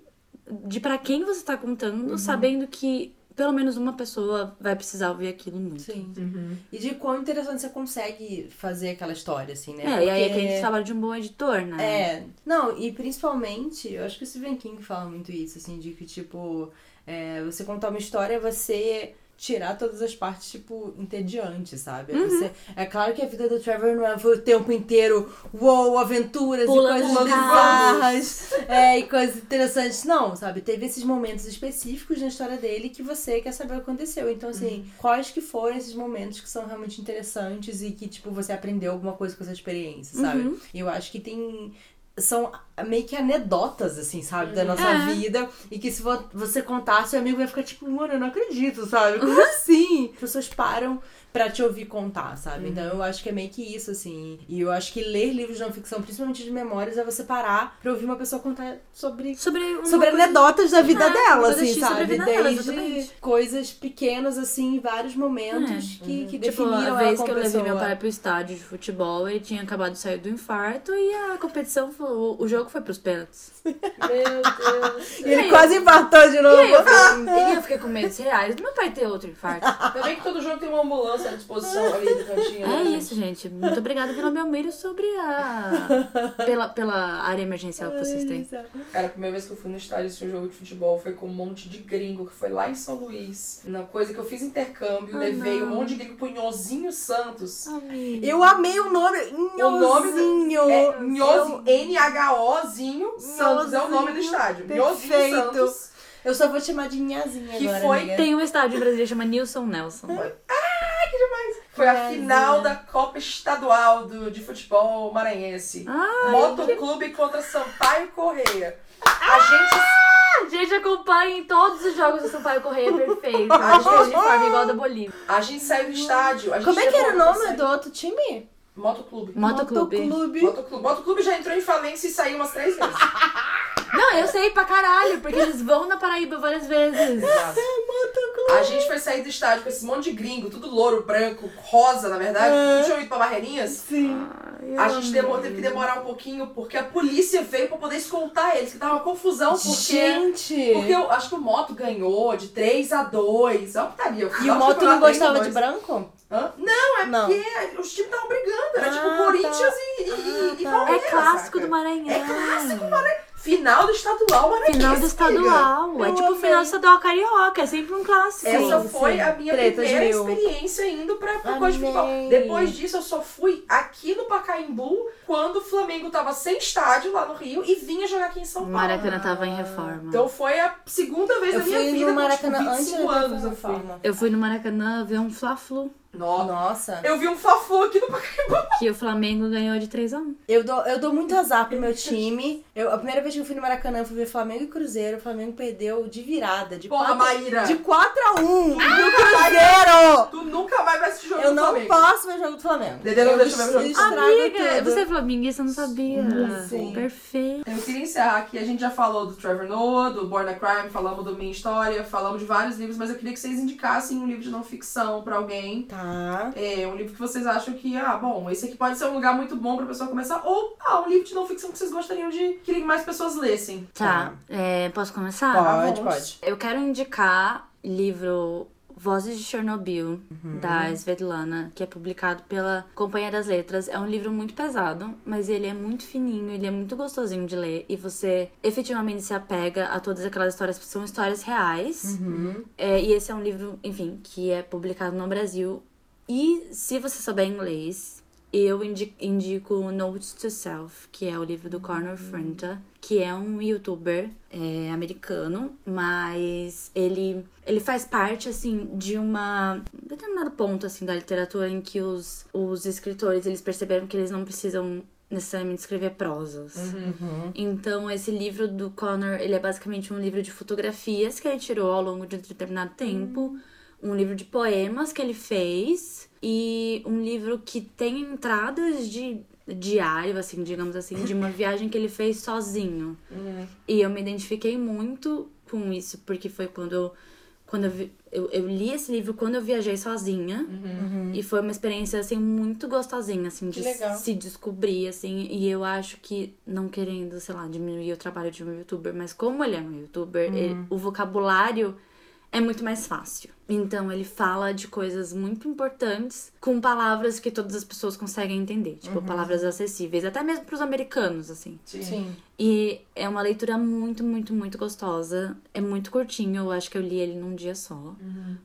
de para quem você tá contando, sabendo que pelo menos uma pessoa vai precisar ouvir aquilo muito. Sim. Uhum. E de quão interessante você consegue fazer aquela história, assim, né? É, e aí é que a Porque- gente fala de um bom editor, né? É, não, e principalmente, eu acho que o Stephen King fala muito isso, assim, de que, tipo, é, você contar uma história você tirar todas as partes, tipo, entediantes, sabe? É você- é claro que a vida do Trevor não é foi o tempo inteiro, uou, aventuras Pulando e coisas bizarras, é, e coisas interessantes. Não, sabe? Teve esses momentos específicos na história dele que você quer saber o que aconteceu. Então, assim, quais que foram esses momentos que são realmente interessantes e que, tipo, você aprendeu alguma coisa com essa experiência, sabe? Uhum. Eu acho que tem são meio que anedotas, assim, sabe, da nossa É. vida. E que se vo- você contar, seu amigo vai ficar tipo, mano, eu não acredito, sabe? Como assim? As pessoas param pra te ouvir contar, sabe? Então eu acho que é meio que isso, assim. E eu acho que ler livros de não ficção, principalmente de memórias, é você parar pra ouvir uma pessoa contar sobre. Sobre, Sobre anedotas da vida É, dela, assim, X sobre a sabe? vida dela, Desde exatamente. coisas pequenas, assim, em vários momentos É. que, que Tipo, definiram a ela vez como que eu levei pessoa. meu pai pro estádio de futebol, ele tinha acabado de sair do infarto e a competição, foi, o- jogo foi pros pênaltis. Meu Deus. E ele quase infartou de novo. E aí eu fiquei, e eu fiquei com medo reais meu pai ter outro infarto. Ainda bem que todo jogo tem uma ambulância à disposição ali do cantinho. É né, isso, gente. Muito obrigada pelo meu meio sobre a. pela, pela área emergencial que vocês têm. Cara, a primeira vez que eu fui no estádio assistir um jogo de futebol foi com um monte de gringo, que foi lá em São Luís. Na coisa que eu fiz intercâmbio, Ah, levei um não. monte de gringo pro Nhozinho Santos. Eu amei o nome. O nome Nhozinho. É Nhozinho, N-H-O-zinho Santos é o nome do Nhozinho. estádio. Nhozinho Perfeito. Santos. Eu só vou te chamar de Nhazinha Que agora, foi- amiga. Tem um estádio em Brasília que chama Nilson Nelson. Foi a final da Copa Estadual do, de Futebol Maranhense. Ah, Motoclube contra Sampaio Correia. A gente a gente acompanha em todos os jogos do Sampaio Correia perfeito. A gente uniforme igual da Bolívia. A gente saiu do estádio. Como é que era o nome do outro time? Motoclube. Motoclube. Motoclube. Motoclube. Motoclube já entrou em falência e saiu umas três vezes. Não, eu sei pra caralho, porque eles vão na Paraíba várias vezes. Exato. Motoclube. A gente foi sair do estádio com esse monte de gringo, tudo louro, branco, rosa, na verdade. Ah. Tudo tinha ido pra Barreirinhas. Sim. A gente demorou, teve que demorar um pouquinho porque a polícia veio pra poder escoltar eles, que tava uma confusão, porque. Gente! Porque eu acho que o Moto ganhou de 3 a 2. É uma putaria. E o final de Moto não gostava de branco? Hã? Não, é Não. porque os times estavam brigando. Era Ah, tipo Corinthians tá. e, e, Ah, e tá. Palmeiras. É clássico saca? do Maranhão. É clássico do Maranhão. Final do estadual maranhense. Final do amiga. estadual. É Eu tipo o final do estadual carioca. É sempre um clássico. Essa Sim, foi sim. a minha Tretas primeira experiência indo pra, pra coisa de futebol. Depois disso, eu só fui aqui no Pacaembu quando o Flamengo tava sem estádio lá no Rio e vinha jogar aqui em São O Paulo. Maracanã tava em reforma. Então foi a segunda vez Eu na minha fui vida no com Maracanã tipo, antes 25 da anos eu fui. reforma. Eu fui no Maracanã ver um Fla-Flu. Nossa. Nossa. Eu vi um Fla-Flu aqui no Pacaembu. Que o Flamengo ganhou de 3x1. Eu dou, eu dou muito azar pro meu time. Eu, a primeira vez que eu fui no Maracanã, eu fui ver Flamengo e Cruzeiro. O Flamengo perdeu de virada. De Porra, 4, Maíra. De 4 a 1 no Cruzeiro! Tu nunca mais vai assistir jogo Eu do não Flamengo. posso ver jogo do Flamengo. Dedê não Eu deixa eu ver o jogo do estrago Amiga, tudo. você é flamenguista, eu não sabia. Sim. Perfeito. Eu queria encerrar aqui. A gente já falou do Trevor Noah, do Born a Crime, falamos do Minha História, falamos de vários livros, mas eu queria que vocês indicassem um livro de não ficção pra alguém. Tá. É um livro que vocês acham que, ah, bom, esse aqui pode ser um lugar muito bom pra pessoa começar. Ou, ah, um livro de não ficção que vocês gostariam de que mais pessoas lessem. Tá, é, posso começar? Pode, vamos. pode. Eu quero indicar livro Vozes de Chernobyl, Uhum. da Svetlana, que é publicado pela Companhia das Letras. É um livro muito pesado, mas ele é muito fininho, ele é muito gostosinho de ler. E você efetivamente se apega a todas aquelas histórias, porque são histórias reais. Uhum. É, e esse é um livro, enfim, que é publicado no Brasil. E se você souber inglês, eu indi- indico Notes to Self, que é o livro do Conor Franta, que é um youtuber é, americano, mas ele, ele faz parte, assim, de uma um determinado ponto, assim, da literatura em que os, os escritores, eles perceberam que eles não precisam necessariamente escrever prosas. Uhum. Então, esse livro do Connor, ele é basicamente um livro de fotografias que ele tirou ao longo de um determinado tempo, um livro de poemas que ele fez e um livro que tem entradas de diário, assim, digamos assim, de uma viagem que ele fez sozinho. E eu me identifiquei muito com isso, porque foi quando eu, quando eu, vi- eu, eu li esse livro quando eu viajei sozinha. E foi uma experiência, assim, muito gostosinha, assim, de se descobrir, assim. E eu acho que, não querendo, sei lá, diminuir o trabalho de um youtuber, mas como ele é um youtuber, ele- o vocabulário é muito mais fácil. Então ele fala de coisas muito importantes com palavras que todas as pessoas conseguem entender, tipo palavras acessíveis, até mesmo pros americanos, assim. Sim. E é uma leitura muito, muito, muito gostosa. É muito curtinho, eu acho que eu li ele num dia só.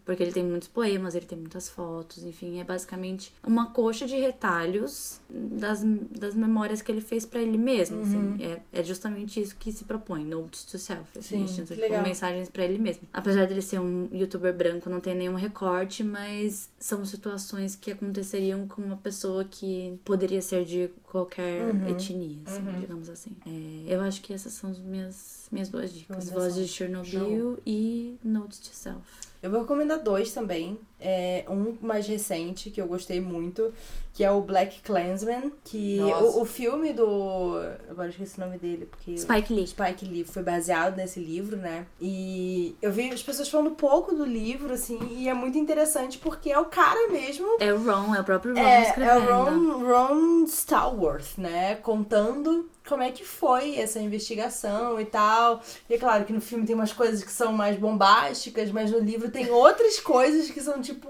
Porque ele tem muitos poemas, ele tem muitas fotos, enfim, é basicamente uma coxa de retalhos das, das memórias que ele fez pra ele mesmo. assim. É, é justamente isso que se propõe, Notes to Self. Assim, Sim, tipo, que legal. mensagens pra ele mesmo. Apesar dele ser um youtuber branco, não tem nenhum recorte, mas são situações que aconteceriam com uma pessoa que poderia ser de qualquer Uhum. etnia, assim, digamos assim. É, eu acho que essas são as minhas, minhas duas dicas. Vozes de Chernobyl e Notes to Self. Eu vou recomendar dois também. É, um mais recente, que eu gostei muito, que é o Black Klansman. Que o, o filme do. Agora eu esqueci o nome dele, porque. Spike Lee. Spike Lee foi baseado nesse livro, né? E eu vi as pessoas falando pouco do livro, assim, e é muito interessante porque é o cara mesmo. É o Ron, é o próprio Ron É, é escrevendo. o Ron, Ron Stallworth, né? Contando como é que foi essa investigação e tal. E é claro que no filme tem umas coisas que são mais bombásticas, mas no livro tem outras coisas que são tipo,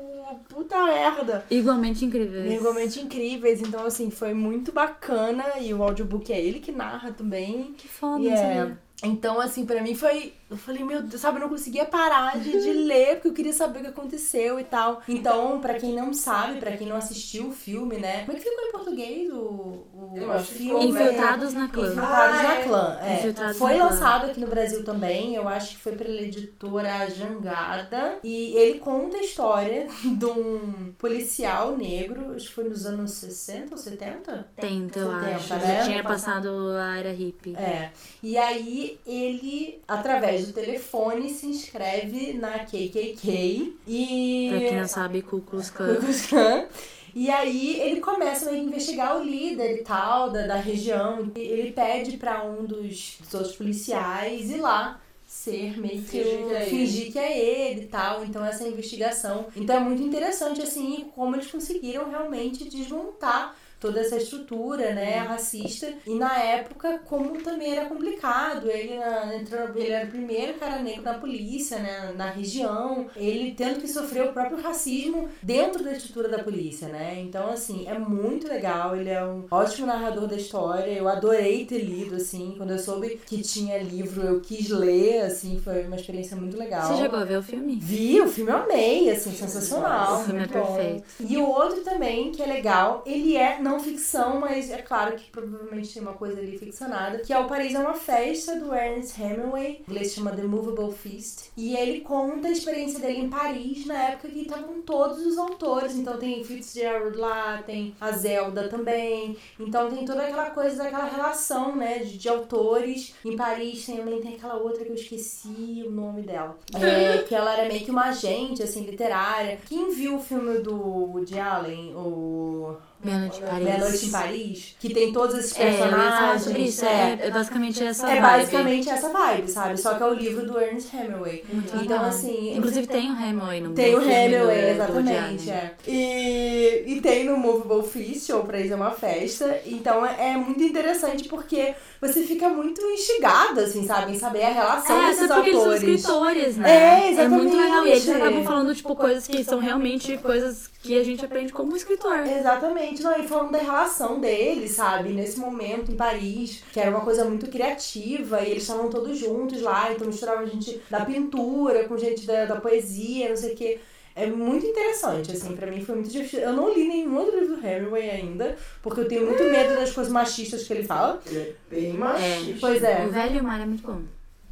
puta merda. Igualmente incrível. Igualmente incríveis, então assim, foi muito bacana e o audiobook é ele que narra também. Que foda, E é, então, assim, pra mim foi. Eu falei, meu Deus, sabe, eu não conseguia parar de, de ler, porque eu queria saber o que aconteceu e tal. Então, pra quem não sabe, pra quem não assistiu o filme, né? Como é que ficou em português o, o, Eu o filme? Infiltrados na clã. Infiltrados Ah, na é. Clã. É. Infiltrados Foi na Clã. lançado aqui no Brasil também, eu acho que foi pela editora Jangada. E ele conta a história de um policial negro, acho que foi nos anos 60 ou 70? Tenta, eu 70, acho. né? Já tinha passado a era hippie. É. E aí ele, através do telefone, se inscreve na KKK e. Pra quem não sabe, Ku Klux Ku Klan. Klux Klan. E aí ele começa a investigar o líder e tal da, da região. E ele pede pra um dos, dos outros policiais ir lá ser meio que Fingir que é fingir que é ele e tal. Então essa investigação. Então é muito interessante assim como eles conseguiram realmente desmontar toda essa estrutura, né, racista. E na época, como também era complicado, ele, na, entrou, ele era o primeiro cara negro na polícia, né, na região, ele tendo que sofrer o próprio racismo dentro da estrutura da polícia, né. Então, assim, é muito legal, ele é um ótimo narrador da história, eu adorei ter lido, assim, quando eu soube que tinha livro, eu quis ler, assim, foi uma experiência muito legal. Você chegou a ver o filme? Vi, o filme eu amei, assim, sensacional. O filme é bom. perfeito. E o outro também, que é legal, ele é não ficção, mas é claro que provavelmente tem uma coisa ali ficcionada, que é o Paris é uma Festa, do Ernest Hemingway. Em inglês chama The Movable Feast. E ele conta a experiência dele em Paris, na época que estavam todos os autores. Então tem Fitzgerald lá, tem a Zelda também. Então tem toda aquela coisa, daquela relação, né, de, de autores. Em Paris também tem aquela outra que eu esqueci o nome dela. É, que ela era meio que uma agente, assim, literária. Quem viu o filme do Woody Allen, o... Meia Noite em Paris. Meia Noite em Paris, que tem todos esses É, personagens. sobre isso. É, é basicamente essa É vibe. basicamente essa vibe, sabe? Só que é o livro do Ernest Hemingway. Muito então, legal. assim. Inclusive tem o Hemingway no Tem o Hemingway, exatamente. É. E, e tem no Movable Feast, ou pra isso é uma festa. Então é, é muito interessante porque você fica muito instigada, assim, sabe? Em saber a relação É, desses eles são autores. escritores, né? É, exatamente. muito legal. E eles acabam falando, tipo, coisas que são realmente coisas que a gente aprende como escritor. Exatamente, não, e falando da relação deles, sabe, nesse momento em Paris, que era uma coisa muito criativa, e eles estavam todos juntos lá, então misturavam gente da pintura com gente da, da poesia, não sei o quê. É muito interessante, assim, pra mim foi muito difícil. Eu não li nenhum outro livro do Hemingway ainda, porque eu tenho muito medo das coisas machistas que ele fala. Ele é bem machista. Pois é. O Velho e o Mar é muito bom.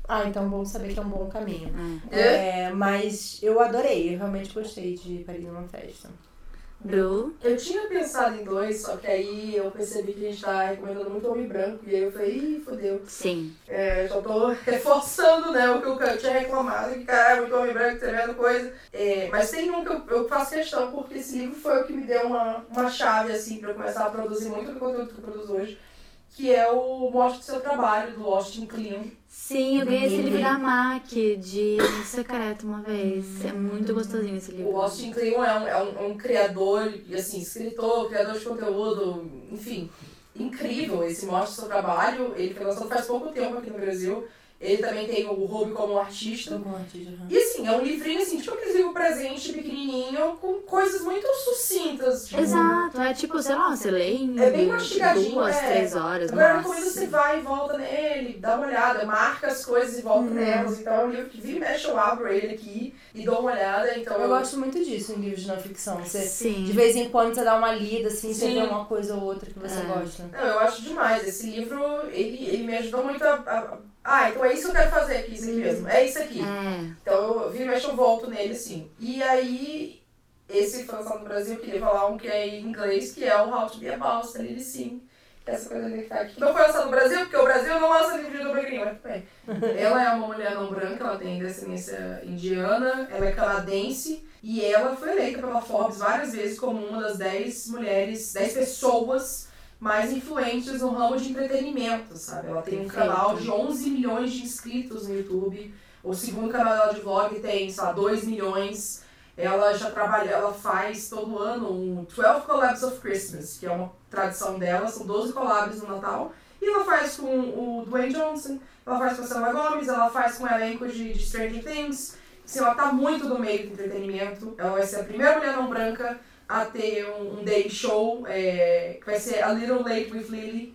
Ah, então bom saber que é um bom caminho. É. É, mas eu adorei, eu realmente gostei de Paris numa festa. Bru. Eu tinha pensado em dois, só que aí eu percebi que a gente tá recomendando muito homem branco. E aí eu falei, ih, fodeu. Sim. É, já tô reforçando, né, o que eu tinha reclamado, que cara, é muito homem branco, tremendo coisa. É, mas tem um que eu, eu faço questão, porque esse livro foi o que me deu uma, uma chave, assim, pra eu começar a produzir muito do conteúdo que eu produzo hoje, que é o Mostre do Seu Trabalho, do Austin Kleon. Sim, eu ganhei esse livro da MAC de secreto uma vez. É muito gostosinho esse livro. O Austin Kleon é um, é um, é um criador, assim, escritor, criador de conteúdo, enfim, incrível. Esse Mostre do Seu Trabalho, ele foi lançado faz pouco tempo aqui no Brasil. Ele também tem o Hobby como artista. com artista. E assim, é um livrinho assim, tipo aquele livro presente, pequenininho, com coisas muito sucintas. Tipo, Exato, é tipo, sei lá, você lê em É bem mastigadinho, duas, é. três horas. Agora, eu no recomendo você vai e volta nele, dá uma olhada, marca as coisas e volta Uhum. nelas. Então é um livro que vira e mexe, eu abro ele aqui e dou uma olhada. Então Eu gosto muito disso em livros de não ficção. Você, Sim. de vez em quando você dá uma lida, assim, você Sim. vê uma coisa ou outra que você É. gosta. Não, eu acho demais. Esse livro, ele, ele me ajudou muito a, a- Ah, então é isso que eu quero fazer aqui, isso aqui mesmo. É isso aqui. É. Então eu e mexo, eu volto nele, assim. E aí, esse foi lançado no Brasil, eu queria falar um que é em inglês, que é o How to Be a Boss, da Lily Sim. Essa coisa que tá aqui. Não foi lançado no Brasil, porque o Brasil não lança livro de dobra gringa, mas tudo bem. Ela é uma mulher não branca, ela tem descendência indiana, ela é canadense, e ela foi eleita pela Forbes várias vezes como uma das 10 mulheres, 10 pessoas mais influentes no ramo de entretenimento, sabe? Ela tem um canal de 11 milhões de inscritos no YouTube. O segundo canal dela de vlog tem, sei lá, 2 milhões. Ela já trabalha, ela faz todo ano um 12 Collabs of Christmas, que é uma tradição dela, são 12 collabs no Natal. E ela faz com o Dwayne Johnson, ela faz com a Selena Gomez, ela faz com o elenco de, de Stranger Things. Assim, ela tá muito no meio do entretenimento. Ela vai ser a primeira mulher não branca a ter um, um daily show, é, que vai ser A Little Late with Lily.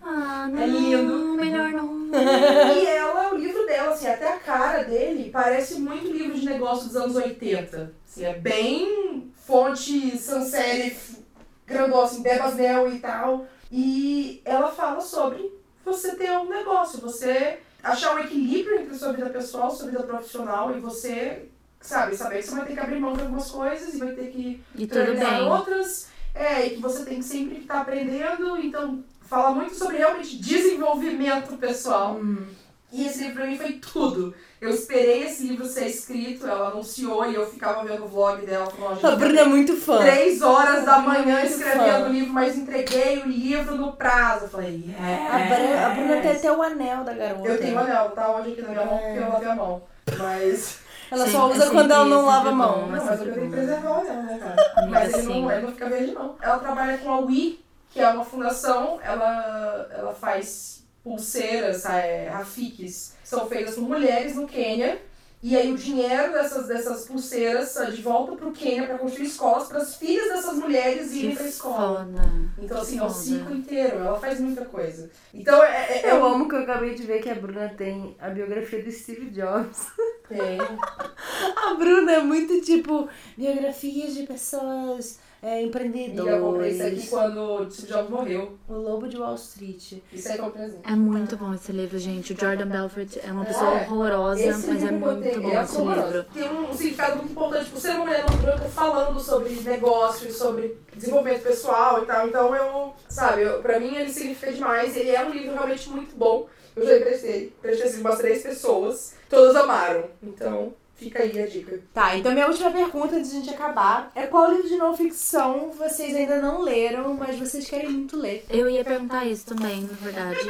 Ah, não. É lindo. Melhor não. e ela, o livro dela, assim, até a cara dele parece muito livro de negócio dos anos 80. Assim, é bem fonte sans serif, grandão, assim, Bebasnel e tal. E ela fala sobre você ter um negócio, você achar um equilíbrio entre a sua vida pessoal, sua vida profissional e você, sabe, saber que você vai ter que abrir mão de algumas coisas e vai ter que E priorizar outras. É, e que você tem que sempre estar aprendendo. Então, fala muito sobre realmente desenvolvimento pessoal. Hum. E esse livro pra mim foi tudo. Eu esperei esse livro ser escrito, ela anunciou e eu ficava vendo o vlog dela. Falando, A Bruna é muito fã. Três horas da manhã Muito escrevendo o livro, mas entreguei o livro no prazo. Eu falei, A, yeah. Bruna, a Bruna tem até o anel da garota. Eu tenho o anel, tá hoje aqui na minha mão porque eu lavei a mão. Mas. Ela Sim, só é usa quando ela não lava a mão. bom, Não, é mas eu sempre tenho que bom. preservar o anel, né, cara? Amiga, Mas ele sim. não, ele não fica verde, não. Ela trabalha com a Wii, que é uma fundação, ela, ela faz pulseiras, é, rafiques, são feitas por mulheres no Quênia. E aí o dinheiro dessas, dessas pulseiras é de volta pro Quênia para construir escolas para as filhas dessas mulheres irem pra escola. foda. Então, assim, é o ciclo inteiro. Ela faz muita coisa. Então, é. é, é Eu amo que eu acabei de ver que a Bruna tem a biografia do Steve Jobs. Tem. A Bruna é muito tipo biografias de pessoas é, E empreendedoras. eu comprei isso aqui quando o Steve Jobs morreu. O Lobo de Wall Street. Isso aí eu presente. É muito bom esse livro, gente. O Jordan Belfort é uma pessoa É. horrorosa, Esse mas é muito tenho, bom é esse horroroso. livro. Tem um significado muito importante por ser uma mulher não branca falando sobre negócios, sobre desenvolvimento pessoal e tal. Então eu, sabe, eu, pra mim ele significa demais. Ele é um livro realmente muito bom. Eu já emprestei, emprestei assim, umas três pessoas, todas amaram. Então fica aí a dica. Tá, então minha última pergunta antes de a gente acabar é qual livro de não ficção vocês ainda não leram, mas vocês querem muito ler? Eu ia perguntar isso também, na verdade.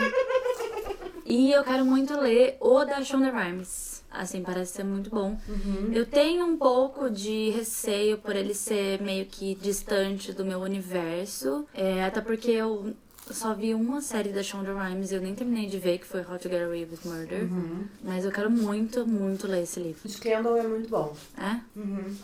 E eu quero muito ler o da Shonda Rhimes. Assim, parece ser muito bom. Eu tenho um pouco de receio por ele ser meio que distante do meu universo. É, até porque eu só vi uma série da Shonda Rhimes e eu nem terminei de ver, que foi How to Get Away with Murder. Mas eu quero muito, muito ler esse livro. Scandal é muito bom. É?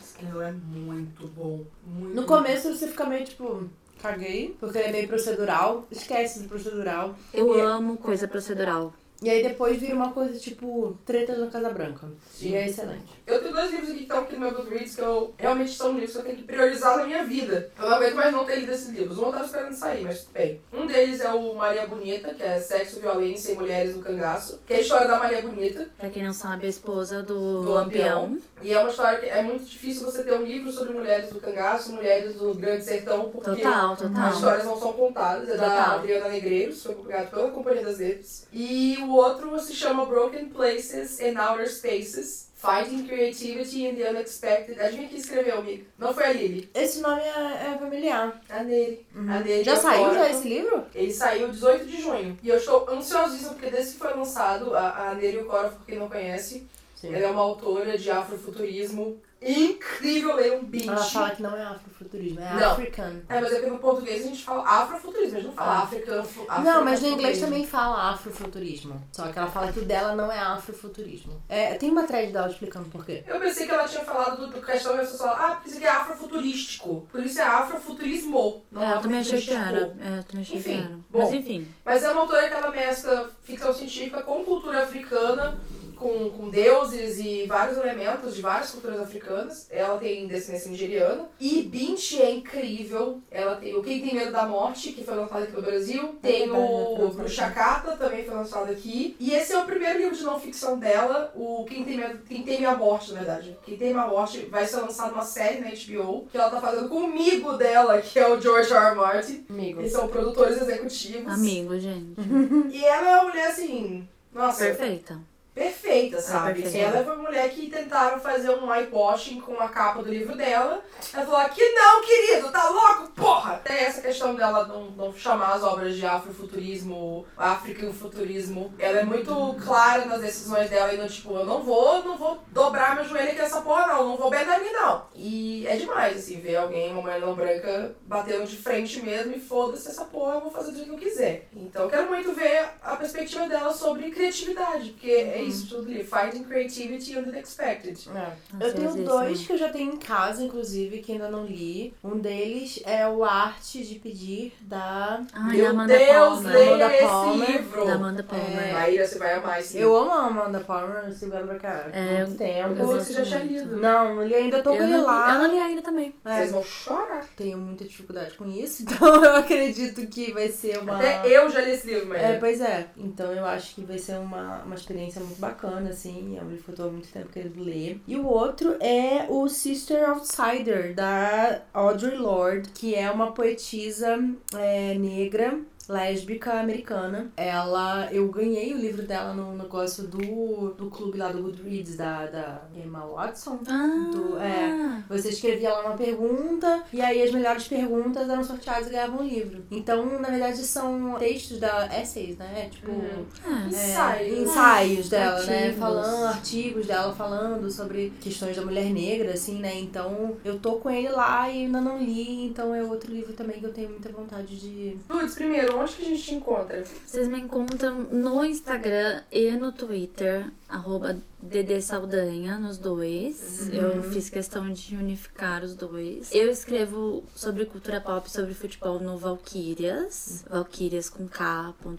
Scandal é muito bom. Muito No começo você fica meio tipo, caguei, porque ele é meio procedural. Esquece do procedural. Eu E- amo coisa procedural. E aí depois vira uma coisa tipo, tretas na Casa Branca. Sim. E é excelente. Eu tenho dois livros aqui que estão aqui no meu Goodreads que eu realmente são livros que eu tenho que priorizar na minha vida. Eu não aguento mais não ter lido esses livros. Um eu tava esperando sair, mas tudo bem. Um deles é o Maria Bonita, que é Sexo, Violência e Mulheres no Cangaço, que é a história da Maria Bonita. Pra quem não sabe, a esposa do, Do Lampião. E é uma história que é muito difícil você ter um livro sobre mulheres do cangaço, mulheres do Grande Sertão, porque Total, as total. histórias não são contadas. É da Total. Adriana Negreiros, foi publicado pela Companhia das Letras. E o outro se chama Broken Places and Outer Spaces. Fighting Creativity and the Unexpected. Adivinha quem escreveu, amigo? Não foi a Lily. Esse nome é, é familiar. A dele. A dele. Já é saiu já esse livro? Ele saiu 18 de junho. E eu estou ansiosíssima porque desde que foi lançado, a, a Neri Okora, por quem não conhece, Sim. ela é uma autora de afrofuturismo incrível, leia um binge. Ela fala que não é afrofuturismo, é Não. african. É, mas é porque no português a gente fala afrofuturismo, a gente não fala Ah. africano. Não, mas no inglês também fala afrofuturismo. Só que ela fala que o dela não é afrofuturismo. É, tem uma thread dela explicando por quê. Eu pensei que ela tinha falado do, do questão e pessoas falaram, ah, porque isso aqui é afrofuturístico. Por isso é afrofuturismo. Não É, eu também achei que era. É, eu também achei que Enfim, era. bom. Mas enfim. Mas é uma autora que ela mescla ficção científica com cultura africana, com, com deuses e vários elementos de várias culturas africanas. Ela tem descendência nigeriana. E Binti é incrível. Ela tem o Quem Tem Medo da Morte, que foi lançado aqui no Brasil. Tem verdade, foi o Bruxacata, também foi lançado aqui. E esse é o primeiro livro de não ficção dela, o Quem Tem Medo, Quem Teme a Morte, na verdade. Quem Teme a Morte vai ser lançado uma série na HBO, que ela tá fazendo com o amigo dela, que é o George R. R. Martin. Amigo. Eles são produtores executivos. Amigo, gente. E ela é uma mulher assim. Nossa, Perfeita. Perfeita, sabe? perfeita. Ela foi uma mulher que tentaram fazer um whitewashing com a capa do livro dela. Ela falou: que não, querido, tá louco, porra! Tem essa questão dela não, não chamar as obras de afrofuturismo, african futurismo. Ela é muito clara nas decisões dela e no tipo, eu não vou, não vou dobrar meu joelho aqui nessa porra, não, não vou bendar mim, não. E é demais, assim, ver alguém, uma mulher não branca, batendo de frente mesmo e foda-se essa porra, eu vou fazer do jeito que eu quiser. Então eu quero muito ver a perspectiva dela sobre criatividade, porque é isso tudo ali, finding creativity and unexpected. É. Eu tenho existe, dois né? que eu já tenho em casa, inclusive, que ainda não li. Um deles é o Arte de Pedir, da. Ai, Meu da Amanda Deus, Palmer. leia Amanda esse Palmer. livro! Da Amanda Palmer. Maíra, você vai amar esse Eu livro. amo a Amanda Palmer, eu sigo ela pra caralho. É, muito tempo. eu você já tinha lido. Não, não li ainda, tô com Eu ele lá. eu não li ainda também. É, Vocês vão chorar. tenho muita dificuldade com isso, então eu acredito que vai ser uma. Até eu já li esse livro, Maíra. É, pois é. Então eu acho que vai ser uma, uma experiência muito bacana, assim. É um livro que eu tô há muito tempo querendo ler. E o outro é o Sister Outsider, da Audre Lorde, que é uma poetisa é, negra lésbica americana. Ela, eu ganhei o livro dela no negócio do, do clube lá do Goodreads da, da Emma Watson. Ah, Do- é. Você escrevia lá uma pergunta e aí as melhores perguntas eram sorteadas e ganhavam um livro. Então, na verdade, são textos da essays, né? Tipo, Uhum. Ah, é, Ensaio. ensaios dela, né? Artigos. Falando, artigos dela falando sobre questões da mulher negra, assim, né? Então, eu tô com ele lá e ainda não li, então é outro livro também que eu tenho muita vontade de. Dudes, primeiro, onde que a gente te encontra? Vocês me encontram no Instagram e no Twitter, arroba Dedê Saldanha, nos dois. Eu fiz questão de unificar os dois. Eu escrevo sobre cultura pop, sobre futebol no Valkyrias, valkyrias com k.com.br.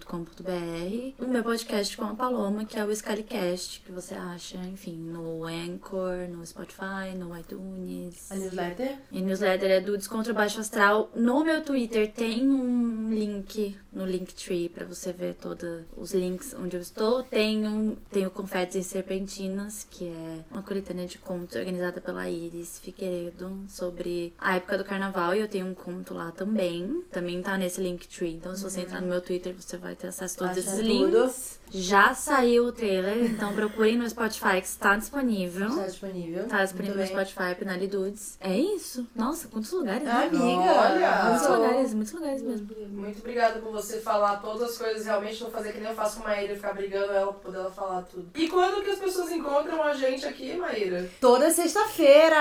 O meu podcast com a Paloma, que é o Scalicast, que você acha, enfim, no Anchor, no Spotify, no iTunes. A newsletter? E newsletter é do Descontra Baixo Astral. No meu Twitter tem um link no Linktree pra você ver todos os links onde eu estou. Tem, um, tem o Confetes e Serpentinas, que é uma coletânea de contos organizada pela Iris Figueiredo sobre a época do carnaval. E eu tenho um conto lá também. Também tá nesse Linktree. Então, se você entrar no meu Twitter, você vai ter acesso a todos Acha esses tudo. Já saiu o trailer, então procurem no Spotify que está disponível. Está disponível. Tá disponível no Muito bem. Spotify, Penali Dudes. É isso. Nossa, quantos lugares, né? amiga! Olha! Muitos lugares, muitos lugares mesmo. Muito obrigada por você falar todas as coisas. Realmente não fazer que nem eu faço com a Maíra, ficar brigando ela pra poder ela falar tudo. E quando que as pessoas encontram a gente aqui, Maíra? Toda sexta-feira,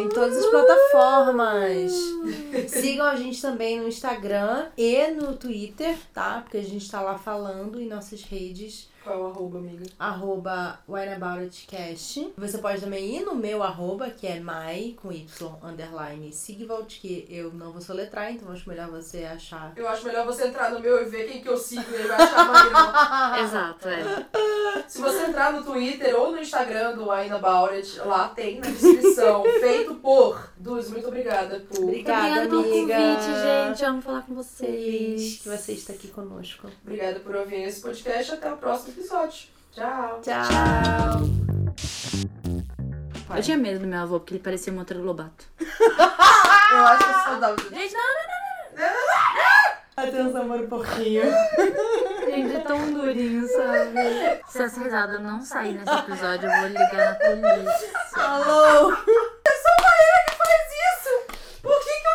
em todas as plataformas. Sigam a gente também no Instagram e no Twitter, tá? Porque a gente tá lá falando em nossas redes redes qual é o arroba, amiga? Arroba WhineAboutItCast. Você pode também ir no meu arroba, que é mai, com y, underline, Sigvald, que eu não vou soletrar, então acho melhor você achar. Eu acho melhor você entrar no meu e ver quem que eu sigo e ele vai achar Maíra. Exato, é. Se você entrar no Twitter ou no Instagram do Wine About It, lá tem na descrição. feito por Dudes, muito obrigada por. Obrigada, Obrigada pelo amiga. convite, gente. Amo falar com Feliz vocês. que você está aqui conosco. Obrigada por ouvir esse podcast. Até o próximo episódio. Tchau. Tchau. Eu tinha medo do meu avô, porque ele parecia um outro lobato. Eu acho que é saudável. Gente, não, não, não, não. Atenção, amor, um pouquinho. Gente, é tão durinho, sabe? Se essa risada não sair nesse episódio, eu vou ligar na polícia. Alô? É só a Maíra que faz isso! Por que que